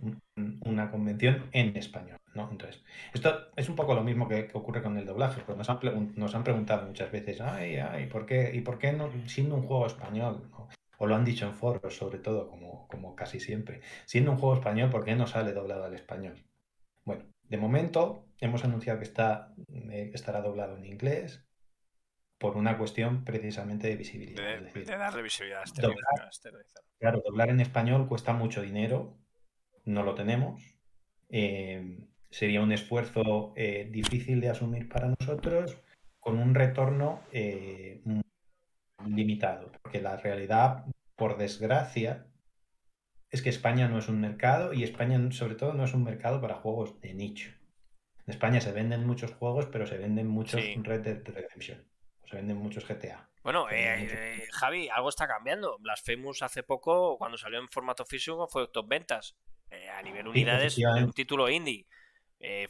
una convención en español. ¿no? Entonces, esto es un poco lo mismo que, ocurre con el doblaje, porque nos han, preguntado muchas veces, ay, ay, ¿por qué, ¿y por qué no, siendo un juego español? O lo han dicho en foros, sobre todo, como, como casi siempre, siendo un juego español, ¿por qué no sale doblado al español? Bueno, de momento hemos anunciado que está, eh, estará doblado en inglés, por una cuestión precisamente de visibilidad. De, darle visibilidad. Este claro, doblar en español cuesta mucho dinero, no lo tenemos. Eh, sería un esfuerzo eh, difícil de asumir para nosotros, con un retorno eh, limitado, porque la realidad, por desgracia, es que España no es un mercado y España sobre todo no es un mercado para juegos de nicho. En España se venden muchos juegos, pero se venden muchos Red Dead Redemption se venden muchos GTA. Bueno, eh, eh, Javi, algo está cambiando. Blasphemous hace poco, cuando salió en formato físico, fue top ventas. Eh, a nivel unidades, un título indie.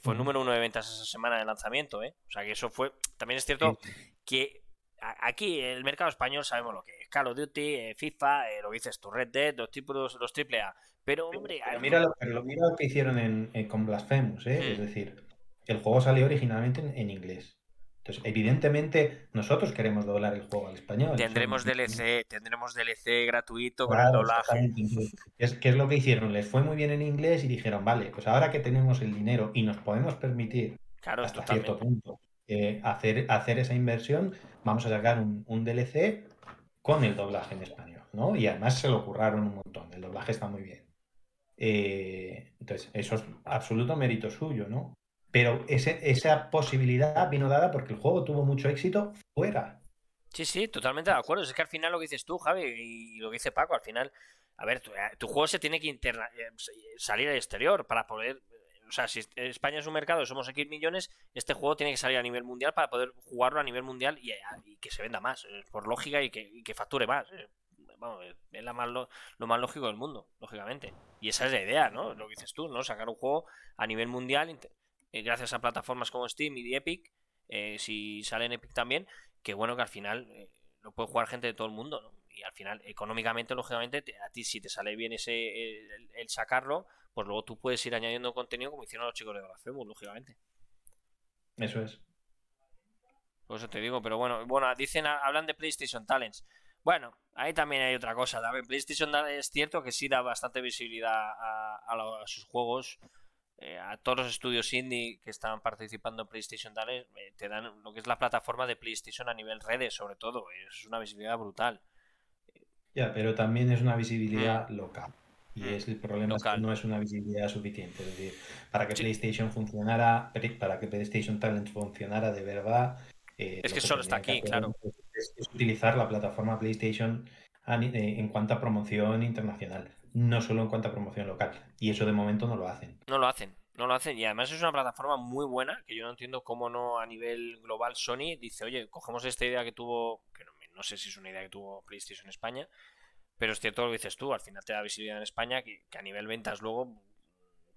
fue número uno de ventas esa semana de lanzamiento. ¿eh? O sea que eso fue. También es cierto que aquí el mercado español sabemos lo que es Call of Duty, FIFA, lo dices tu Red Dead, los títulos, los AAA. Pero, hombre. mira, lo, que hicieron en, con Blasphemous, ¿eh? Es decir, el juego salió originalmente en inglés. Entonces, evidentemente, nosotros queremos doblar el juego al español. Tendremos DLC, tendremos DLC gratuito con el doblaje. ¿Qué es lo que hicieron? Les fue muy bien en inglés y dijeron, vale, pues ahora que tenemos el dinero y nos podemos permitir hasta cierto punto eh, hacer, hacer esa inversión, vamos a sacar un, DLC con el doblaje en español, ¿no? Y además se lo curraron un montón, el doblaje está muy bien. Eh, entonces, eso es absoluto mérito suyo, ¿no? Pero esa posibilidad vino dada porque el juego tuvo mucho éxito fuera. Sí, sí, totalmente de acuerdo. Es que al final lo que dices tú, Javi, y lo que dice Paco, al final, a ver, tu, eh, juego se tiene que interna eh, salir al exterior para poder. Eh, o sea, si España es un mercado, somos X millones, este juego tiene que salir a nivel mundial para poder jugarlo a nivel mundial y, que se venda más, por lógica, y que, facture más. Es la más lo, más lógico del mundo, lógicamente. Y esa es la idea, ¿no? Lo que dices tú, ¿no? Sacar un juego a nivel mundial eh, gracias a plataformas como Steam y Epic, eh, si sale en Epic también, que bueno que al final eh, lo puede jugar gente de todo el mundo, ¿no? Y al final, económicamente, lógicamente, a ti si te sale bien ese el, sacarlo, pues luego tú puedes ir añadiendo contenido como hicieron los chicos de Blasphemous, lógicamente. Eso es. Por eso te digo, pero bueno, bueno, dicen, hablan de PlayStation Talents. Bueno, ahí también hay otra cosa. PlayStation es cierto que sí da bastante visibilidad a, a sus juegos eh, a todos los estudios indie que estaban participando en PlayStation Talent, eh, te dan lo que es la plataforma de PlayStation a nivel redes, sobre todo. Es una visibilidad brutal. Ya, pero también es una visibilidad mm. local. Y mm. es el problema es que no es una visibilidad suficiente. Es decir, para que PlayStation funcionara, para que PlayStation Talent funcionara de verdad. Eh, es que, solo está aquí, claro. Es, utilizar la plataforma PlayStation en cuanto a promoción internacional no solo en cuanto a promoción local. Y eso de momento no lo hacen. No lo hacen, no lo hacen. Y además es una plataforma muy buena, que yo no entiendo cómo no a nivel global Sony dice, oye, cogemos esta idea que tuvo, que no, sé si es una idea que tuvo PlayStation España, pero es cierto lo que dices tú, al final te da visibilidad en España, que, a nivel ventas luego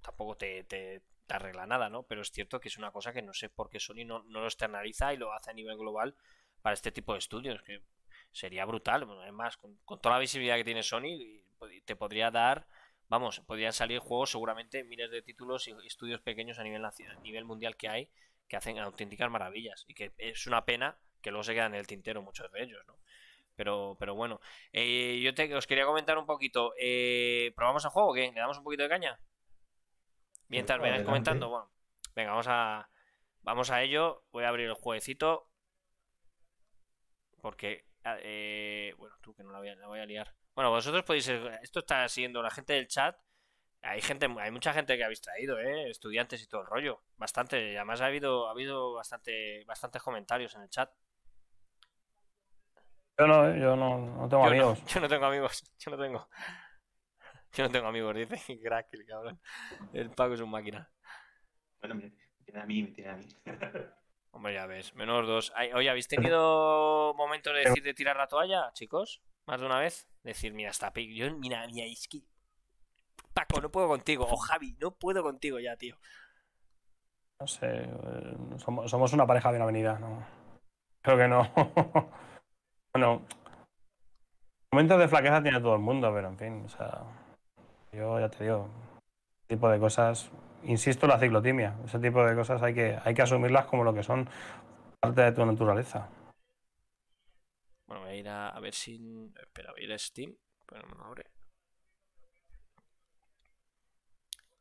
tampoco te, te, arregla nada, ¿no? Pero es cierto que es una cosa que no sé por qué Sony no, no lo externaliza y lo hace a nivel global para este tipo de estudios, que sería brutal. Además, con, con toda la visibilidad que tiene Sony, te podría dar, vamos, podrían salir juegos seguramente miles de títulos y estudios pequeños a nivel, a nivel mundial que hay que hacen auténticas maravillas y que es una pena que luego se quedan en el tintero muchos de ellos, ¿no? Pero, pero bueno, eh, yo te, os quería comentar un poquito. Eh, ¿Probamos el juego o qué? ¿Le damos un poquito de caña? Mientras me vais comentando, bueno, venga, vamos a, vamos a ello. Voy a abrir el jueguecito. Porque, eh, bueno, tú que no la voy a liar. Bueno, vosotros podéis. Esto está siguiendo la gente del chat. Hay gente, hay mucha gente que habéis traído, ¿eh? Estudiantes y todo el rollo. Bastante. Además ha habido, ha habido bastante, bastantes comentarios en el chat. Yo no, yo no, tengo amigos. yo no tengo amigos. Yo no tengo. Yo no tengo amigos, dice crack el cabrón. El Paco es un máquina. Bueno, me tiene a mí, me tiene a mí. Hombre, ya ves, menos dos. Oye, ¿habéis tenido momentos de decir de tirar la toalla, chicos? Más de una vez. Decir, mira, está Yo, mira, mira, es. Paco, no puedo contigo. O Javi, no puedo contigo ya, tío. No sé, eh, somos, una pareja bien avenida, ¿no? Creo que no. bueno, momentos de flaqueza tiene todo el mundo, pero en fin, o sea, yo ya te digo, ese tipo de cosas insisto, la ciclotimia. Ese tipo de cosas hay que, hay que asumirlas como lo que son parte de tu naturaleza. Bueno, voy a ir a, ver si. Espera, voy a ir a Steam. Pero no abre.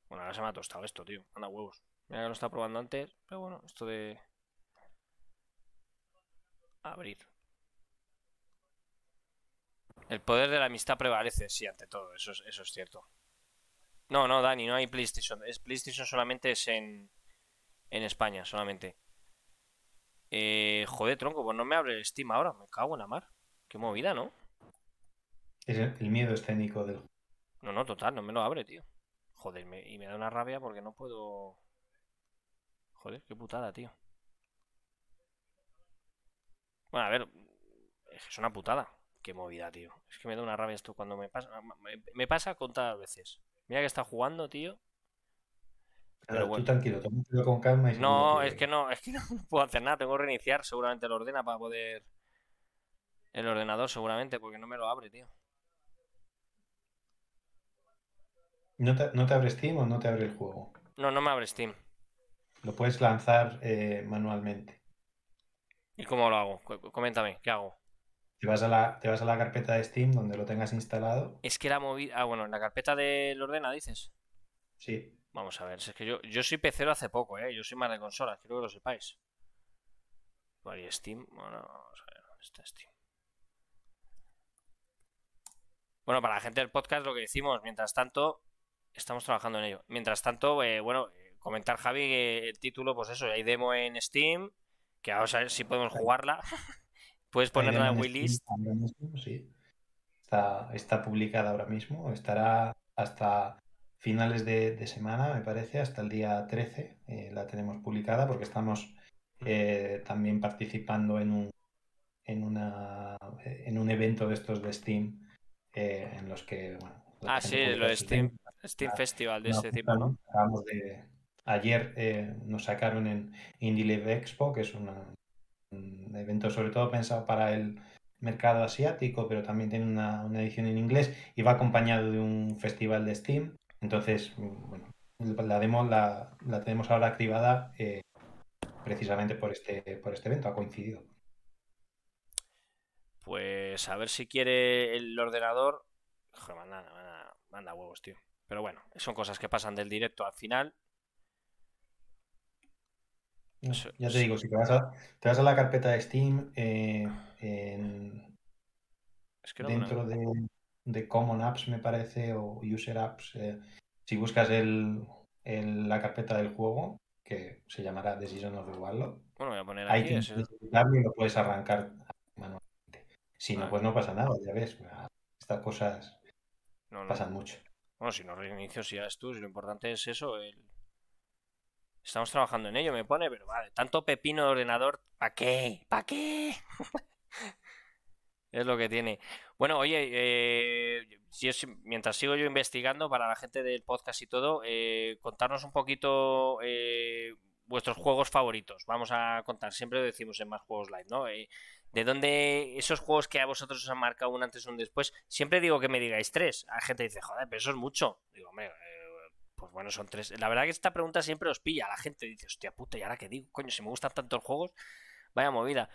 Bueno, ahora se me ha tostado esto, tío. Anda huevos. Mira que lo estaba probando antes. Pero bueno, esto de. Abrir. El poder de la amistad prevalece, sí, ante todo. Eso es cierto. No, no, Dani, no hay PlayStation. PlayStation solamente es en, en España, solamente. Eh, joder, tronco, pues no me abre el Steam ahora. Me cago en la mar. Qué movida, ¿no? Es el, miedo escénico del No, no, total, no me lo abre, tío. Joder, y me da una rabia porque no puedo. Joder, qué putada, tío. Bueno, a ver, es una putada. Qué movida, tío. Es que me da una rabia esto cuando me pasa. Me, me pasa contadas veces. Mira que está jugando, tío. Pero bueno. Tú tranquilo, con calma. no, es que no, es que no puedo hacer nada. Tengo que reiniciar seguramente el ordena para poder. El ordenador, seguramente, porque no me lo abre, tío. ¿No te, ¿No te, abre Steam o no te abre el juego? No, no me abre Steam. Lo puedes lanzar eh, manualmente. ¿Y cómo lo hago? Coméntame, ¿qué hago? Te vas, a la, te vas a la carpeta de Steam donde lo tengas instalado. Es que la movida. Ah, bueno, en la carpeta del ordena, dices. Sí. Vamos a ver, es que yo, yo soy pecero hace poco, ¿eh? Yo soy más de consolas, quiero que lo sepáis. Vale, Steam. Bueno, vamos a ver, ¿dónde está Steam? Bueno, para la gente del podcast lo que decimos, mientras tanto, estamos trabajando en ello. Mientras tanto, eh, bueno, eh, comentar Javi el título, pues eso, hay demo en Steam, que vamos a ver si podemos jugarla. Puedes ponerla en wishlist. Sí. Está, está publicada ahora mismo. Estará hasta finales de, semana, me parece, hasta el día 13. Eh, la tenemos publicada porque estamos eh, también participando en un, en, una, en un evento de estos de Steam eh, en los que. Bueno, ah, sí, lo de Steam, Steam Festival de ese tipo, ¿no? De, ayer nos sacaron en Indie Live Expo, que es una, un evento sobre todo pensado para el mercado asiático, pero también tiene una, edición en inglés y va acompañado de un festival de Steam. Entonces, bueno, la demo la, tenemos ahora activada eh, precisamente por este, por este evento, ha coincidido. Pues a ver si quiere el ordenador. Joder, manda, manda huevos, tío. Pero bueno, son cosas que pasan del directo al final ya te digo, si te vas a, la carpeta de Steam, eh, dentro de, Common Apps, me parece, o User Apps, eh, si buscas el, la carpeta del juego, que se llamará Decision of the Warlock, bueno, voy a poner ahí tienes que y lo puedes arrancar manualmente. Si no, pues no pasa nada, ya ves. Estas cosas pasan mucho. Bueno, si no reinicio, si ya es tú, si lo importante es eso, el, Estamos trabajando en ello, me pone, pero vale, tanto pepino de ordenador, ¿para qué? ¿Para qué? es lo que tiene. Bueno, oye, eh, mientras sigo yo investigando para la gente del podcast y todo, eh, contarnos un poquito eh, vuestros juegos favoritos. Vamos a contar, siempre lo decimos en más juegos live, ¿no? de dónde esos juegos que a vosotros os han marcado un antes y un después, siempre digo que me digáis tres. La gente dice, joder, pero eso es mucho. Digo, hombre, pues bueno, son tres. La verdad que esta pregunta siempre os pilla. La gente dice, hostia puta, ¿y ahora qué digo? Coño, si me gustan tanto los juegos, vaya movida.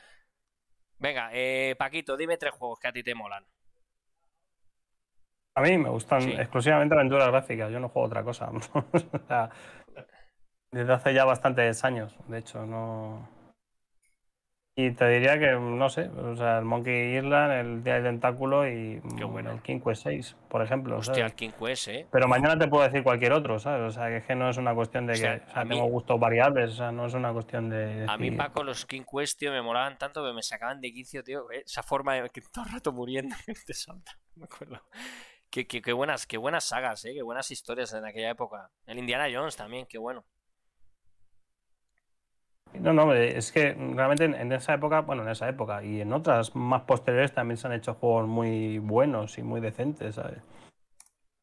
Venga, eh, Paquito, dime tres juegos que a ti te molan. A mí me gustan exclusivamente aventuras gráficas, yo no juego otra cosa. desde hace ya bastantes años, de hecho, no. Y te diría que, no sé, o sea, el Monkey Island, el Día del Tentáculo y el King Quest 6, por ejemplo. Hostia, el King Quest, ¿eh? Pero mañana te puedo decir cualquier otro, ¿sabes? O sea, que, es que no es una cuestión de que o sea, tengo gustos variables, o sea, no es una cuestión de. A mí, Paco, los King Quest, tío, me molaban tanto que me sacaban de quicio, tío. ¿eh? Esa forma de que todo el rato muriendo te salta, me acuerdo. Qué, qué, buenas, qué buenas sagas, ¿eh? Qué buenas historias en aquella época. El Indiana Jones también, qué bueno. No, no, es que realmente en esa época, bueno, en esa época y en otras más posteriores también se han hecho juegos muy buenos y muy decentes, ¿sabes?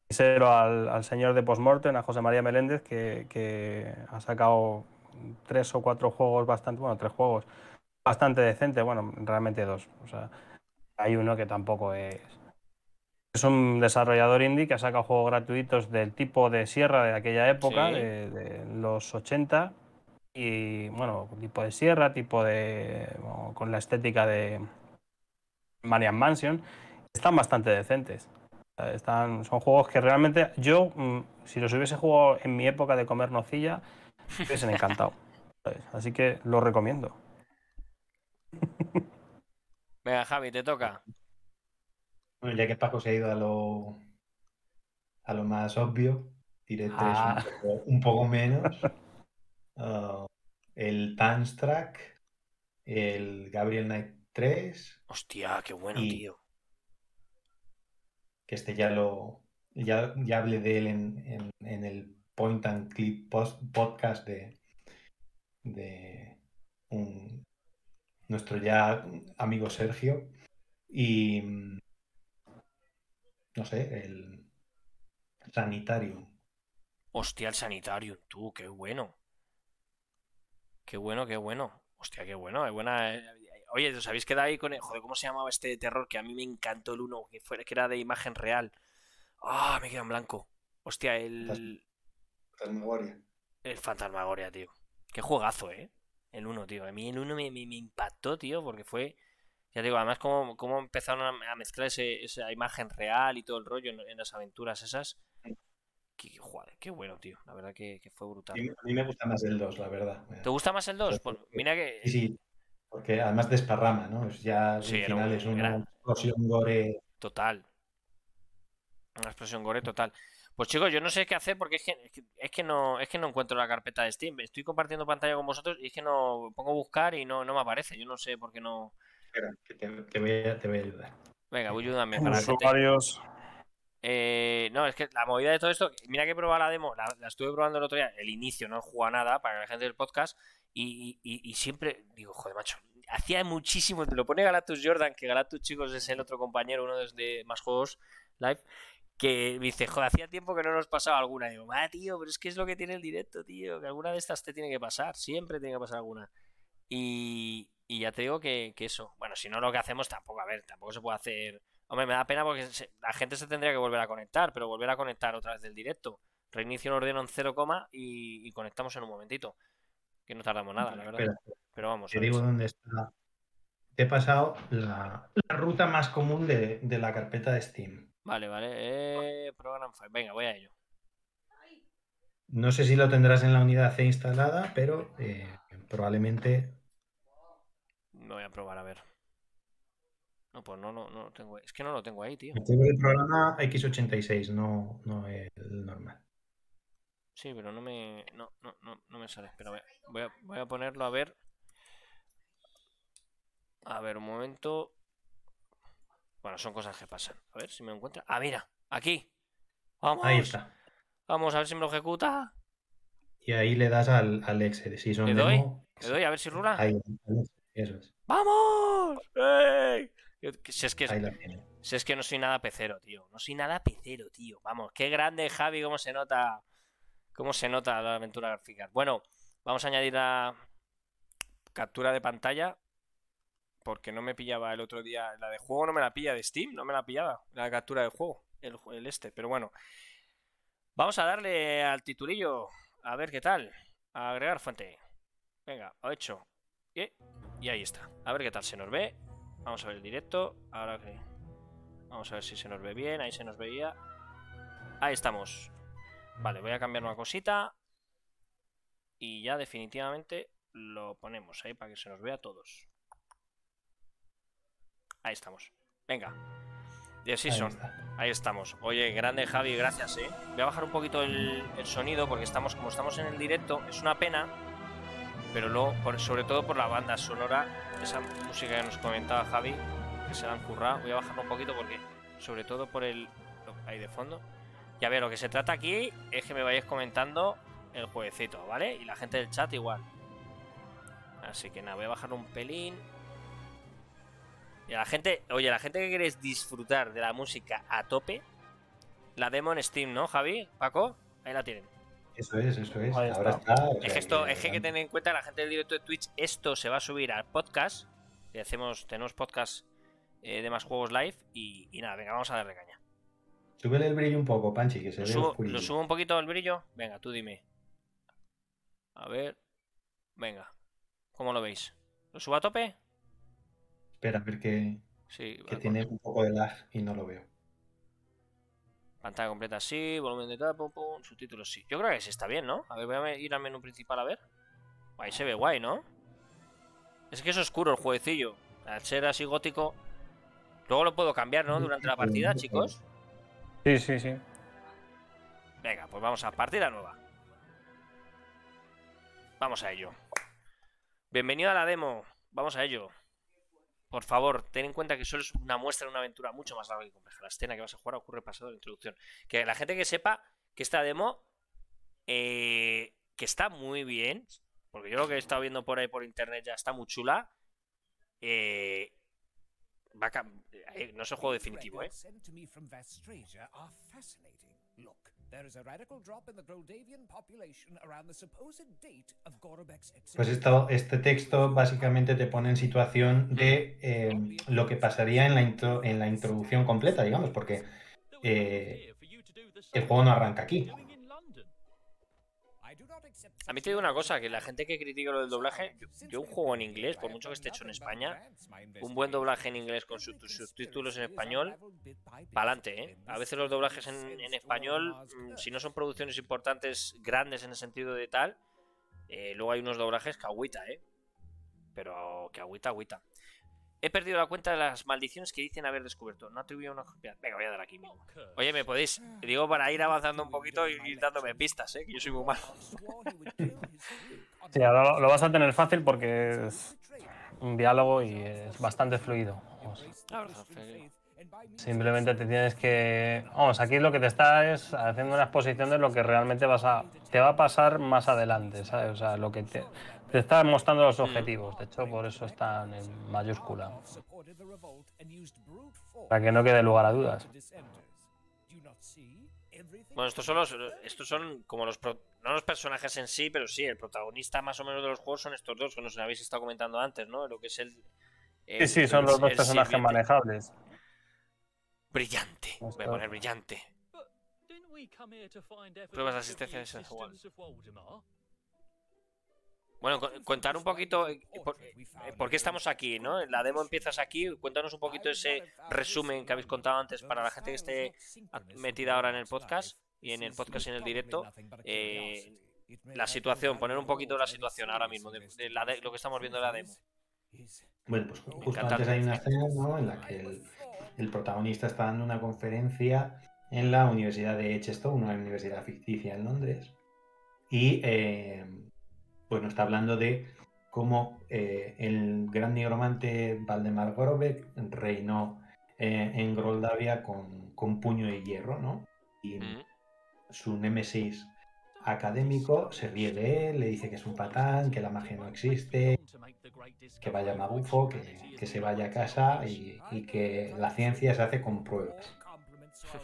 Quisiera al, al señor de Postmortem, a José María Meléndez, que, que, ha sacado tres o cuatro juegos bastante, bueno, tres juegos bastante decentes, bueno, realmente dos. O sea, hay uno que tampoco es. Es un desarrollador indie que ha sacado juegos gratuitos del tipo de Sierra de aquella época, de, de, los 80, y bueno, tipo de Sierra, tipo de. Bueno, con la estética de Marian Mansion, están bastante decentes. Están, son juegos que realmente yo, mm, si los hubiese jugado en mi época de comer nocilla, me hubiesen encantado. Así que lo recomiendo. Venga, Javi, te toca. Bueno, ya que Paco se ha ido a lo, a lo más obvio, diré tres ah. un, poco, un, poco, menos. Uh, el Tanstrack, el Gabriel Knight 3. Hostia, qué bueno, y, tío que este ya lo ya, ya hablé de él en, en, el Point and Clip post, podcast de, de un, nuestro ya amigo Sergio y no sé, el Sanitarium. Hostia, el Sanitarium, tú, qué bueno. Qué bueno, qué bueno. Hostia, qué bueno, es buena. Eh, Oye, ¿os habéis quedado ahí con el... Joder, ¿cómo se llamaba este de terror? Que a mí me encantó el uno, que, que era de imagen real. Ah, me quedo en blanco. Hostia, el... Fantasmagoria. El Fantasmagoria, tío. Qué juegazo, ¿eh? El uno, tío. A mí el uno me, me, impactó, tío, porque fue... Ya digo, además cómo, cómo empezaron a mezclar esa imagen real y todo el rollo en, las aventuras esas. Qué, joder, qué bueno, tío. La verdad que, fue brutal. A mí me gusta más el 2, la verdad. ¿Te gusta más el 2? Pues mira que... Sí, sí. Porque además desparrama, ¿no? Es ya sí, al final un, es una explosión gore. Total. Una explosión gore total. Pues chicos, yo no sé qué hacer porque es que, es que no es que no encuentro la carpeta de Steam. Estoy compartiendo pantalla con vosotros y es que no pongo buscar y no, no me aparece. Yo no sé por qué no. Espera, que te, te, voy, a, te voy, a, ayudar. Venga, voy a ayudarme para usuarios. Eh, no, es que la movida de todo esto, mira que he probado la demo, la, la, estuve probando el otro día, el inicio, no he jugado nada para la gente del podcast, y, y, y, siempre digo, joder, macho, hacía muchísimo, te lo pone Galactus Jordan, que Galactus, chicos, es el otro compañero, uno de más juegos live, que dice, joder, hacía tiempo que no nos pasaba alguna. Y digo, ah, tío, pero es que es lo que tiene el directo, tío, que alguna de estas te tiene que pasar, siempre tiene que pasar alguna. Y, y ya te digo que, que, eso, bueno, si no lo que hacemos tampoco, a ver, tampoco se puede hacer... Hombre, me da pena porque se, la gente se tendría que volver a conectar, pero volver a conectar otra vez del directo. Reinicio el ordeno en 0, y, y conectamos en un momentito que no tardamos nada, la verdad. Pero, vamos. Te digo dónde está. Te he pasado la, la ruta más común de, de, la carpeta de Steam. Vale, vale. Eh, program file. Venga, voy a ello. No sé si lo tendrás en la unidad C instalada, pero eh, probablemente. Me voy a probar a ver. No, pues no, no, no tengo. Es que no lo tengo ahí, tío. Tengo el programa X86, no, no el normal. Sí, pero no me. No, no, no, no me sale. Pero voy a, voy a ponerlo a ver. A ver, un momento. Bueno, son cosas que pasan. A ver si me encuentra. Ah, mira, aquí. Vamos. Ahí está. Vamos a ver si me lo ejecuta. Y ahí le das al, al Excel. Si son ¿Le doy? demo, ¿Le doy? A ver si rula. Ahí, eso es. ¡Vamos! ¡Ey! Si es que, si es que no soy nada pecero, tío. No soy nada pecero, tío. Vamos, qué grande, Javi, cómo se nota ¿Cómo se nota la aventura gráfica? Bueno, vamos a añadir la captura de pantalla. Porque no me pillaba el otro día. La de juego no me la pilla de Steam, no me la pillaba. La captura de juego, el, este. Pero bueno. Vamos a darle al titulillo. A ver qué tal. agregar fuente. Venga, lo he hecho. Y, ahí está. A ver qué tal se nos ve. Vamos a ver el directo. Ahora que. Vamos a ver si se nos ve bien. Ahí se nos veía. Ahí estamos. Vale, voy a cambiar una cosita. Y ya definitivamente lo ponemos ahí para que se nos vea a todos. Ahí estamos. Venga. The Season. Ahí, estamos. Oye, grande Javi, gracias, eh. Voy a bajar un poquito el, sonido porque estamos, como estamos en el directo, es una pena. Pero luego, sobre todo por la banda sonora, esa música que nos comentaba Javi, que se la han currado. Voy a bajarlo un poquito porque, sobre todo por el. Ahí de fondo. Ya ver, lo que se trata aquí es que me vayáis comentando el jueguecito, ¿vale? Y la gente del chat igual. Así que nada, voy a bajarlo un pelín. Y a la gente, oye, la gente que queréis disfrutar de la música a tope, la demo en Steam, ¿no, Javi? Paco, ahí la tienen. Eso es, eso es. Ahí Ahora está. está. o Es que esto, es que hay que tener en cuenta la gente del directo de Twitch, esto se va a subir al podcast. Y hacemos, tenemos podcast eh, de más juegos live. Y, y nada, venga, vamos a darle caña. Súbele el brillo un poco, Panchi, que se ¿Lo ve subo, lo subo un poquito el brillo? Venga, tú dime. A ver. Venga. ¿Cómo lo veis? ¿Lo subo a tope? Espera, a ver que, Sí, que tiene un poco de lag y no lo veo. Pantalla completa sí, volumen de tal, pum, pum, subtítulos sí. Yo creo que sí está bien, ¿no? A ver, voy a ir al menú principal a ver. Ahí se ve guay, ¿no? Es que es oscuro el jueguecillo. Al ser así gótico. Luego lo puedo cambiar, ¿no? Durante la partida, chicos. Sí, sí, sí. Venga, pues vamos a partida nueva. Vamos a ello. Bienvenido a la demo. Vamos a ello. Por favor, ten en cuenta que solo es una muestra de una aventura mucho más larga y compleja. La escena que vas a jugar ocurre pasado de la introducción. Que la gente que sepa que esta demo, eh, que está muy bien, porque yo lo que he estado viendo por ahí por internet ya está muy chula. eh, va a eh, no es el juego definitivo, ¿eh? Sent to me from Vastrasia are fascinating. Look, there is a radical drop in the Groldavian population around the supposed date of Gorobek's Pues execution. esto, este texto básicamente te pone en situación de eh, lo que pasaría en la, intro- en la introducción completa, digamos, porque eh, el juego no arranca aquí. A mí te digo una cosa, que la gente que critica lo del doblaje, yo, un juego en inglés, por mucho que esté hecho en España, un buen doblaje en inglés con sus subtítulos en español, pa'lante, ¿eh? A veces los doblajes en, en español, mm, si no son producciones importantes, grandes en el sentido de tal, eh, luego hay unos doblajes que agüita, ¿eh? Pero que agüita, agüita. He perdido la cuenta de las maldiciones que dicen haber descubierto. No atribuyo una. Venga, voy a dar aquí mismo. Oye, me podéis, digo, para ir avanzando un poquito y dándome pistas, ¿eh? Que yo soy muy malo. Sí, ahora lo, vas a tener fácil porque es un diálogo y es bastante fluido. Vamos. Simplemente te tienes que. Vamos, aquí lo que te está es haciendo una exposición de lo que realmente vas a. te va a pasar más adelante, ¿sabes? O sea, lo que te, te está mostrando los objetivos. De hecho, por eso están en mayúscula. Para que no quede lugar a dudas. Bueno, estos son los, estos son como los pro- no los personajes en sí, pero sí, el protagonista más o menos de los juegos son estos dos, que nos habéis estado comentando antes, ¿no? Lo que es el, Sí, el- sí, son los dos personajes sirviente. manejables. Brillante. Voy a Esto- poner brillante. Pruebas de asistencia de Sensual. Bueno, contar un poquito eh, por, eh, por qué estamos aquí, ¿no? La demo empiezas aquí, cuéntanos un poquito ese resumen que habéis contado antes para la gente que esté metida ahora en el podcast y en el podcast y en el directo. eh, la situación, poner un poquito la situación ahora mismo, de, de la de- lo que estamos viendo en la demo. Bueno, pues justo antes hay una escena ¿no? en la que el, el protagonista está dando una conferencia en la Universidad de Chester, una universidad ficticia en Londres, y eh, bueno, está hablando de cómo eh, el gran nigromante Valdemar Gorobek reinó eh, en Groldavia con, con puño de hierro, ¿no? Y Mm. su némesis académico se ríe de él, le dice que es un patán, que la magia no existe, que vaya Magufo, que, que se vaya a casa y, y que la ciencia se hace con pruebas.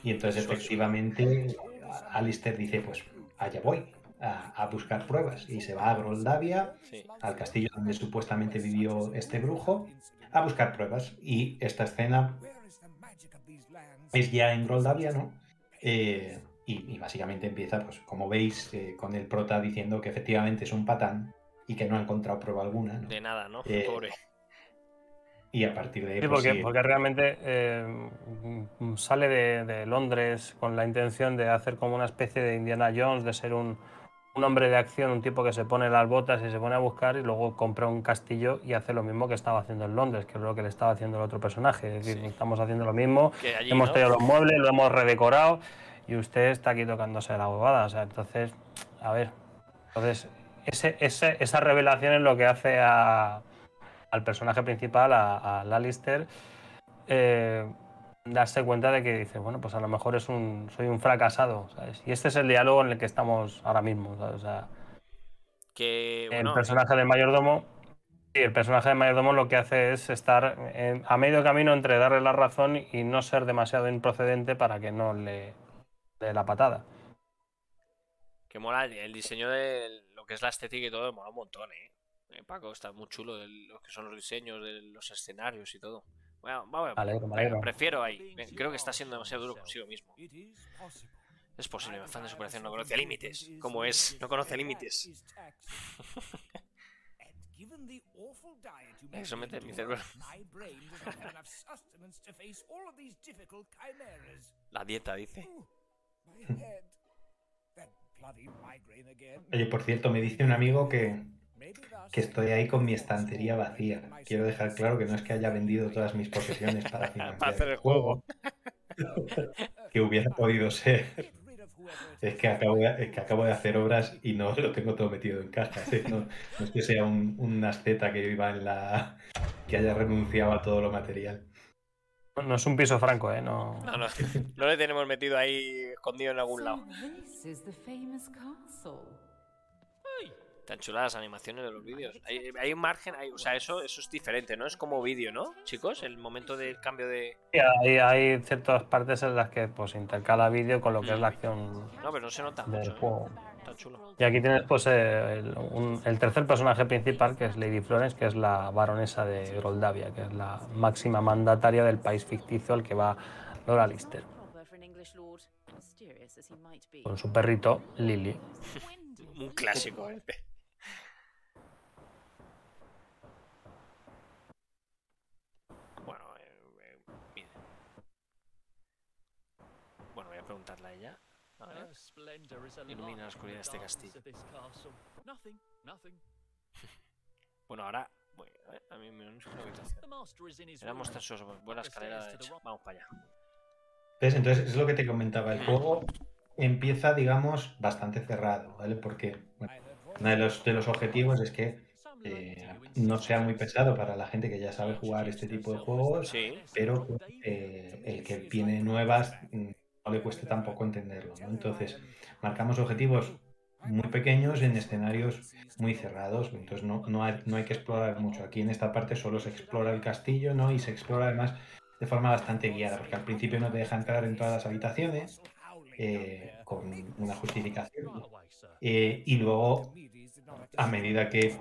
Y entonces efectivamente Alistair dice, pues allá voy a, a buscar pruebas y se va a Groldavia, Sí. al castillo donde supuestamente vivió este brujo, a buscar pruebas. Y esta escena es ya en Groldavia, ¿no? Eh, y, y básicamente empieza, pues como veis, eh, con el prota diciendo que efectivamente es un patán y que no ha encontrado prueba alguna, ¿no? De nada, ¿no? Eh, Pobre. Y a partir de ahí, Sí, pues, porque, sí, porque realmente sale de, de Londres con la intención de hacer como una especie de Indiana Jones, de ser un, un hombre de acción, un tipo que se pone las botas y se pone a buscar y luego compra un castillo y hace lo mismo que estaba haciendo en Londres, que es lo que le estaba haciendo el otro personaje. Es decir, Sí. estamos haciendo lo mismo, allí, hemos ¿no? traído los muebles, lo hemos redecorado y usted está aquí tocándose la bobada. O sea, entonces, a ver, entonces ese, ese- esa revelación es lo que hace a- al personaje principal, a, a eh, darse cuenta de que dice, bueno, pues a lo mejor es un, soy un fracasado, ¿sabes? Y este es el diálogo en el que estamos ahora mismo, ¿sabes? O sea, Que, el personaje del mayordomo Sí, el personaje de mayordomo lo que hace es estar en- a medio camino entre darle la razón y no ser demasiado improcedente para que no le dé la patada. Que mola el, el diseño de lo que es la estética y todo, mola un montón, ¿eh? Eh, Paco, está muy chulo de lo que son los diseños de los escenarios y todo. Bueno, alegro, alegro. prefiero ahí. Creo que está siendo demasiado duro consigo mismo. Es posible, mi fan de superación no conoce límites. ¿Cómo es? No conoce límites. Eso mete en me mi cerebro. La dieta, dice. Oye, por cierto, me dice un amigo que, que estoy ahí con mi estantería vacía. Quiero dejar claro que no es que haya vendido todas mis posesiones para financiar Para hacer el juego. que hubiera podido ser. Es que acabo de, es que acabo de hacer obras y no lo tengo todo metido en cajas. ¿eh? No, no es que sea un, un asceta que viva en la. que haya renunciado a todo lo material. No, no es un piso franco, ¿eh? No, No, no, no le tenemos metido ahí escondido en algún lado. Tan chulas las animaciones de los vídeos. Hay, hay un margen, hay, o sea, eso, eso es diferente, ¿no? Es como vídeo, ¿no? Chicos, el momento del cambio de. Sí, hay, hay ciertas partes en las que pues intercala vídeo con lo que es la acción No, pero no se nota del mucho. ¿eh? juego. Tan chulo. Y aquí tienes pues eh, el, un- el tercer personaje principal, que es Lady Florence, que es la baronesa de Groldavia, que es la máxima mandataria del país ficticio al que va Laura Lister, con su perrito Lily. Un clásico, ¿eh? Bueno, eh, eh, mire. Bueno, voy a preguntarle a ella. A ver. Ilumina la oscuridad de este castillo. Bueno, ahora. voy, a ver, a mí me es una habitación. Era mostrar su buena escalera derecha. Vamos para allá. ¿Ves? Entonces, es lo que te comentaba. El juego empieza, digamos, bastante cerrado, ¿vale? Porque bueno, uno de los, de los objetivos es que eh, no sea muy pesado para la gente que ya sabe jugar este tipo de juegos, Sí. pero eh, el que viene nuevas le cueste tampoco entenderlo, ¿no? Entonces, marcamos objetivos muy pequeños en escenarios muy cerrados, entonces no, no hay que explorar mucho. Aquí en esta parte solo se explora el castillo, ¿no? Y se explora además de forma bastante guiada, porque al principio no te deja entrar en todas las habitaciones eh, con una justificación. Eh, y luego, a medida que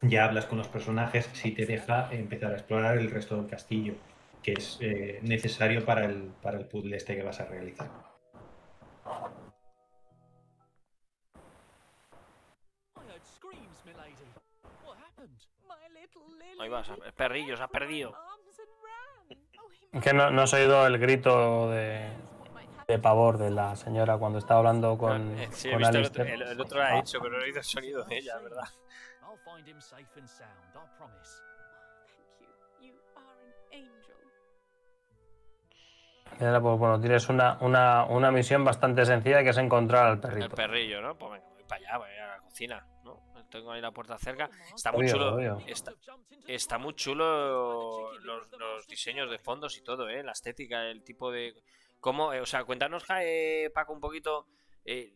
ya hablas con los personajes, sí te deja empezar a explorar el resto del castillo, que es eh, necesario para el, para el puzzle este que vas a realizar. Ahí vas, perrillos, has perdido. Que no, no has oído el grito de, de pavor de la señora cuando estaba hablando con, Eh, sí, he con visto el otro, Alistair. el, el otro lo ha hecho, pero no he oído el sonido de ella, ¿verdad? Pues bueno, tienes una, una, una misión bastante sencilla que es encontrar al El perrito. perrillo, ¿no? Pues venga, voy para allá, voy a la cocina, ¿no? Tengo ahí la puerta cerca. Está muy chulo. Está, está muy chulo los, los diseños de fondos y todo, ¿eh? La estética, el tipo de... ¿Cómo, eh, o sea, cuéntanos, eh, Paco, un poquito... eh,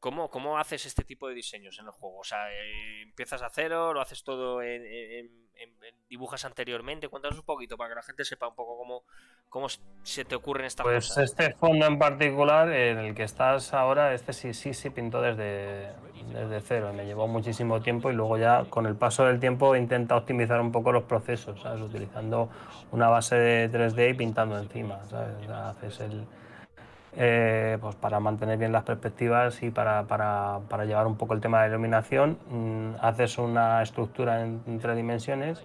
¿cómo, ¿Cómo haces este tipo de diseños en los juegos? O sea, eh, ¿empiezas a cero? ¿Lo haces todo en, en- en- en- dibujas anteriormente? Cuéntanos un poquito para que la gente sepa un poco cómo, cómo se te ocurren estas Pues cosas. este fondo en particular, en el que estás ahora, este sí, sí, sí pintó desde, desde cero. Me llevó muchísimo tiempo y luego ya con el paso del tiempo intenta optimizar un poco los procesos, ¿sabes? Utilizando una base de 3D y pintando encima, ¿sabes? Haces el... eh, pues para mantener bien las perspectivas y para, para- para llevar un poco el tema de iluminación, mm, haces una estructura en, en tres dimensiones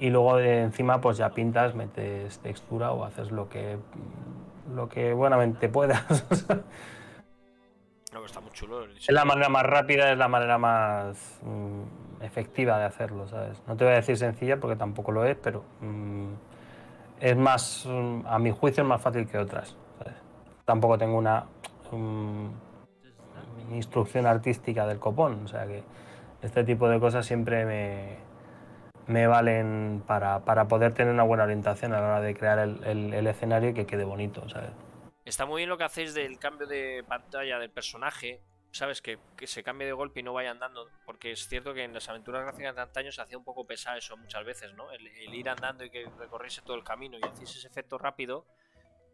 y luego de encima pues ya pintas, metes textura o haces lo que lo que buenamente puedas. No, pero está muy chulo. el es la manera más rápida, es la manera más mm, efectiva de hacerlo, ¿sabes? No te voy a decir sencilla porque tampoco lo es, pero mm, es más, mm, a mi juicio es más fácil que otras. Tampoco tengo una mm, instrucción artística del copón, o sea que este tipo de cosas siempre me, me valen para, para poder tener una buena orientación a la hora de crear el, el- el escenario y que quede bonito, ¿sabes? Está muy bien lo que hacéis del cambio de pantalla del personaje, ¿sabes? Que, que se cambie de golpe y no vaya andando. Porque es cierto que en las aventuras gráficas de antaño se hacía un poco pesado eso muchas veces, ¿no? El, el ir andando y que recorriese todo el camino y hacéis ese efecto rápido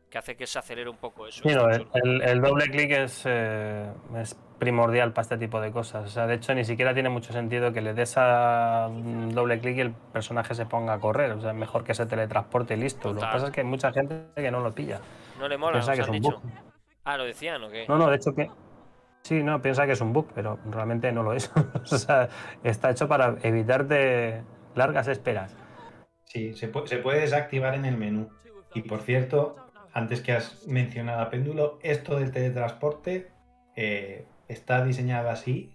que hace que se acelere un poco eso. Sí, no, el, doble clic es, eh, es primordial para este tipo de cosas. O sea, de hecho, ni siquiera tiene mucho sentido que le des a mm, doble clic y el personaje se ponga a correr. O sea, es mejor que se teletransporte y listo. Lo que pasa es que hay mucha gente que no lo pilla. No le mola, Piensa que es un bug. Ah, ¿lo decían o qué? No, no, de hecho que. Sí, no, piensa que es un bug, pero realmente no lo es. o sea, está hecho para evitarte largas esperas. Sí, se, pu- se puede desactivar en el menú. Y por cierto, antes que has mencionado a péndulo, esto del teletransporte eh, está diseñado así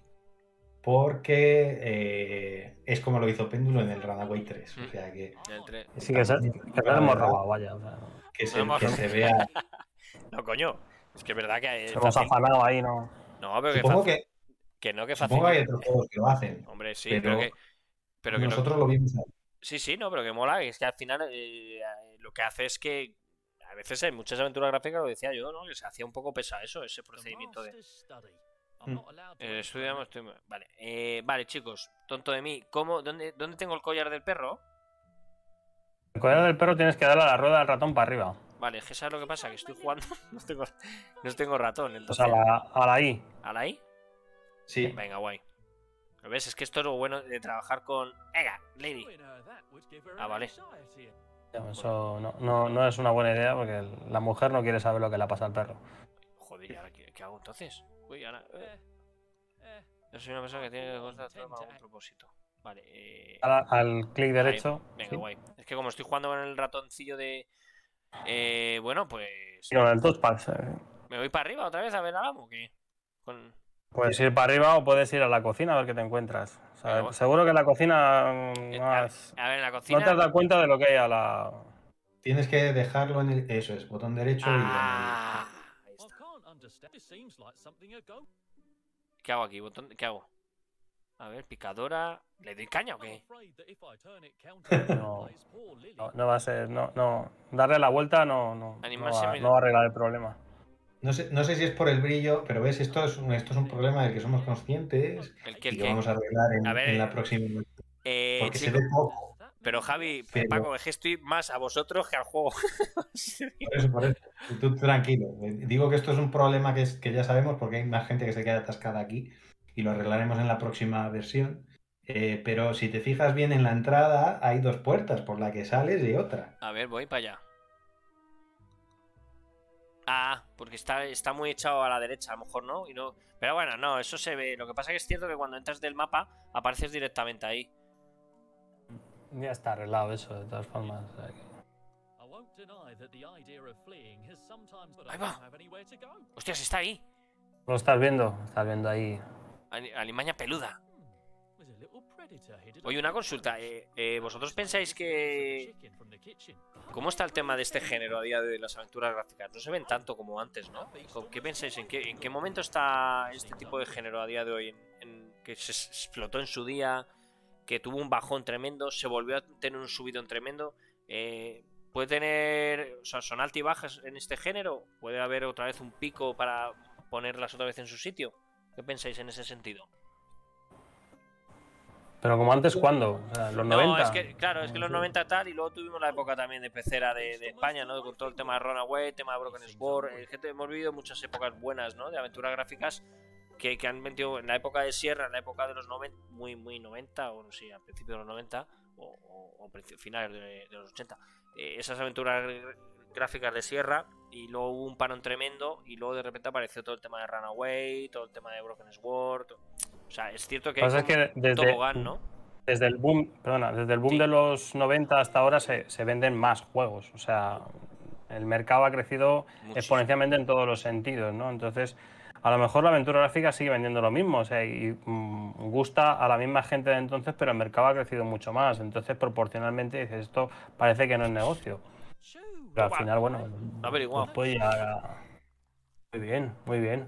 porque eh, es como lo hizo péndulo en el Runaway 3. O sea que, Sí, que se, lo hemos robado, vaya. o sea, que se, que vea. No, coño. Es que es verdad que hemos afanado ahí, ¿no? No, pero que, Supongo fácil- que, que no, que fácil. supongo que hay otros juegos que lo hacen. Hombre, sí, pero pero, que. Pero que no- Nosotros lo vimos ahí. Sí, sí, no, pero que mola. Es que al final eh, lo que hace es que. A veces en muchas aventuras gráficas lo decía yo, ¿no? Que se hacía un poco pesado eso, ese procedimiento de. Mm. Eh, estudiamos. estoy- Vale, eh, vale, chicos, tonto de mí. ¿Cómo, dónde, ¿Dónde tengo el collar del perro? El collar del perro tienes que darle a la rueda del ratón para arriba. Vale, es que ¿sabes lo que pasa? Que estoy jugando. No tengo, no tengo ratón, entonces. sea, a la, a la I. ¿A la I? Sí, Venga, guay. ¿Lo ves? Es que esto es lo bueno de trabajar con. Venga, Lady. Ah, vale. Eso no, no, no es una buena idea porque la mujer no quiere saber lo que le pasa al perro. Joder, ¿y ahora qué, qué hago entonces? Uy, ahora. eh. Yo soy una persona que tiene que constar con algún propósito. Vale, eh. Al, al clic derecho. Venga, sí. guay. Es que como estoy jugando con el ratoncillo de. Eh, bueno, pues. Con el touchpad. eh, ¿Me voy para arriba otra vez a ver al amo? o ¿Qué? Con... Puedes ir para arriba o puedes ir a la cocina a ver qué te encuentras. Seguro que en la cocina mm, Eh, no, a, has- a ver, en la no te has dado cuenta de lo que hay a la. tienes que dejarlo en el. Eso es, botón derecho y Ah, ahí está. ¿Qué hago aquí? Botón... ¿Qué hago? A ver, picadora. ¿Le doy caña o qué? No, no, no va a ser. No, no. Darle la vuelta no, no, va, no va a arreglar el problema. No sé, no sé si es por el brillo, pero ves, esto es un, esto es un problema del que somos conscientes ¿El que, y el que que? vamos a arreglar en, A ver, en la próxima. Eh, Porque se ve poco. pero Javi, Pero- Paco, es que estoy más a vosotros que al juego. Por eso, por eso. Tú tranquilo. Digo que esto es un problema que, es, que ya sabemos porque hay más gente que se queda atascada aquí y lo arreglaremos en la próxima versión. Eh, pero si te fijas bien en la entrada, hay dos puertas por la que sales y otra. A ver, voy para allá. Ah, porque está, está muy echado a la derecha, a lo mejor no, y no. Pero bueno, no, eso se ve. Lo que pasa es que es cierto que cuando entras del mapa apareces directamente ahí. Ya está arreglado eso, de todas formas. o sea que- Ahí va. Hostias, está ahí. Lo estás viendo, estás viendo ahí. Ali- Alimaña peluda. Oye, una consulta. eh, eh, ¿Vosotros pensáis que. ¿Cómo está el tema de este género a día de hoy, las aventuras gráficas? No se ven tanto como antes, ¿no? ¿Con ¿Qué pensáis? ¿En qué, ¿En qué momento está este tipo de género a día de hoy? En, que se explotó en su día, que tuvo un bajón tremendo, se volvió a tener un subidón tremendo. Eh, ¿Puede tener. O sea, son altibajas en este género? ¿Puede haber otra vez un pico para ponerlas otra vez en su sitio? ¿Qué pensáis en ese sentido? Pero como antes, ¿cuándo? O sea, los 90. No, es que, claro, es que los 90 tal, y luego tuvimos la época también de pecera de, de España, ¿no? Con todo el tema de Runaway, tema de Broken Sword. eh, gente, hemos vivido muchas épocas buenas, ¿no? De aventuras gráficas que, que han metido en la época de Sierra, en la época de los 90, muy, muy 90, o no sé, al principio de los 90, o, o, o finales de, de los 80. eh, esas aventuras gr- gráficas de Sierra, y luego hubo un parón tremendo, y luego de repente apareció todo el tema de Runaway, todo el tema de Broken Sword. to- O sea, es cierto que Lo hay es que desde, tobogán, ¿no? desde el boom, perdona, desde el boom Sí. de los 90 hasta ahora se, se venden más juegos. O sea, el mercado ha crecido Muchísimo. exponencialmente en todos los sentidos, ¿no? Entonces, a lo mejor la aventura gráfica sigue vendiendo lo mismo, o sea, y mm, gusta a la misma gente de entonces, pero el mercado ha crecido mucho más. Entonces, proporcionalmente, dices, esto parece que no es negocio. Pero al final, bueno, averiguado. pues puede llegar a- Muy bien, muy bien.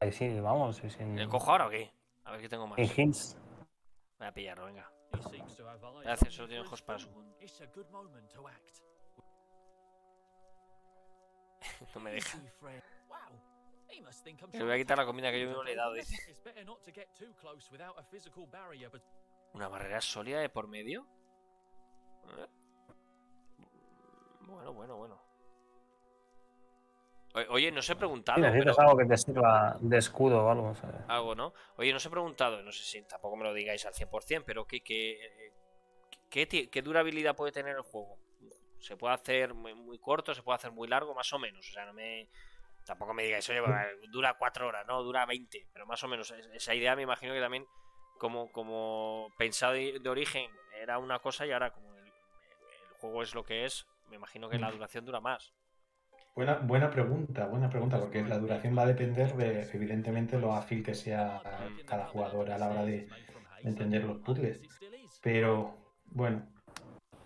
Ahí sí, vamos, sí, sin, ¿El cojo ahora o qué? A ver qué tengo más. sin hints. Voy a pillarlo, venga. Gracias, solo tiene ojos para su. No me deja. Le voy a quitar la comida que yo mismo le he dado, dice. ¿Una barrera sólida de por medio? Eh. Bueno, bueno, bueno. Oye, no os he preguntado, Sí, necesitas pero... algo que te sirva de escudo o algo. ¿sabes? Algo, ¿no? Oye, no os he preguntado, no sé si tampoco me lo digáis al 100%, pero ¿qué, qué, qué, qué durabilidad puede tener el juego? ¿Se puede hacer muy, muy corto, se puede hacer muy largo, más o menos? O sea, no me... Tampoco me digáis, oye, dura 4 horas, no, dura 20, pero más o menos es- esa idea me imagino que también como, como pensado de, de origen era una cosa y ahora como el, el juego es lo que es, me imagino que la duración dura más. Buena, buena pregunta, buena pregunta, porque la duración va a depender de, evidentemente, lo ágil que sea cada jugador a la hora de entender los puzzles. Pero, bueno,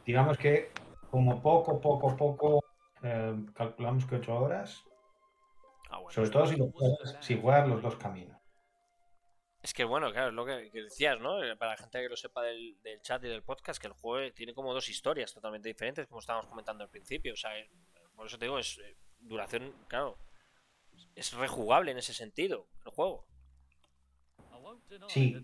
digamos que como poco, poco, poco, eh, calculamos que 8 horas, Ah, sobre todo si, lo juegas, si juegas los dos caminos. Es que bueno, claro, es lo que, que decías, ¿no? Eh, Para la gente que lo sepa del, del chat y del podcast, que el juego tiene como dos historias totalmente diferentes, como estábamos comentando al principio. O sea, por eso te digo, es eh, duración, claro, es rejugable en ese sentido, el juego. Sí,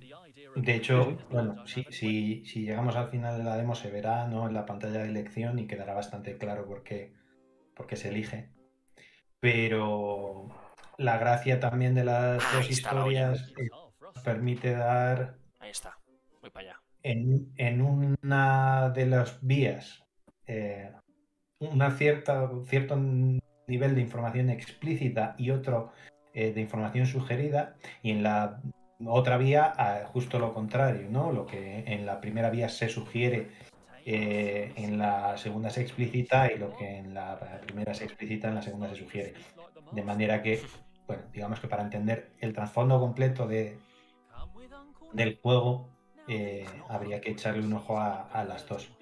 De hecho, bueno, si, si, si llegamos al final de la demo se verá ¿no? en la pantalla de elección y quedará bastante claro por qué, por qué se elige. Pero la gracia también de las Ahí dos la historias permite dar Ahí está, voy para allá. en, en una de las vías eh, una cierta, cierto nivel de información explícita y otro eh, de información sugerida y en la otra vía eh, justo lo contrario, ¿no? Lo que en la primera vía se sugiere eh, en la segunda se explicita y lo que en la primera se explicita en la segunda se sugiere. De manera que, bueno, digamos que para entender el trasfondo completo de, del juego eh, habría que echarle un ojo a las dos.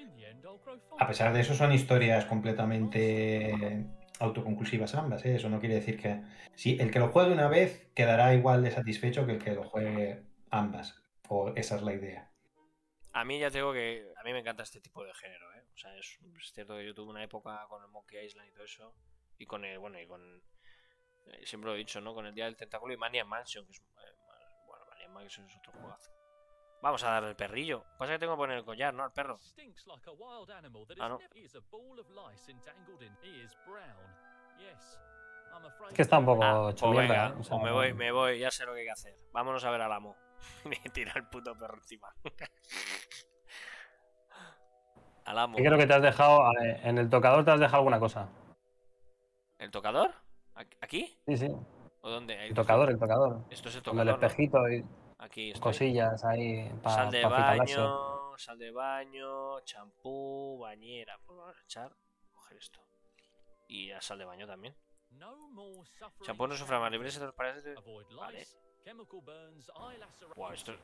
A pesar de eso, son historias completamente autoconclusivas ambas. ¿eh? Eso no quiere decir que. Si el que lo juegue una vez quedará igual de satisfecho que el que lo juegue ambas. O esa es la idea. A mí ya te digo que a mí me encanta este tipo de género, ¿eh? O sea, es, cierto que yo tuve una época con el Monkey Island y todo eso. Y con el, bueno, y con. eh, siempre lo he dicho, ¿no? Con el Día del Tentáculo y Mania Mansion, que es. eh, bueno, Mania Mansion es otro juegazo. Vamos a darle el perrillo. Pasa que tengo que poner el collar, ¿no? Al perro. Ah, no. Es que está un poco Ah, hecho pues mierda, venga, ¿eh? O sea, pues me voy, me voy, ya sé lo que hay que hacer. Vámonos a ver al amo. Me tira el puto perro encima. al amo. Yo creo que te has dejado. En el tocador te has dejado alguna cosa. ¿El tocador? ¿Aquí-. Sí, sí. ¿O dónde? El tocador, el tocador. Esto es el Con el tocador. ¿no? espejito y Aquí estoy. cosillas ahí para sal de baño, sal de baño, champú, bañera. Pues vamos a echar, coger esto. Y a sal de baño también. Champú no sufre más libres de los. Vale. Buah, esto...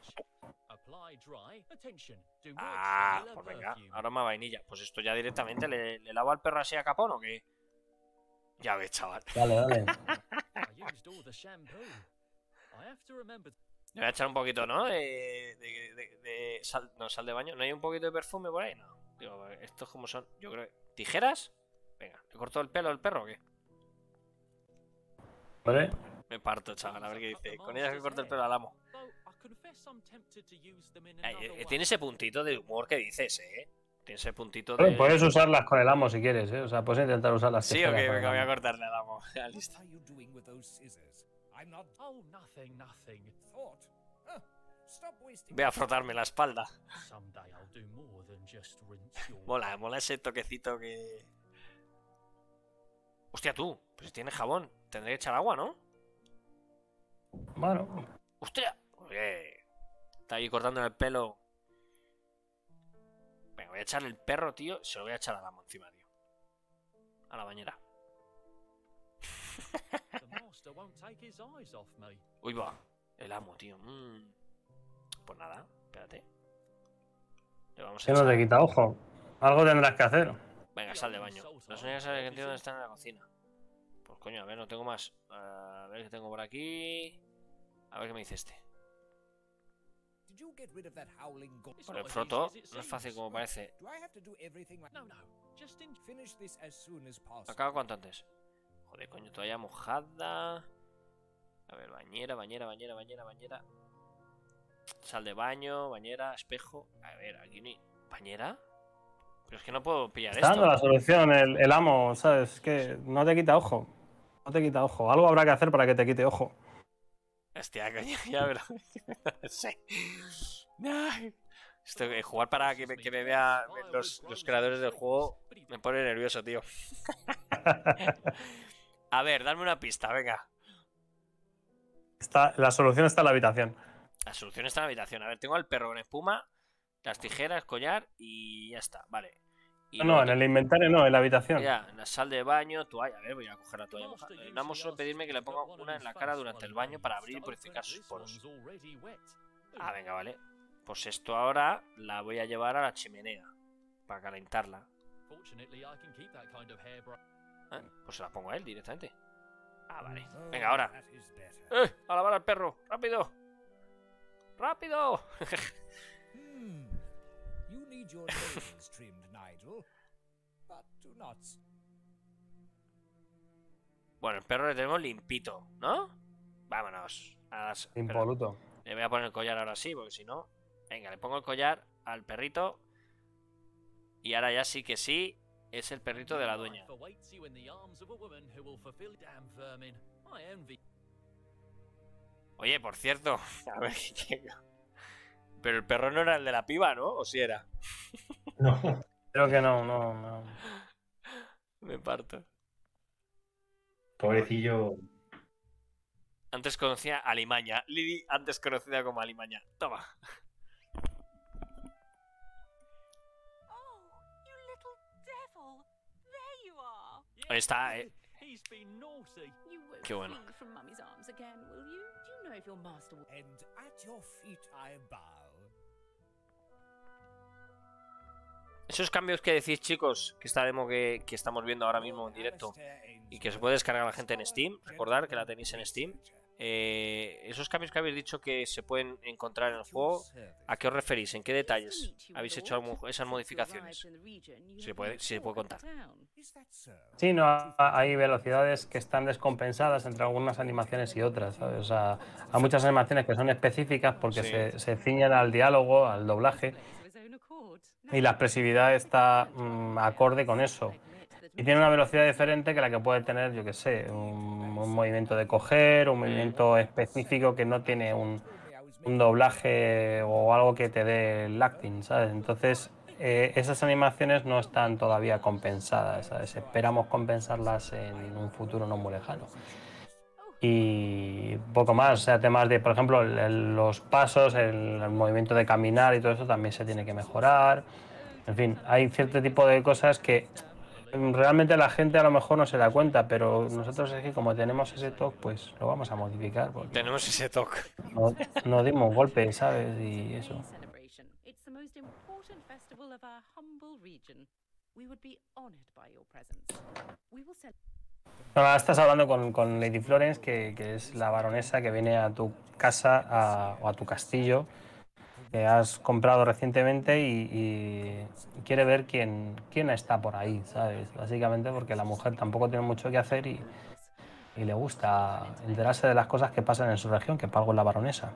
Ah, pues venga, aroma vainilla. Pues esto ya directamente le, le lavo al perro así a capón o qué? Ya ves, chaval. Dale, dale. Le voy a echar un poquito, ¿no? De, de- de- de sal, no, sal de baño. ¿No hay un poquito de perfume por ahí? No. Digo, estos como son. Yo creo que. ¿Tijeras? Venga, ¿le corto el pelo al perro o qué? Vale. Me parto, chaval, a ver qué dice. Con ellas que corto el pelo al amo. Eh, tiene ese puntito de humor que dices, ¿eh? Tiene ese puntito de. Bueno, Puedes usarlas con el amo si quieres, ¿eh? O sea, puedes intentar usarlas. Sí, o que venga, voy a cortarle al amo. Ya, listo. I'm not. Oh, nothing, nothing. Thought. Huh. Stop wasting. Voy a frotarme la espalda. Someday I'll do more than just rinse your. Mola, mola ese toquecito que. Hostia, tú, pues si tienes jabón, tendré que echar agua, ¿no? Bueno, ¡Hostia! Oye, está ahí cortando el pelo. Venga, voy a echarle el perro, tío. Se lo voy a echar al amo encima, tío. A la bañera. The master won't take his eyes off me. Uy, va. El amo, tío. Mm. Pues nada, espérate. Le vamos a no te quita ojo. Algo tendrás que hacer. Venga, sal de baño. Los únicos que entiendo dónde están en la cocina. Pues coño, a ver, no tengo más. A ver qué tengo por aquí. A ver qué me dice este. Por el froto, no es fácil como parece. No, no. Acaba cuanto antes. Joder, coño, toalla mojada. A ver, bañera, bañera, bañera, bañera, bañera. Sal de baño, bañera, espejo. A ver, aquí ni. ¿Bañera? Pero es que no puedo pillar Está dando la esto. solución el, el amo, ¿sabes? Es que no te quita ojo. No te quita ojo. Algo habrá que hacer para que te quite ojo. Hostia, coño, ya, pero. no sé. Ay. Esto, eh, jugar para que me, que me vea los, los creadores del juego me pone nervioso, tío. A ver, dame una pista, venga. Está, la solución está en la habitación. La solución está en la habitación. A ver, tengo al perro con espuma, las tijeras, collar y ya está, vale. Y No, no, en el inventario no, en la habitación. Ya, en la sal de baño, toalla. A ver, voy a coger la toalla mojada. Namo suele pedirme que le ponga una en la cara durante el baño para abrir y purificar sus poros. Ah, venga, vale. Pues esto ahora la voy a llevar a la chimenea para calentarla. ¿Eh? Pues se la pongo a él directamente. Ah, vale. Venga, ahora. ¡Eh! ¡A lavar al perro! ¡Rápido! ¡Rápido! Hmm. Bueno, el perro le tenemos limpito, ¿no? Vámonos. A las... espera. Impoluto. Le voy a poner el collar ahora sí, porque si no. Venga, le pongo el collar al perrito. Y ahora ya sí que sí. Es el perrito de la dueña. Oye, por cierto. A ver qué- Pero el perro no era el de la piba, ¿no? ¿O si era? No, Creo que no, no, no. Me parto. pobrecillo. Antes conocía a Alimaña. Lidi, antes conocida como Alimaña. Toma. Your feet I bow. Esos cambios que decís, chicos, que esta demo que, que estamos viendo ahora mismo en directo y que se puede descargar la gente en Steam, recordar que la tenéis en Steam. Eh, esos cambios que habéis dicho que se pueden encontrar en el juego, ¿a qué os referís? ¿En qué detalles habéis hecho algún- esas modificaciones? Si se puede- si se puede contar. Sí, no, ha- hay velocidades que están descompensadas entre algunas animaciones y otras. ¿sabes? O sea, hay muchas animaciones que son específicas porque Sí. se, se ciñen al diálogo, al doblaje, y la expresividad está mm, acorde con eso. Y tiene una velocidad diferente que la que puede tener, yo que sé, un, un movimiento de coger, un movimiento específico que no tiene un, un doblaje o algo que te dé el acting, ¿sabes? Entonces, eh, esas animaciones no están todavía compensadas, ¿sabes? Esperamos compensarlas en un futuro no muy lejano. Y poco más, o sea, temas de, por ejemplo, el- el- los pasos, el, el movimiento de caminar y todo eso también se tiene que mejorar. En fin, hay cierto tipo de cosas que realmente la gente a lo mejor no se da cuenta, pero nosotros es que como tenemos ese toque, pues lo vamos a modificar, porque Tenemos ese toque. no, no dimos golpes, ¿sabes? Y eso. Celebration. It's the most important festival of our humble region. We would be honored by your presence. We will celebrate. No, ahora estás hablando con, con Lady Florence, que, que es la baronesa que viene a tu casa a- o a tu castillo, que has comprado recientemente y, y quiere ver quién, quién está por ahí, ¿sabes? Básicamente porque la mujer tampoco tiene mucho que hacer y, y le gusta enterarse de las cosas que pasan en su región, que para algo es la baronesa.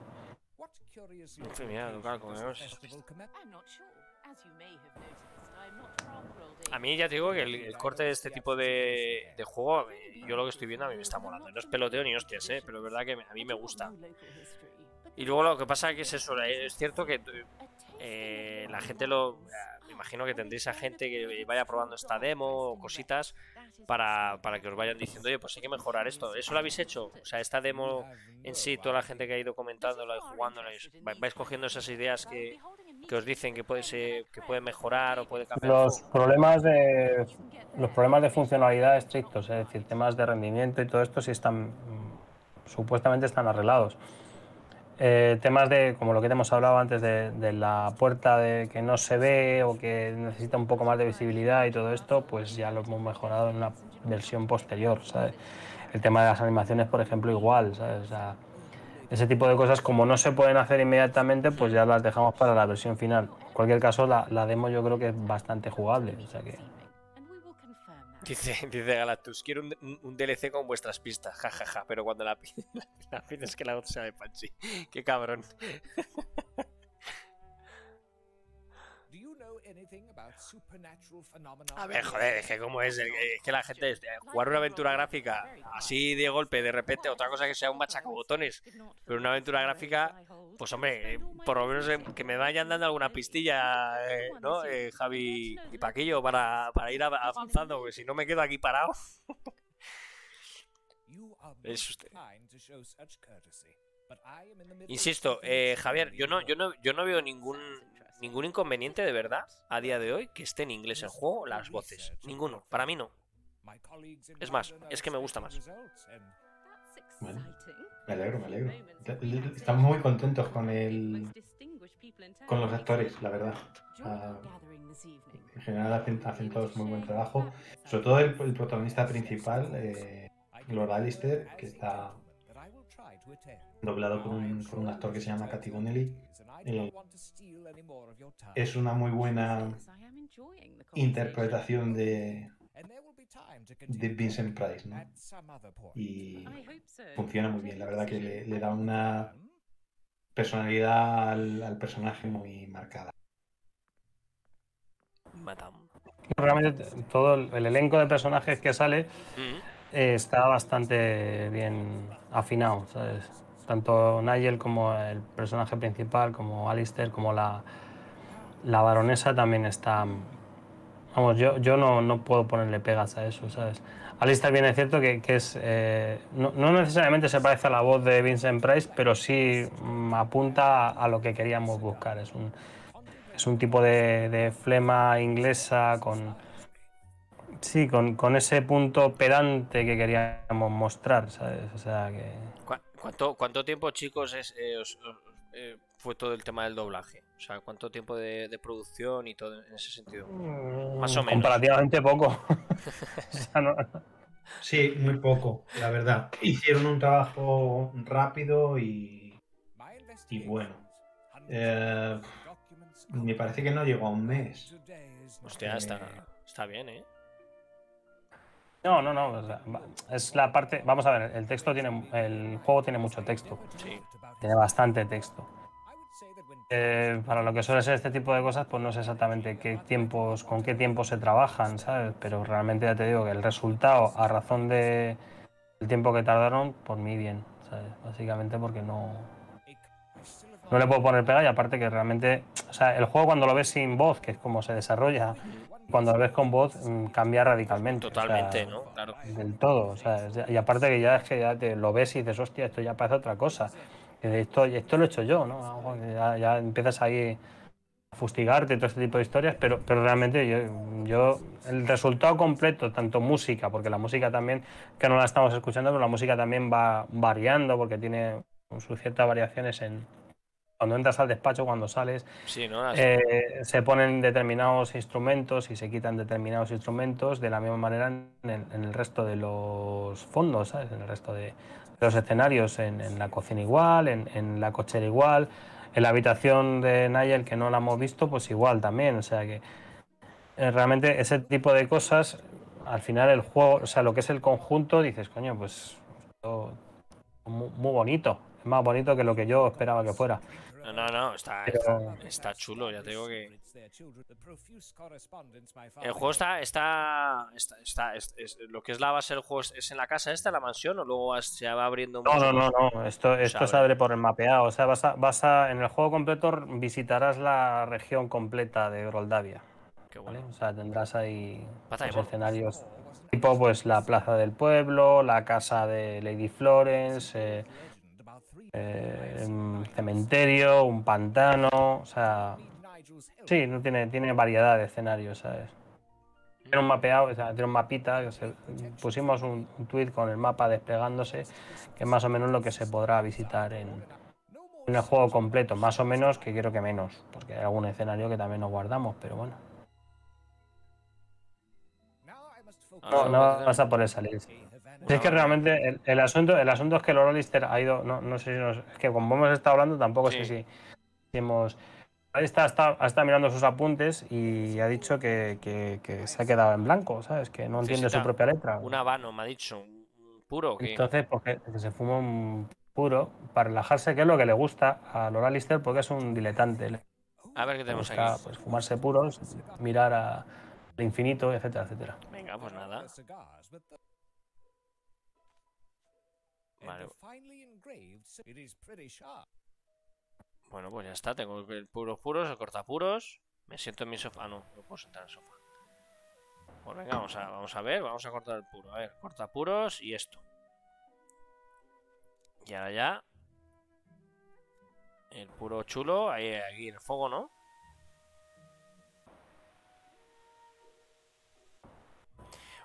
A mí ya te digo que el, el corte de este tipo de, de juego, eh, yo lo que estoy viendo a mí me está molando. No es peloteo ni hostias, ¿eh? pero es verdad que a mí me gusta. Y luego lo que pasa es que es eso, es cierto que eh, la gente lo... Me imagino que tendréis a gente que vaya probando esta demo o cositas para, para que os vayan diciendo, oye, pues hay que mejorar esto. ¿Eso lo habéis hecho? O sea, esta demo en sí, toda la gente que ha ido comentándola y jugándola, ¿vais- cogiendo esas ideas que, que os dicen que puede, ser, que puede mejorar o puede cambiar? Los problemas de los problemas de funcionalidad estrictos, es decir, temas de rendimiento y todo esto sí están supuestamente están arreglados. Eh, temas de, como lo que te hemos hablado antes, de, de la puerta de que no se ve o que necesita un poco más de visibilidad y todo esto, pues ya lo hemos mejorado en una versión posterior, ¿sabes? El tema de las animaciones, por ejemplo, igual, ¿sabes? O sea, ese tipo de cosas, como no se pueden hacer inmediatamente, pues ya las dejamos para la versión final. En cualquier caso, la, la demo yo creo que es bastante jugable, o sea que Dice, dice Galactus, quiero un, un- DLC con vuestras pistas, jajaja, pero cuando la, pi- la pides que la voz sea de Panchi. Qué cabrón. A ver, joder, es que como es, es que la gente eh, jugar una aventura gráfica así de golpe, de repente, otra cosa que sea un machacabotones, pero una aventura gráfica, pues hombre, eh, por lo menos eh, que me vayan dando alguna pistilla, eh, ¿no? Eh, Javi y Paquillo, para, para ir av- avanzando, porque si no me quedo aquí parado. Es usted. Insisto, eh, Javier, yo no, yo no, yo no veo ningún ningún inconveniente de verdad a día de hoy que esté en inglés el juego las voces. Ninguno, para mí no. Es más, es que me gusta más. Bueno. Me alegro, me alegro. Estamos muy contentos con el, con los actores, la verdad. Ah. En general hacen, hacen todos muy buen trabajo. Sobre todo el, el protagonista principal, eh, Lord Alistair, que está doblado por un, por un actor que se llama Cathy Donnelly. Eh, Es una muy buena interpretación de, de Vincent Price, ¿no? Y funciona muy bien. La verdad que le, le da una personalidad al, al personaje muy marcada. Realmente todo el, el elenco de personajes que sale Mm. eh, está bastante bien afinado, ¿sabes? Tanto Nigel como el personaje principal, como Alistair, como la, la baronesa también está... Vamos, yo, yo no, no puedo ponerle pegas a eso, ¿sabes? Alistair bien es cierto que, que es... eh, no, no necesariamente se parece a la voz de Vincent Price, pero sí mm, apunta a, lo que queríamos buscar. Es un, es un tipo de, de flema inglesa con... Sí, con, con ese punto pedante que queríamos mostrar, ¿sabes? O sea que... ¿Cu- ¿Cuánto, cuánto tiempo, chicos, es, eh, os- os- eh, fue todo el tema del doblaje? O sea, ¿cuánto tiempo de, de producción y todo en ese sentido? Más o menos. Comparativamente poco. O sea, no- Sí, muy poco, la verdad. Hicieron un trabajo rápido y y bueno. Eh, me parece que no llegó a un mes. Hostia, está, está bien, ¿eh? No, no, no. o sea, va- es la parte. Vamos a ver, el texto tiene. El juego tiene mucho texto. Sí. Tiene bastante texto. Eh, para lo que suele ser este tipo de cosas, pues no sé exactamente qué tiempos, con qué tiempo se trabajan, ¿sabes? Pero realmente ya te digo que el resultado, a razón de el tiempo que tardaron, por mí bien, ¿sabes? Básicamente porque no, no le puedo poner pega y aparte que realmente, o sea, el juego cuando lo ves sin voz, que es como se desarrolla, cuando lo ves con voz mm, cambia radicalmente. o sea, Totalmente, ¿no? Claro. del todo. O sea, y aparte que ya es que ya te lo ves y dices, hostia, esto ya parece otra cosa. Esto, esto lo he hecho yo, ¿no? Ya, ya empiezas ahí a fustigarte y todo este tipo de historias, pero, pero realmente yo, yo, el resultado completo, tanto música, porque la música también, que no la estamos escuchando, pero la música también va variando porque tiene sus ciertas variaciones en cuando entras al despacho, cuando sales, Sí, ¿no? Las- eh, se ponen determinados instrumentos y se quitan determinados instrumentos de la misma manera en el, en el resto de los fondos, ¿sabes? En el resto de, de los escenarios, en, en la cocina igual, en, en la cochera igual, en la habitación de Nigel que no la hemos visto, pues igual también. O sea que eh, realmente ese tipo de cosas, al final el juego, o sea, lo que es el conjunto, dices, coño, pues muy, muy bonito, es más bonito que lo que yo esperaba que fuera. No, no, no, está, Pero- está chulo, ya te digo que... El juego está, está, está, está- es- es- lo que es la base del juego es, es en la casa esta, en la mansión, o luego se va abriendo No, no, mucho? no, no. Esto, esto abre. se abre por el mapeado. O sea, vas a, vas a- en el juego completo visitarás la región completa de Groldavia. Qué ¿vale? bueno. O sea, tendrás ahí mono. escenarios tipo pues la plaza del pueblo, la casa de Lady Florence, eh, eh, un cementerio, un pantano. O sea, sí, no tiene, tiene variedad de escenarios, ¿sabes? Tiene un mapeado, o sea, tiene un mapita, que se- pusimos un, un tweet con el mapa desplegándose, que es más o menos lo que se podrá visitar en, en el juego completo, más o menos, que creo que menos, porque hay algún escenario que también nos guardamos, pero bueno. No, no vas a poder salir. Es que realmente el, el asunto, el asunto es que Lord Lister ha ido, no, no sé si nos, es que como hemos estado hablando tampoco sé Sí. si, si hemos está, está, está mirando sus apuntes y ha dicho que, que- que se ha quedado en blanco, ¿sabes? Que no entiende su propia letra. Un habano, me ha dicho. Un puro. qué? Entonces, pues que, que se fuma un puro para relajarse, que es lo que le gusta a Laura Lister, porque es un diletante. Le A ver qué tenemos gusta aquí. pues, fumarse puros, mirar al infinito, etcétera, etcétera. Venga, pues nada. Bueno, pues ya está. Tengo el puros puros, el cortapuros. Me siento en mi sofá. Ah, no, no puedo sentar en el sofá. Pues venga, vamos a, vamos a ver. Vamos a cortar el puro. A ver, cortapuros y esto. Y ahora ya. El puro chulo. Ahí, aquí en el fuego, ¿no?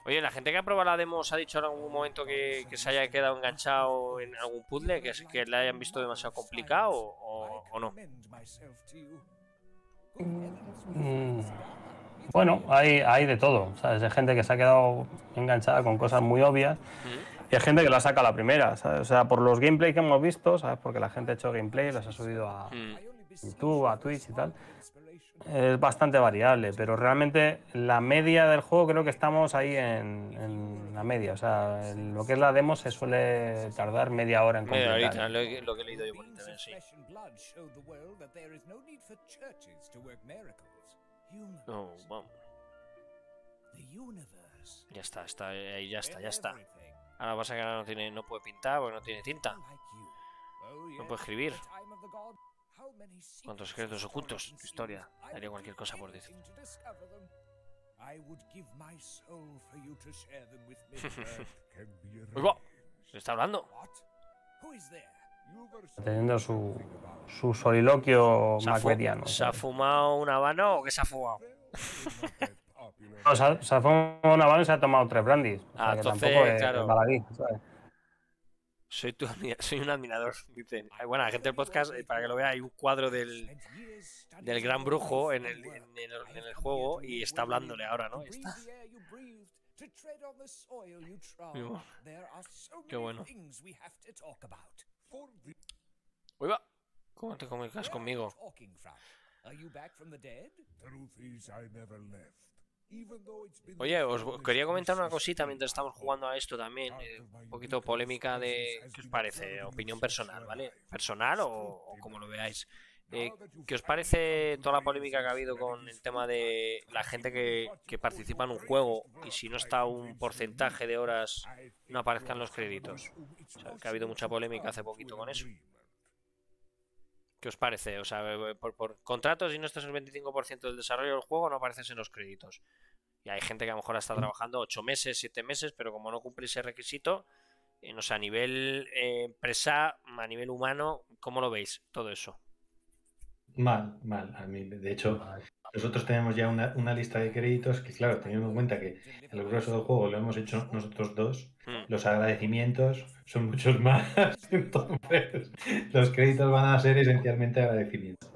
Oye, la gente que ha probado la demo os ha dicho en algún momento que, que se haya quedado enganchado en algún puzzle, que, que le hayan visto demasiado complicado o, no. Mm. Bueno, hay, hay de todo, ¿sabes? Hay gente que se ha quedado enganchada con cosas muy obvias y hay gente que la saca a la primera, ¿sabes? O sea, por los gameplay que hemos visto, ¿sabes? Porque la gente ha hecho gameplay, los ha subido a Mm. YouTube, a Twitch y tal. Es bastante variable, pero realmente la media del juego creo que estamos ahí en, en la media. O sea, lo que es la demo se suele tardar media hora en Media completar. horita, lo, que- lo que he leído yo por internet, sí. no vamos, ya está, está, ahí ya está, ya está. Ahora pasa que ahora no, tiene, no puede pintar porque no tiene tinta. No puede escribir. Cuántos secretos ocultos, tu historia. Daría cualquier cosa por decir. ¿Se está hablando? Teniendo su, su soliloquio ¿Se ha, fu- macbethiano. ¿Se ha ¿sabes? fumado un habano o qué se ha fumado? No, se ha, se ha fumado una mano y se ha tomado tres brandis. O sea, Ah, que entonces, tampoco es, claro. es baladí, ¿sabes? Soy, tu soy un admirador, dicen. Bueno, la gente del podcast, eh, para que lo vea, hay un cuadro del, del gran brujo en el, en el, en juego y está hablándole ahora, ¿no? Está. Qué bueno. things we have to talk about. Uy, va. ¿Cómo te comunicas conmigo? Oye, os os quería comentar una cosita mientras estamos jugando a esto también. eh, un poquito polémica de. ¿Qué os parece? Opinión personal, ¿vale? Personal o, o como lo veáis. Eh, ¿Qué os parece toda la polémica que ha habido con el tema de la gente que, que participa en un juego y si no está un porcentaje de horas no aparezcan los créditos? O sea, que ha habido mucha polémica hace poquito con eso. ¿Qué os parece? O sea, eh, por, por contratos, si no estás el 25% del desarrollo del juego, no apareces en los créditos. Y hay gente que a lo mejor está trabajando 8 meses, 7 meses, pero como no cumple ese requisito, eh, no sé, a nivel eh, empresa, a nivel humano, ¿cómo lo veis todo eso? Mal, mal. A mí, de hecho, nosotros tenemos ya una, una lista de créditos que, claro, teniendo en cuenta que el grueso del juego lo hemos hecho nosotros dos, Hmm. los agradecimientos son muchos más. Entonces, los créditos van a ser esencialmente agradecimientos.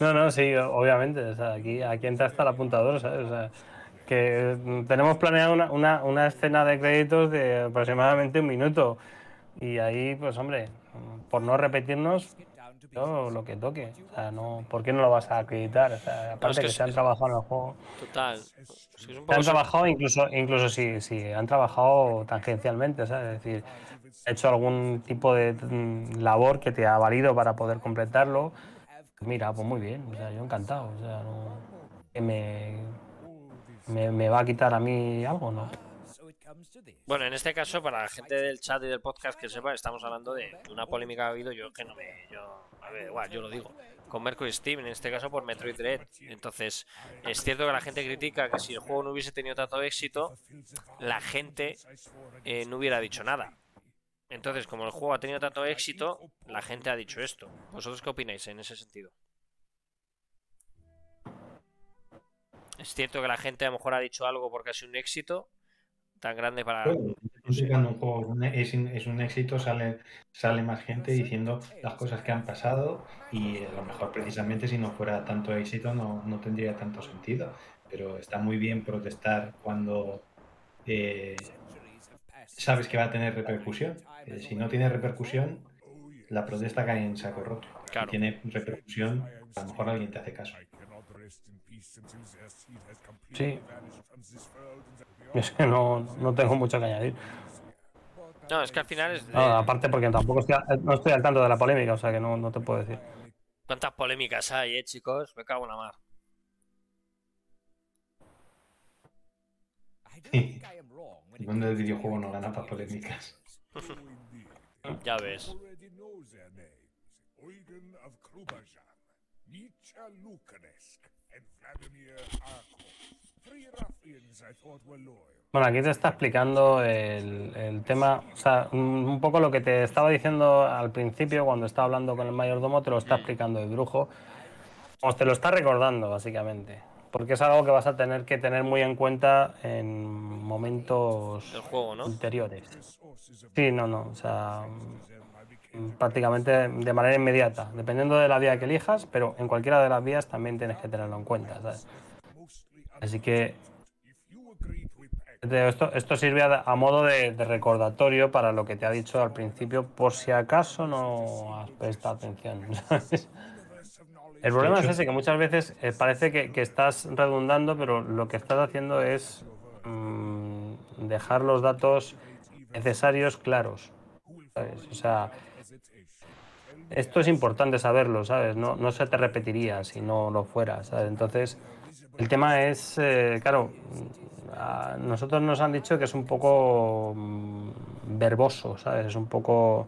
No, no, sí, obviamente. O sea, aquí, aquí entra hasta el apuntador, ¿sabes? O sea, que tenemos planeada una, una, una escena de créditos de aproximadamente un minuto. Y ahí, pues hombre, por no repetirnos, yo lo que toque. O sea, no, ¿por qué no lo vas a acreditar? O sea, aparte que que, se han trabajado en el juego. Total. Es que es un Se poco han trabajado incluso, incluso si, si han trabajado tangencialmente, ¿sabes? Es decir, ha hecho algún tipo de mm, labor que te ha valido para poder completarlo. Mira, pues muy bien, o sea, yo encantado. O sea, no, que me, me, me va a quitar a mí algo, ¿no? Bueno, en este caso, para la gente del chat y del podcast que sepa, estamos hablando de una polémica que ha habido. Yo que no me. Yo, a ver, igual, yo lo digo. Con Mercury Steam, en este caso por Metroid Dread. Entonces, es cierto que la gente critica que si el juego no hubiese tenido tanto éxito, la gente eh, no hubiera dicho nada. Entonces, como el juego ha tenido tanto éxito, la gente ha dicho esto. ¿Vosotros qué opináis en ese sentido? Es cierto que la gente a lo mejor ha dicho algo porque ha sido un éxito tan grande para... Bueno, entonces cuando un juego es, un- es un éxito, sale, sale más gente diciendo las cosas que han pasado y a lo mejor precisamente si no fuera tanto éxito no, no tendría tanto sentido. Pero está muy bien protestar cuando eh, sabes que va a tener repercusión. Eh, si no tiene repercusión, la protesta cae en saco roto. Claro. tiene repercusión, a lo mejor alguien te hace caso. Sí. Es que no, no tengo mucho que añadir. No, es que al final es. No, eh, aparte porque tampoco estoy, no estoy al tanto de la polémica, o sea que no, no te puedo decir. ¿Cuántas polémicas hay, eh, chicos? Me cago en la mar. Sí. when El videojuego no gana para polémicas. Ya ves. Bueno, aquí te está explicando el, el tema, o sea, un, un poco lo que te estaba diciendo al principio cuando estaba hablando con el mayordomo, te lo está explicando el brujo, o te lo está recordando básicamente, porque es algo que vas a tener que tener muy en cuenta en momentos Del juego, ¿no? ulteriores. Sí, no, no, o sea, mm, prácticamente de manera inmediata, dependiendo de la vía que elijas, pero en cualquiera de las vías también tienes que tenerlo en cuenta, ¿sabes? Así que esto, esto sirve a, a modo de, de recordatorio para lo que te ha dicho al principio, por si acaso no has prestado atención. El problema es ese, que muchas veces eh, parece que, que estás redundando, pero lo que estás haciendo es mm, dejar los datos necesarios claros. ¿sabes? O sea, esto es importante saberlo, ¿sabes? No, no se te repetiría si no lo fuera, ¿sabes? Entonces, el tema es, eh, claro, a nosotros nos han dicho que es un poco mm, verboso, ¿sabes? Es un poco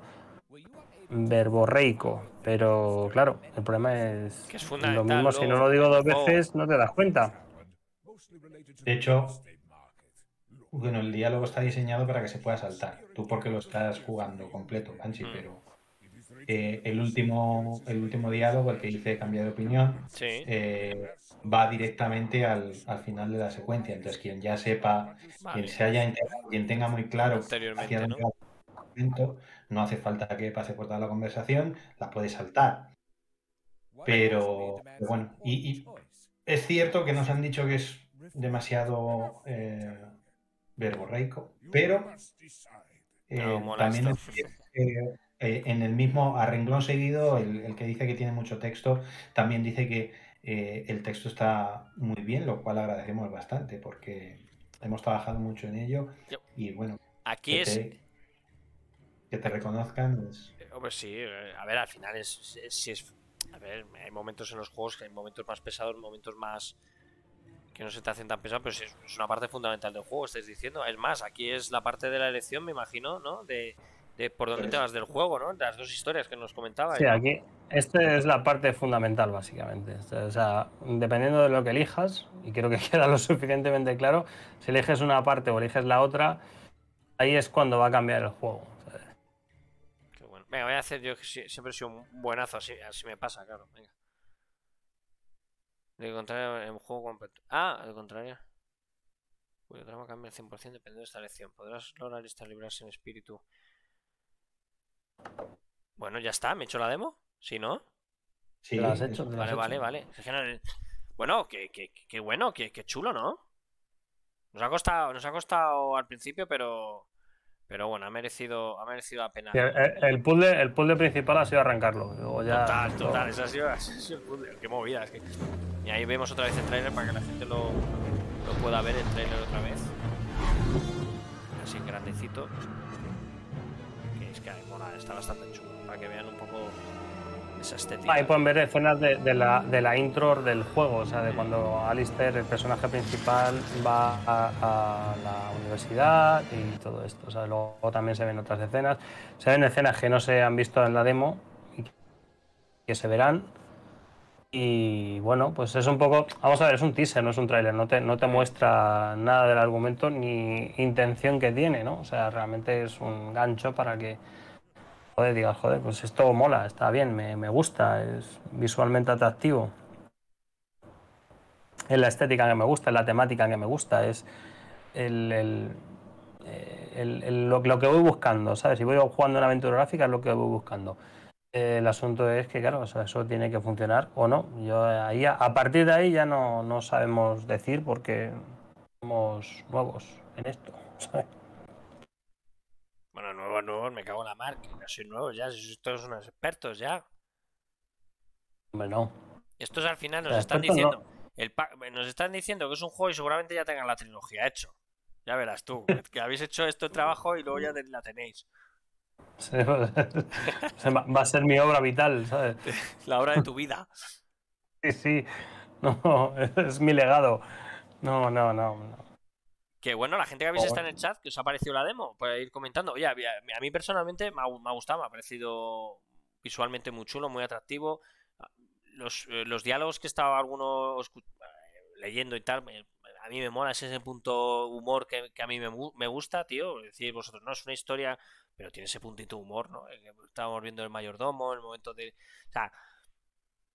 verborreico, pero claro, el problema es Que es lo mismo si no lo digo dos veces no te das cuenta. De hecho, bueno, el diálogo está diseñado para que se pueda saltar. Tú porque lo estás jugando completo, Banshee, Mm. pero eh, el, último, el último diálogo, el que hice cambiar de opinión, Sí. eh, va directamente al, al final de la secuencia. Entonces, quien ya sepa, Vale. quien se haya enterado, quien tenga muy claro hacia dónde ¿no? momento, no hace falta que pase por toda la conversación, la puede saltar. Pero, pero bueno, y, y es cierto que nos han dicho que es demasiado eh, verborreico, pero eh, también es cierto que, eh, en el mismo a renglón seguido, el, el que dice que tiene mucho texto, también dice que eh, el texto está muy bien, lo cual agradecemos bastante porque hemos trabajado mucho en ello y bueno, Aquí que es. te, que te reconozcan es... Hombre, sí, eh, a ver, al final es, es- es. A ver, hay momentos en los juegos que hay momentos más pesados, momentos más. que no se te hacen tan pesados, pero es una parte fundamental del juego, estáis diciendo. Es más, aquí es la parte de la elección, me imagino, ¿no? De, de por dónde te vas del juego, ¿no? Las dos historias que nos comentabais. Sí, ¿no? aquí, esta es la parte fundamental, básicamente. O sea, dependiendo de lo que elijas, y creo que queda lo suficientemente claro, si eliges una parte o eliges la otra, ahí es cuando va a cambiar el juego. ¿sabes? Qué bueno. Venga, voy a hacer yo que siempre he sido un buenazo, así, así me pasa, claro. Venga. De contrario, en un juego completo. Ah, al contrario. Cuyo trama cambia al 100% dependiendo de esta elección. Podrás lograr esta librarse en espíritu. Bueno, ya está, ¿me he hecho la demo? ¿Sí, no? Sí, ¿Te lo has hecho? ¿Te lo has Vale, hecho? vale, vale. Bueno, que, que, que- que bueno, que, que chulo, ¿no? Nos ha costado, nos ha costado al principio, pero. Pero bueno, ha merecido, ha merecido la pena. Sí, El, el puzzle, el puzzle principal ha sido arrancarlo. Luego ya, Total, total, esa ha sido, ha sido el puzzle, qué movida. Es que... Y ahí vemos otra vez el trailer para que la gente lo, lo pueda ver el trailer otra vez. Así en grandecito. Está bastante chulo. Para que vean un poco esa estética. Ahí pueden ver escenas de, la, intro del juego, o sea, de cuando Alistair, el personaje principal, va a, la universidad y todo esto. O sea, luego también se ven otras escenas. Se ven escenas que no se han visto en la demo que se verán. Y bueno, pues es un poco. Vamos a ver, es un teaser, no es un tráiler. No te, no te muestra nada del argumento ni intención que tiene, ¿no? O sea, realmente es un gancho para que joder, digas, joder, pues esto mola, está bien, me, me gusta, es visualmente atractivo. Es la estética que me gusta, es la temática que me gusta, es el, el- eh, lo, que voy buscando, ¿sabes? Si voy jugando una aventura gráfica es lo que voy buscando. El asunto es que, claro, eso tiene que funcionar o no. Yo ahí, a partir de ahí ya no, no sabemos decir porque somos nuevos en esto, ¿sabes? Bueno, nuevos, nuevos me cago en la mar, que no sois nuevos ya, sois todos unos expertos ya. Hombre, no. Estos al final nos están no. diciendo, el nos están diciendo que es un juego y seguramente ya tengan la trilogía hecho. Ya verás tú, que habéis hecho esto de trabajo y luego ya la tenéis. Sí, pues, va a ser mi obra vital, ¿sabes? La hora de tu vida. Sí, sí. No, es mi legado. No, no, no. no. Que bueno, la gente que habéis Oh, estado en el chat, que os ha parecido la demo, puede ir comentando. Oye, a mí, a mí personalmente me ha, me ha gustado, me ha parecido visualmente muy chulo, muy atractivo. Los, eh, los diálogos que estaba alguno escu- eh, leyendo y tal, me- a mí me mola, es ese punto humor que, que a mí me, me gusta, tío. Decir vosotros, no es una historia, pero tiene ese puntito de humor, ¿no? El que estábamos viendo el mayordomo, el momento de. O sea,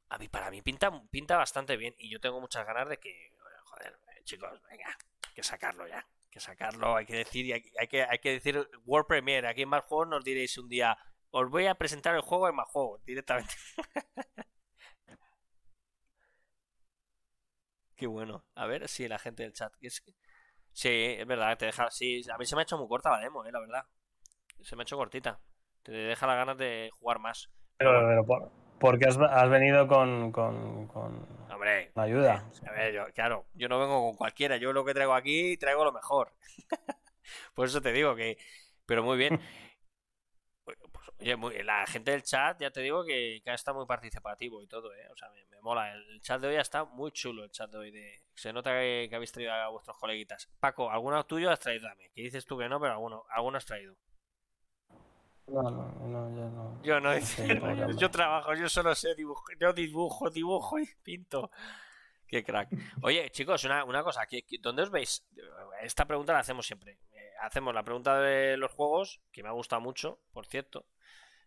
a mí, para mí pinta, pinta bastante bien y yo tengo muchas ganas de que, joder, chicos, venga, que sacarlo ya, que sacarlo, hay que decir, y hay, hay que, hay que decir World Premiere, aquí en más juegos nos diréis un día, os voy a presentar el juego en más juegos, directamente. Qué bueno. A ver si la gente del chat. Es que- Sí, es verdad, te deja. Sí, a mí se me ha hecho muy corta la demo, eh, la verdad. Se me ha hecho cortita. Te deja las ganas de jugar más. Pero, Pero pero porque has, has venido con, con, con Hombre, ayuda. A ver, yo, claro, yo no vengo con cualquiera, yo lo que traigo aquí traigo lo mejor. Por eso te digo que, pero muy bien. Pues, oye, muy- la gente del chat, ya te digo que, está muy participativo y todo, ¿eh? O sea, me, me mola. El chat de hoy está muy chulo, el chat de hoy. De... Se nota que, que habéis traído a vuestros coleguitas. Paco, ¿alguno tuyo has traído también? Que dices tú que no, pero alguno, alguno has traído. No, no, no, yo no. Yo no, Sí, yo, trabajo, yo solo sé dibujo, yo dibujo, dibujo y pinto. Qué crack. Oye, chicos, una, una cosa, ¿qué- qué- ¿dónde os veis? Esta pregunta la hacemos siempre. Eh, hacemos la pregunta de los juegos, que me ha gustado mucho, por cierto.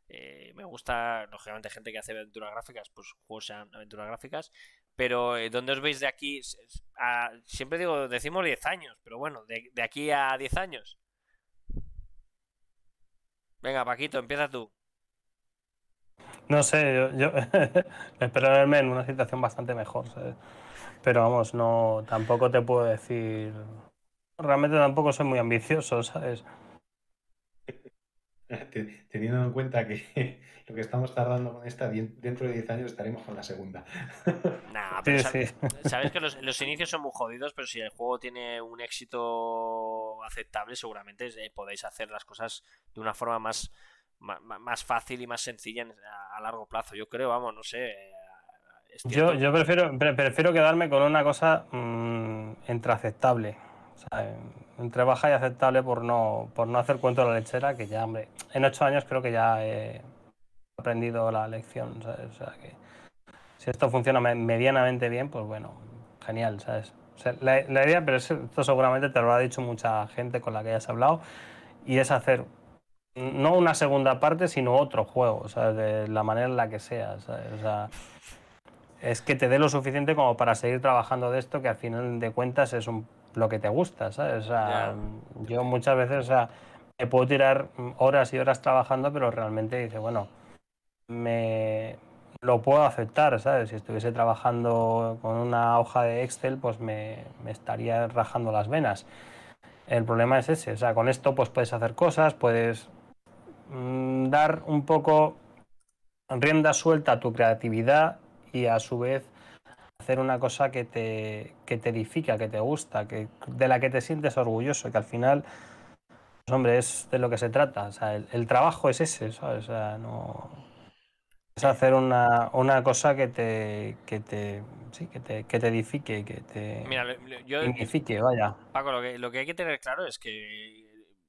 Eh, me gusta, lógicamente, gente que hace aventuras gráficas, pues juegos sean aventuras gráficas. Pero, eh, ¿dónde os veis de aquí? A- siempre digo, decimos 10 años, pero bueno, de, de aquí a 10 años. Venga, Paquito, empieza tú. No sé, yo, espero verme en una situación bastante mejor, ¿sabes? Pero vamos, no, tampoco te puedo decir. Realmente tampoco soy muy ambicioso, ¿sabes? Te- Teniendo en cuenta que lo que estamos tardando con esta, dentro de 10 años estaremos con la segunda. Nah, Sí, pero sabes que los, los inicios son muy jodidos, pero si el juego tiene un éxito aceptable, seguramente eh, podéis hacer las cosas de una forma más, más, fácil y más sencilla en- a, a largo plazo. Yo creo, vamos, no sé. eh, Yo, yo prefiero, pre- prefiero quedarme con una cosa mm, entre aceptable. O sea, entre baja y aceptable por no, por no hacer cuento de la lechera, que ya, hombre, en ocho años creo que ya he aprendido la lección, ¿sabes? O sea, que si esto funciona me- medianamente bien, pues bueno, genial, ¿sabes? O sea, la, la idea, pero es- esto seguramente te lo ha dicho mucha gente con la que hayas hablado, y es hacer no una segunda parte, sino otro juego, ¿sabes? De la manera en la que sea, ¿sabes? O sea, es que te dé lo suficiente como para seguir trabajando de esto, que al final de cuentas es un, lo que te gusta, ¿sabes? O sea, yo muchas veces, o sea, me puedo tirar horas y horas trabajando, pero realmente dice, bueno, me lo puedo aceptar, ¿sabes? Si estuviese trabajando con una hoja de Excel, pues me, me estaría rajando las venas. El problema es ese, o sea, con esto pues puedes hacer cosas, puedes mm, dar un poco rienda suelta a tu creatividad y a su vez hacer una cosa que te, que te edifica, que te gusta, que, de la que te sientes orgulloso, que al final, pues hombre, es de lo que se trata. O sea, el, el trabajo es ese, ¿sabes? O sea, no... Es hacer una, una cosa que te, que te, sí, que te, que te edifique, que te Mira, yo, dignifique, vaya. Paco, lo que, lo que hay que tener claro es que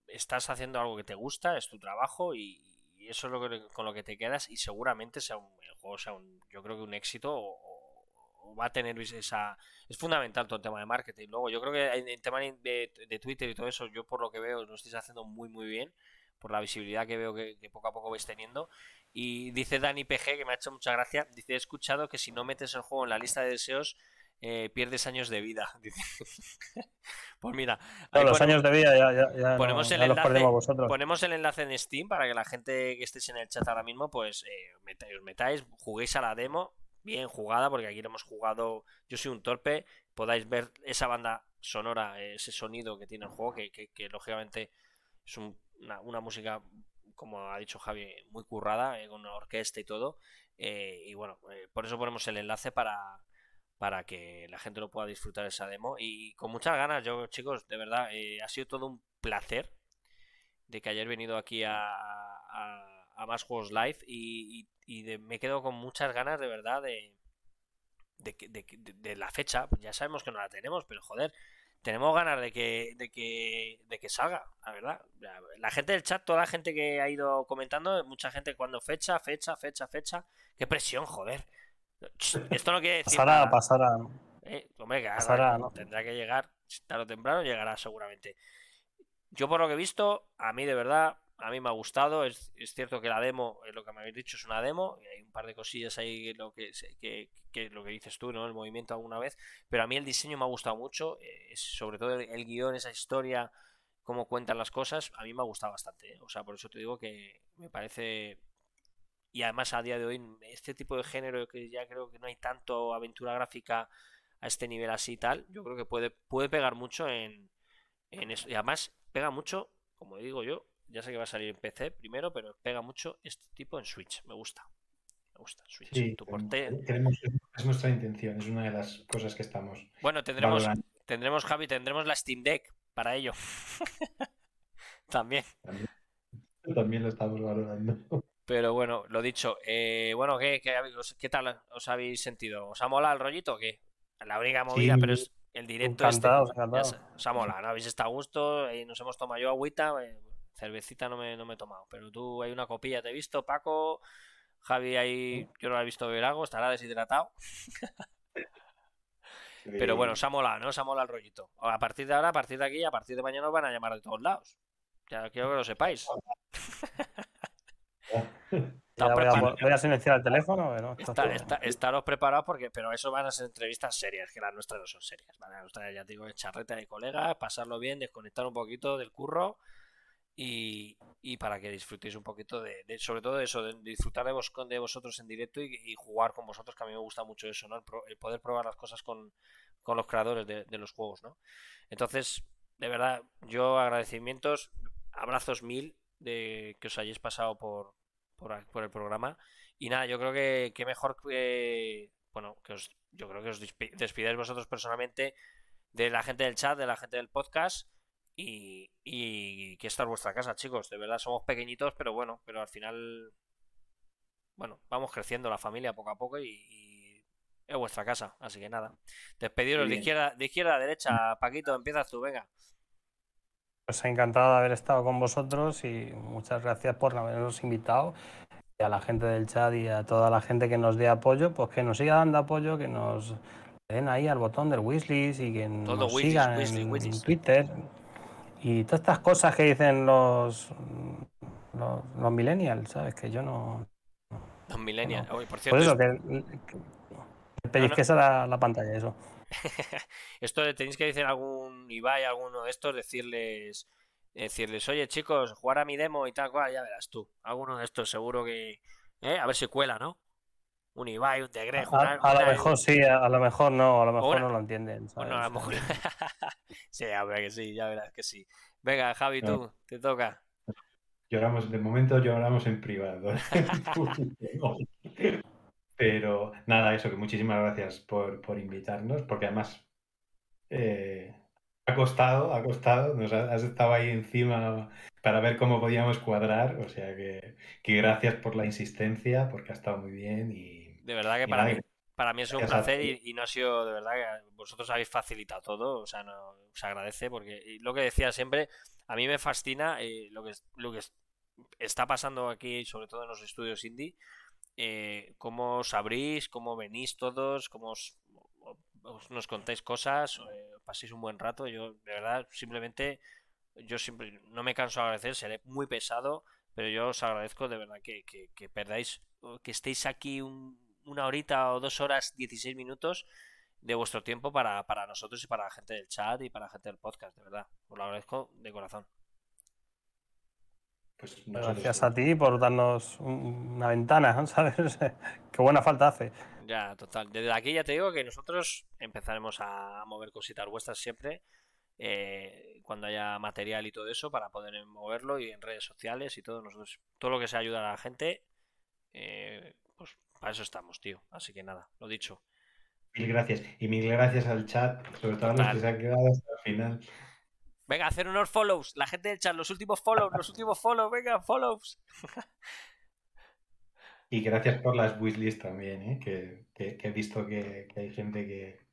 estás haciendo algo que te gusta, es tu trabajo y, y eso es lo que, con lo que te quedas y seguramente sea un, el juego sea un, yo creo que un éxito o, o- va a tener esa... Es fundamental todo el tema de marketing. Luego, yo creo que en el tema de, de Twitter y todo eso, yo por lo que veo lo estáis haciendo muy muy bien, por la visibilidad que veo que, que poco a poco vais teniendo. Y dice Dani PG, que me ha hecho mucha gracia, dice, he escuchado que si no metes el juego en la lista de deseos, eh, pierdes años de vida. Pues mira, los ponemos- años de vida ya, ya, ya no- ponemos el los enlace-. Ponemos el enlace en Steam para que la gente que estéis en el chat ahora mismo, pues eh, metáis, os metáis, juguéis a la demo, bien jugada, porque aquí lo hemos jugado, yo soy un torpe, podáis ver esa banda sonora, ese sonido que tiene el juego, que, que- lógicamente es un- una, una música como ha dicho Javi, muy currada, eh, con una orquesta y todo. eh, y bueno, eh, por eso ponemos el enlace para, para que la gente lo pueda disfrutar esa demo. Y con muchas ganas, yo chicos, de verdad, ha sido todo un placer de que ayer venido aquí a, a, a más juegos live y, y- y de- me quedo con muchas ganas de verdad de, de, de la fecha. Ya sabemos que no la tenemos, pero joder, tenemos ganas de que, de que, de que salga, la verdad. La, la gente del chat, toda la gente que ha ido comentando, mucha gente cuando fecha, fecha, fecha, fecha. Qué presión, joder. Esto no quiere decir Pasará, nada. pasará. Eh, hombre, que Pasará, ahora ¿no? tendrá que llegar, tarde o temprano llegará seguramente. Yo por lo que he visto, a mí de verdad, a mí me ha gustado. Es, es cierto que la demo, eh, lo que me habéis dicho es una demo, y hay un par de cosillas ahí lo que, que, que lo que dices tú, ¿no? El movimiento alguna vez, pero a mí el diseño me ha gustado mucho, eh, sobre todo el, el guion, esa historia, cómo cuentan las cosas, a mí me ha gustado bastante. ¿eh? O sea, por eso te digo que me parece y además a día de hoy este tipo de género que ya creo que no hay tanto aventura gráfica a este nivel así y tal, yo creo que puede, puede pegar mucho en, en eso. Y además pega mucho, como digo yo, ya sé que va a salir en PC primero, pero pega mucho este tipo en Switch. Me gusta. Me gusta Switch. Sí, Tu porte- queremos, es nuestra intención, es una de las cosas que estamos Bueno, tendremos, valorando. tendremos, Javi, tendremos la Steam Deck para ello. También. También lo estamos valorando. Pero bueno, lo dicho. eh, bueno, ¿qué, qué, habéis- qué tal os habéis sentido? ¿Os ha molado el rollito o qué? La única movida, Sí, pero es el directo este. Ya encantados. se- os ha molado, ¿no? Habéis estado a gusto, eh, nos hemos tomado yo agüita, eh, cervecita no me, no me he tomado, pero tú hay una copilla, te he visto, Paco, Javi ahí, yo no la he visto beber algo, estará deshidratado, pero bueno, os ha molado, ¿no? Os ha molado el rollito. A partir de ahora, a partir de aquí, a partir de mañana os van a llamar de todos lados. Ya quiero que lo sepáis. Ya voy, a, prepara- voy a silenciar el teléfono. Está- es- está- estaros preparados porque, pero eso van a ser entrevistas serias, que las nuestras no son serias. ¿vale? Las nuestras, ya te digo, es charreta de colegas, pasarlo bien, desconectar un poquito del curro y, y para que disfrutéis un poquito de, sobre todo de eso, de disfrutar de, vos, de vosotros en directo y, jugar con vosotros, que a mí me gusta mucho eso, ¿no? El, pro- el poder probar las cosas con, con los creadores de, los juegos, ¿no? Entonces, de verdad, yo agradecimientos, abrazos mil de que os hayáis pasado por, por, por el programa. Y nada, yo creo que, que mejor que. Bueno, que os, yo creo que os despi- despidáis vosotros personalmente de la gente del chat, de la gente del podcast. Y, y que esta es vuestra casa, chicos. De verdad, somos pequeñitos, pero bueno, pero al final. Bueno, vamos creciendo la familia poco a poco y, y es vuestra casa. Así que nada. Despediros de izquierda, de izquierda a derecha. Paquito, empiezas tú, venga. Pues encantado de haber estado con vosotros y muchas gracias por habernos invitado. Y a la gente del chat y a toda la gente que nos dé apoyo, pues que nos siga dando apoyo, que nos den ahí al botón del wishlist y que Todo nos sigan en Twitter. Y todas estas cosas que dicen los, los, los millennials, ¿sabes? Que yo no... Los millennials. Oye, por Por cierto, eso, que, que pellizques a la, la pantalla, eso. Esto de- tenéis que decir algún Ibai, alguno de estos, decirles, decirles, oye chicos, jugar a mi demo y tal cual, ya verás tú. Alguno de estos seguro que, ¿eh? a ver si cuela, ¿no? Un Ibai, un Tegrejo, A, a lo mejor sí, a, lo mejor no, a lo mejor una- no lo entienden. Bueno, ¿sabes? a lo mejor. sí, que sí, ya verás que sí. Venga, Javi, No. tú, te toca. Lloramos, de momento lloramos en privado. Pero nada, eso, que muchísimas gracias por, por invitarnos, porque además eh, ha costado, ha costado, nos ha- has estado ahí encima para ver cómo podíamos cuadrar, o sea que, que gracias por la insistencia, porque ha estado muy bien y, De verdad que para mí, para mí es un placer y, y no ha sido de verdad que vosotros habéis facilitado todo, o sea, no, se agradece porque lo que decía siempre, a mí me fascina eh, lo que lo que es- está pasando aquí, sobre todo en los estudios indie, eh, cómo os abrís, cómo venís todos, cómo os, os- nos contáis cosas, eh, paséis un buen rato. Yo, de verdad, simplemente, yo siempre no me canso de agradecer, seré muy pesado, pero yo os agradezco de verdad que, que, que perdáis, que estéis aquí un- una horita o dos horas, 16 minutos de vuestro tiempo para, para nosotros y para la gente del chat y para la gente del podcast, de verdad. Os lo agradezco de corazón. pues nosotros- Gracias a ti por darnos un- una ventana, ¿sabes? Qué buena falta hace. Ya, total. Desde aquí ya te digo que nosotros empezaremos a mover cositas vuestras siempre. eh, cuando haya material y todo eso para poder moverlo y en redes sociales y todo nosotros todo lo que sea ayudar a la gente eh, pues para eso estamos tío. Así que nada lo dicho. Mil gracias. Y mil gracias al chat, sobre todo a los que se han quedado hasta el final. venga hacer unos follows. La gente del chat los últimos follows los últimos follows. Venga follows. Y gracias por las wishlists también, ¿eh? que, que- que he visto que, que hay gente que...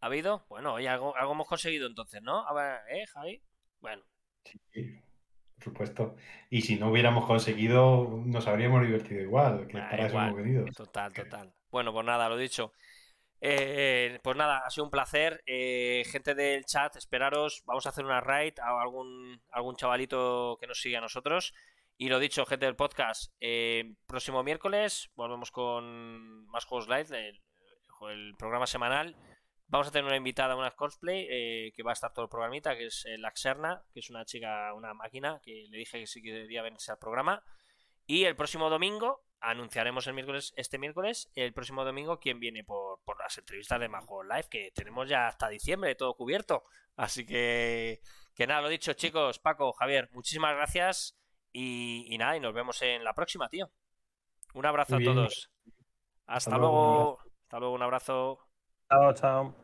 ha habido bueno oye algo algo hemos conseguido entonces no a ver eh Javi bueno. Sí, por supuesto. Y si no hubiéramos conseguido, nos habríamos divertido igual, que Ah, para eso hemos venido. Total, total. Bueno, pues nada, lo dicho. Eh, pues nada, ha sido un placer. Eh, gente del chat, esperaros. Vamos a hacer una raid a algún, algún chavalito que nos siga a nosotros. Y lo dicho, gente del podcast, eh, próximo miércoles volvemos con más juegos live, el, el programa semanal. Vamos a tener una invitada, una cosplay, eh, que va a estar todo el programita, que es eh, la Xerna, que es una chica, una máquina, que le dije que sí que quería venirse al programa. Y el próximo domingo, anunciaremos el miércoles, este miércoles, el próximo domingo, quién viene por, por las entrevistas de Juegos Live, que tenemos ya hasta diciembre todo cubierto. Así que, que nada, lo dicho, chicos, Paco, Javier, muchísimas gracias. Y, y nada, y nos vemos en la próxima, tío. Un abrazo a todos. Hasta, luego. Hasta luego, un abrazo. Hello, Tom.